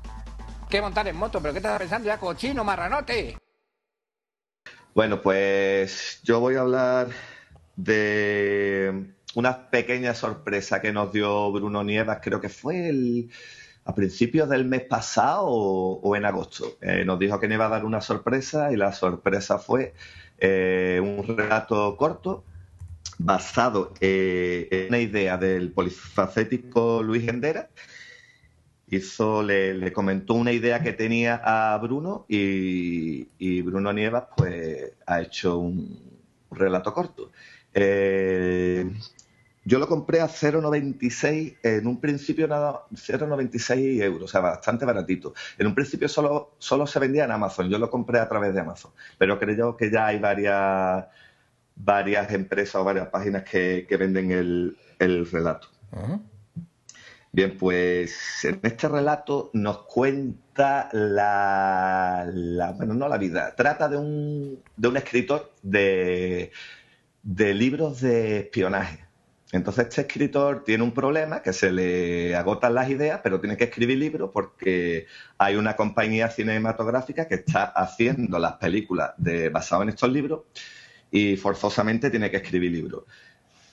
¿Qué montar en moto? ¿Pero qué estás pensando ya, cochino, marranote? Bueno, pues yo voy a hablar de una pequeña sorpresa que nos dio Bruno Nievas, creo que fue el, a principios del mes pasado o, en agosto. Eh, nos dijo que nos iba a dar una sorpresa y la sorpresa fue eh, un relato corto basado eh, en una idea del polifacético Luis Gendera. Hizo, le, comentó una idea que tenía a Bruno y, Bruno Nievas pues ha hecho un, relato corto. Eh, yo lo compré a 0,96, en un principio nada, 0,96 euros, o sea, bastante baratito. En un principio solo, solo se vendía en Amazon, yo lo compré a través de Amazon, pero creo que ya hay varias, varias empresas o varias páginas que, venden el, relato. Bien, pues en este relato nos cuenta la, bueno, no la vida, trata de un, de un escritor de, de libros de espionaje. Entonces este escritor tiene un problema, que se le agotan las ideas, pero tiene que escribir libros porque hay una compañía cinematográfica que está haciendo las películas de, basadas en estos libros y forzosamente tiene que escribir libros.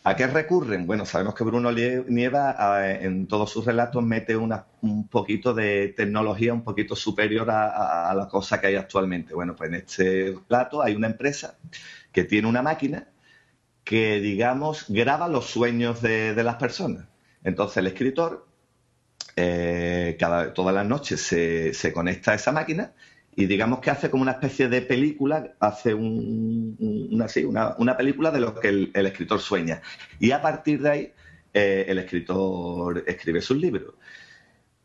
¿A qué recurren? Bueno, sabemos que Bruno Nieva en todos sus relatos mete un poquito de tecnología un poquito superior a, la cosa que hay actualmente. Bueno, pues en este relato hay una empresa que tiene una máquina que, digamos, graba los sueños de, las personas. Entonces el escritor, eh, cada, todas las noches se, se conecta a esa máquina y digamos que hace como una especie de película, hace una, una, película de lo que el, escritor sueña. Y a partir de ahí, eh, el escritor escribe sus libros.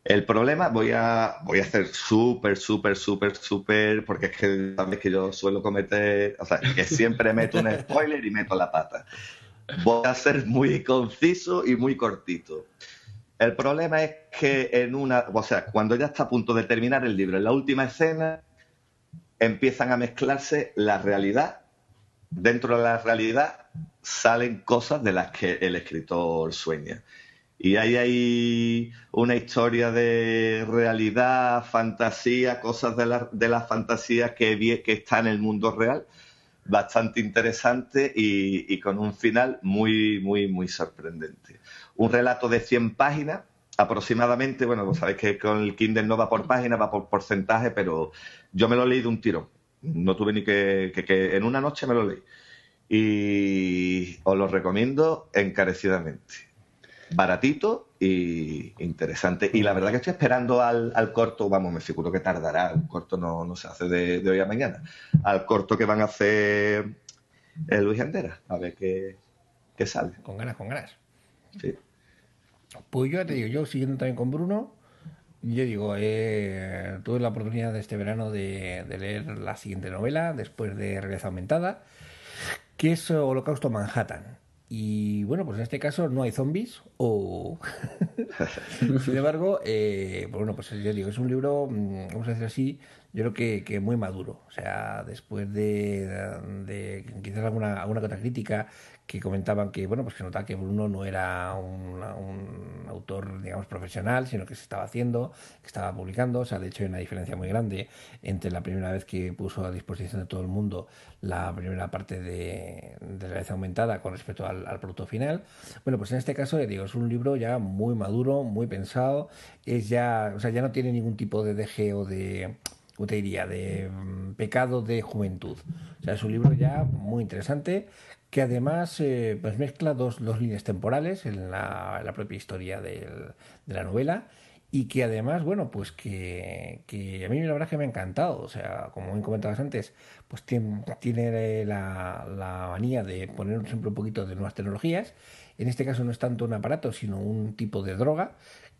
El problema, voy a, voy a hacer súper, súper, súper, súper, porque es que sabes que yo suelo cometer, o sea, que siempre meto un spoiler y meto la pata. Voy a ser muy conciso y muy cortito. El problema es que en una, o sea, cuando ya está a punto de terminar el libro, en la última escena, empiezan a mezclarse la realidad. Dentro de la realidad salen cosas de las que el escritor sueña. Y ahí hay una historia de realidad, fantasía, cosas de la, de la fantasía que, que está en el mundo real, bastante interesante y, con un final muy, muy, muy sorprendente un relato de 100 páginas aproximadamente, bueno, vos sabéis que con el Kindle no va por página, va por porcentaje, pero yo me lo leí de un tiro. No tuve ni que, que, en una noche me lo leí. Y os lo recomiendo encarecidamente. Baratito y interesante. Y la verdad que estoy esperando al, corto, vamos, me figuro que tardará, un corto no, no se hace de, hoy a mañana, al corto que van a hacer el Luis Andera, a ver qué, qué sale. Con ganas, con ganas. Sí. Pues yo te digo, yo siguiendo también con Bruno, yo digo, eh, tuve la oportunidad de este verano de, leer la siguiente novela, después de Realidad Aumentada, que es Holocausto Manhattan. Y bueno, pues en este caso no hay zombies, o. (laughs) (laughs) Sin embargo, eh, pues bueno, pues yo digo, es un libro, mm, vamos a decir así, yo creo que, que muy maduro. O sea, después de, de quizás alguna, alguna otra crítica que comentaban que bueno pues que notaba que Bruno no era un, autor digamos profesional sino que se estaba haciendo que estaba publicando. O sea de hecho hay una diferencia muy grande entre la primera vez que puso a disposición de todo el mundo la primera parte de, de realidad aumentada con respecto al, producto final. Bueno pues en este caso digo es un libro ya muy maduro muy pensado. Es ya o sea ya no tiene ningún tipo de deje o de ¿cómo te diría? de mm, pecado de juventud. O sea, es un libro ya muy interesante que además eh, pues mezcla dos, dos, líneas temporales en la, propia historia de la novela y que además, bueno, pues que, que, a mí la verdad que me ha encantado, o sea, como bien comentabas antes, pues tiene, tiene la, la manía de poner siempre un poquito de nuevas tecnologías, en este caso no es tanto un aparato, sino un tipo de droga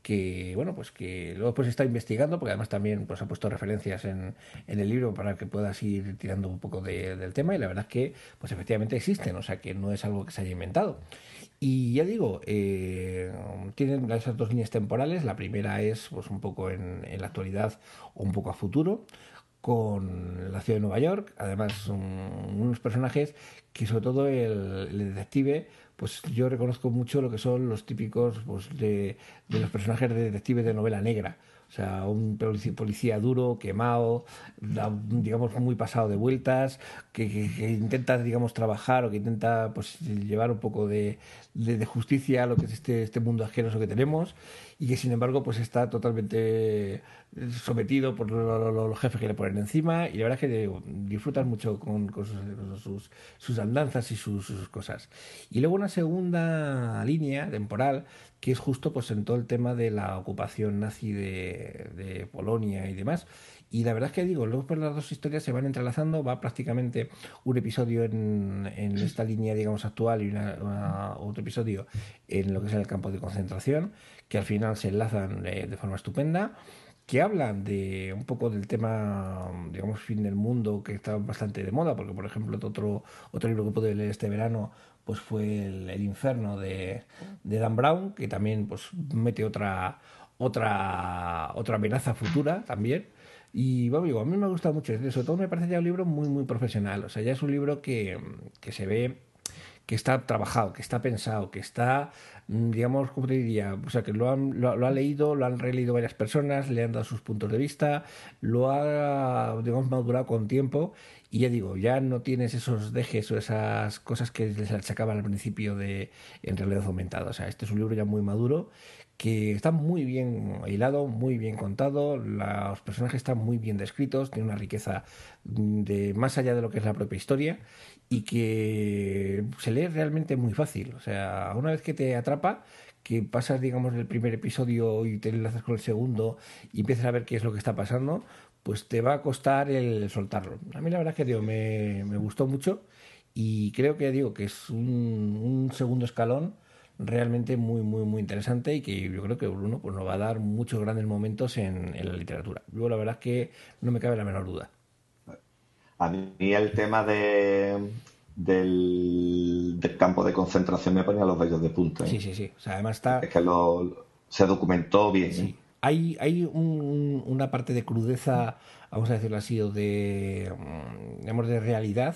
que bueno pues que luego pues está investigando porque además también pues ha puesto referencias en, en el libro para que puedas ir tirando un poco del tema y la verdad es que pues efectivamente existen o sea que no es algo que se haya inventado. Y ya digo eh, tienen esas dos líneas temporales la primera es pues un poco en, en la actualidad o un poco a futuro con la ciudad de Nueva York además unos personajes que sobre todo el, el detective pues yo reconozco mucho lo que son los típicos pues, de, de los personajes de detectives de novela negra. O sea, un policía duro, quemado, digamos, muy pasado de vueltas, que, intenta, digamos, trabajar o que intenta pues, llevar un poco de, de, justicia a lo que es este, este mundo asqueroso que tenemos y que, sin embargo, pues está totalmente sometido por los jefes que le ponen encima y la verdad es que disfrutan mucho con, sus, sus, andanzas y sus, cosas. Y luego una segunda línea temporal que es justo pues en todo el tema de la ocupación nazi de, de Polonia y demás. Y la verdad es que digo, luego pues las dos historias se van entrelazando, va prácticamente un episodio en, en esta línea, digamos, actual y otro episodio en lo que es el campo de concentración, que al final se enlazan de forma estupenda que hablan de un poco del tema, digamos, fin del mundo, que está bastante de moda, porque por ejemplo otro, otro libro que pude leer este verano pues fue el, Inferno de, de, Dan Brown, que también pues mete otra otra otra amenaza futura también. Y bueno, digo, a mí me ha gustado mucho, sobre todo me parece ya un libro muy muy profesional, o sea, ya es un libro que, que se ve que está trabajado, que está pensado, que está, mm, digamos, como te diría, o sea, que lo han, lo, leído, lo han releído varias personas, le han dado sus puntos de vista, lo ha, digamos, madurado con tiempo y ya digo, ya no tienes esos dejes o esas cosas que les achacaban al principio de en realidad aumentada. O sea, este es un libro ya muy maduro que está muy bien hilado, muy bien contado, los personajes están muy bien descritos, tiene una riqueza de más allá de lo que es la propia historia y que se lee realmente muy fácil. O sea, una vez que te atrapa, que pasas, digamos, el primer episodio y te enlazas con el segundo y empiezas a ver qué es lo que está pasando, pues te va a costar el soltarlo. A mí la verdad es que digo, me, me gustó mucho y creo que digo que es un, un, segundo escalón realmente muy muy muy interesante y que yo creo que Bruno pues nos va a dar muchos grandes momentos en, en la literatura. Luego la verdad es que no me cabe la menor duda. A mí el tema de, del, campo de concentración me ponía los vellos de punta. ¿eh? Sí, sí, sí. O sea, además está... Es que lo, se documentó bien. Sí. ¿eh? Hay, hay una parte de crudeza, vamos a decirlo así, o de, mm, digamos, de realidad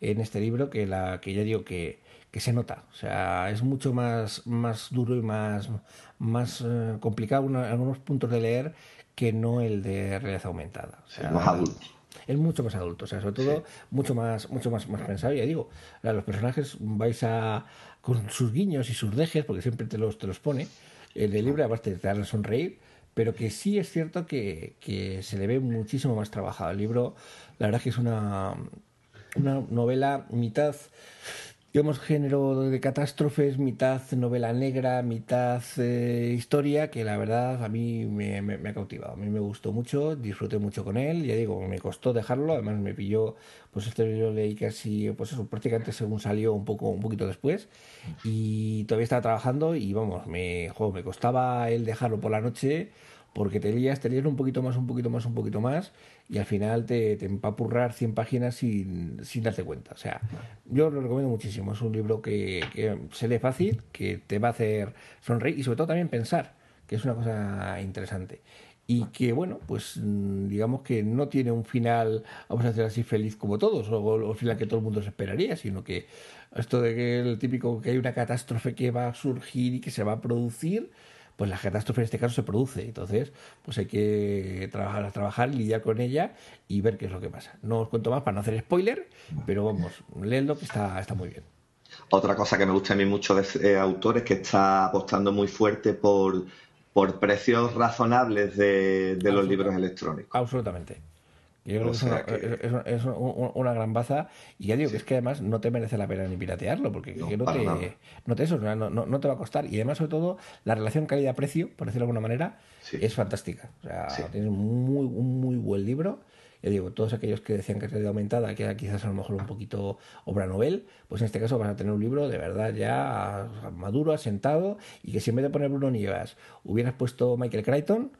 en este libro que, la, que ya digo que, que se nota. O sea, es mucho más, más duro y más, más eh, complicado en algunos puntos de leer que no el de realidad aumentada. O sea, más adulto es mucho más adulto, o sea, sobre todo mucho más, mucho más, más pensado. Ya digo, los personajes vais a con sus guiños y sus dejes, porque siempre te los, te los pone. El de libro aparte te dan a sonreír, pero que sí es cierto que, que se le ve muchísimo más trabajado. El libro, la verdad que es una, una novela mitad digamos, género de catástrofes, mitad novela negra, mitad eh, historia, que la verdad a mí me, ha cautivado. A mí me gustó mucho, disfruté mucho con él, ya digo, me costó dejarlo, además me pilló, pues este lo leí casi, pues eso, prácticamente según salió un poco, un poquito después, y todavía estaba trabajando y vamos, me, me costaba el dejarlo por la noche porque te lías, te lías un poquito más, un poquito más, un poquito más, y al final te, te empapurrar 100 páginas sin, sin darte cuenta. O sea, yo lo recomiendo muchísimo. Es un libro que, que se lee fácil, que te va a hacer sonreír y sobre todo también pensar, que es una cosa interesante y que bueno, pues mm, digamos que no tiene un final, vamos a decir así, feliz como todos, o el final que todo el mundo se esperaría, sino que esto de que el típico que hay una catástrofe que va a surgir y que se va a producir, pues la catástrofe en este caso se produce. Entonces, pues hay que trabajar, trabajar, lidiar con ella y ver qué es lo que pasa. No os cuento más para no hacer spoiler, pero vamos, leedlo que está, está muy bien. Otra cosa que me gusta a mí mucho de eh, autores que está apostando muy fuerte por, por precios razonables de, de los libros electrónicos. Absolutamente. Yo creo que, es, una, gran baza. Y ya digo que es que además no te merece la pena ni piratearlo, porque no, te, no, te, eso, no, no, te va a costar. Y además, sobre todo, la relación calidad-precio, por decirlo de alguna manera, es fantástica. O sea, tienes muy, un muy buen libro. Ya digo, todos aquellos que decían que de aumentada, que era quizás a lo mejor un poquito obra novel, pues en este caso van a tener un libro de verdad ya maduro, asentado, y que si en vez de poner Bruno Nievas hubieras puesto Michael Crichton,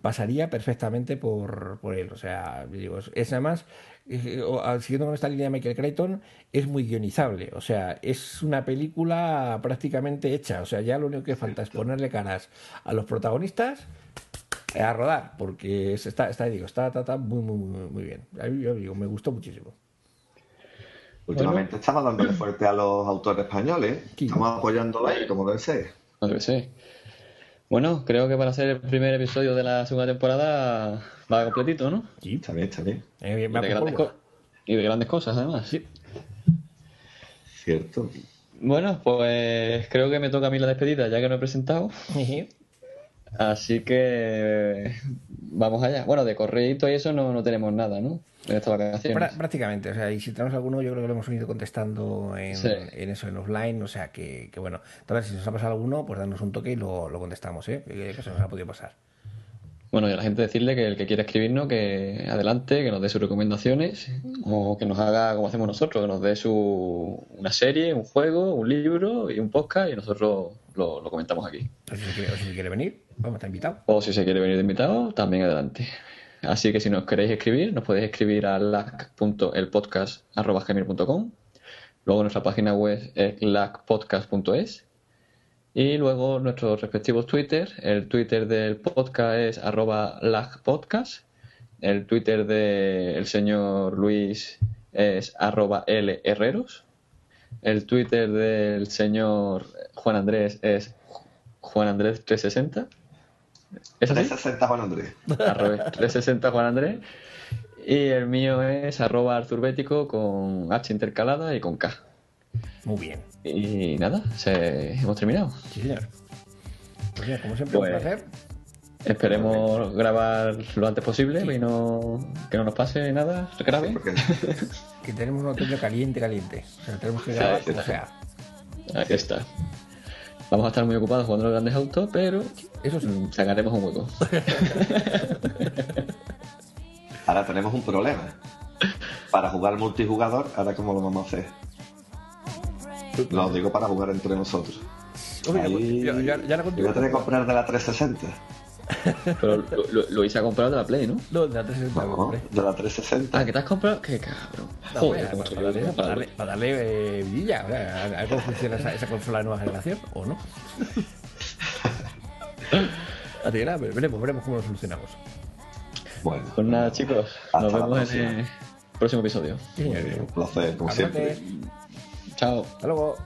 pasaría perfectamente por, por él. O sea, digo, es además, eh, siguiendo con esta línea de Michael Crichton, es muy guionizable. O sea, es una película prácticamente hecha. O sea, ya lo único que falta es ponerle caras a los protagonistas a rodar, porque está, está, digo, está, está, muy, muy, muy, muy bien. A mí, yo digo, me gustó muchísimo. Últimamente estamos dándole fuerte a los autores españoles. Estamos apoyándolo ahí, como debe ser. Debe ser. Bueno, creo que para ser el primer episodio de la segunda temporada va completito, ¿no? Sí, está bien, está bien. y, de grandes cosas, además. Sí. Cierto. Bueno, pues creo que me toca a mí la despedida, ya que no he presentado. Así que vamos allá. Bueno, de correíto y eso no, no tenemos nada, ¿no? En esta vacación. prácticamente, o sea, y si tenemos alguno, yo creo que lo hemos ido contestando en, en eso, en offline, o sea, que, que bueno. Entonces, si nos ha pasado alguno, pues darnos un toque y lo, lo contestamos, ¿eh? Que, se nos ha podido pasar. Bueno, y a la gente decirle que el que quiera escribirnos, que adelante, que nos dé sus recomendaciones, o que nos haga como hacemos nosotros, que nos dé su, una serie, un juego, un libro y un podcast, y nosotros lo, comentamos aquí. O si, quiere, si quiere venir, vamos, está invitado. O si se quiere venir de invitado, también adelante. Así que si nos queréis escribir, nos podéis escribir a lac.elpodcast.com. Luego nuestra página web es lacpodcast.es. Y luego nuestros respectivos Twitter. El Twitter del podcast es arroba lagpodcast. El Twitter del señor Luis es arroba lherreros. El Twitter del señor Juan Andrés es Juan Andrés 360. ¿Es 360 Juan Andrés. 360 Juan Andrés. Y el mío es arroba arturbético con H intercalada y con K. Muy bien. Y nada, se... hemos terminado. Sí, señor. Pues como siempre, un pues, placer. Esperemos grabar lo antes posible y no, que no nos pase nada grave. (laughs) que tenemos un otoño caliente, caliente. O sea, tenemos que grabar como sea. Ahí está. Vamos a estar muy ocupados jugando los grandes autos, pero eso sí, sacaremos un hueco. (laughs) ahora tenemos un problema. Para jugar multijugador, ahora cómo lo vamos a hacer. Lo digo para jugar entre nosotros. Ahí... ya, ya, ya voy a tener que comprar de la 360. Pero lo, lo, hice a comprar de la Play, ¿no? No, de la 360 no, De la 360. Ah, ¿que te has comprado? Qué cabrón. Joder, para, darle, para, darle, para darle eh, vidilla. a ver cómo funciona esa, esa, consola de nueva generación, ¿o no? (laughs) Así que nada, veremos, veremos cómo lo solucionamos. Bueno. Pues nada, chicos. Nos vemos en el próximo episodio. Sí, un placer, como siempre. Chao. Hasta luego.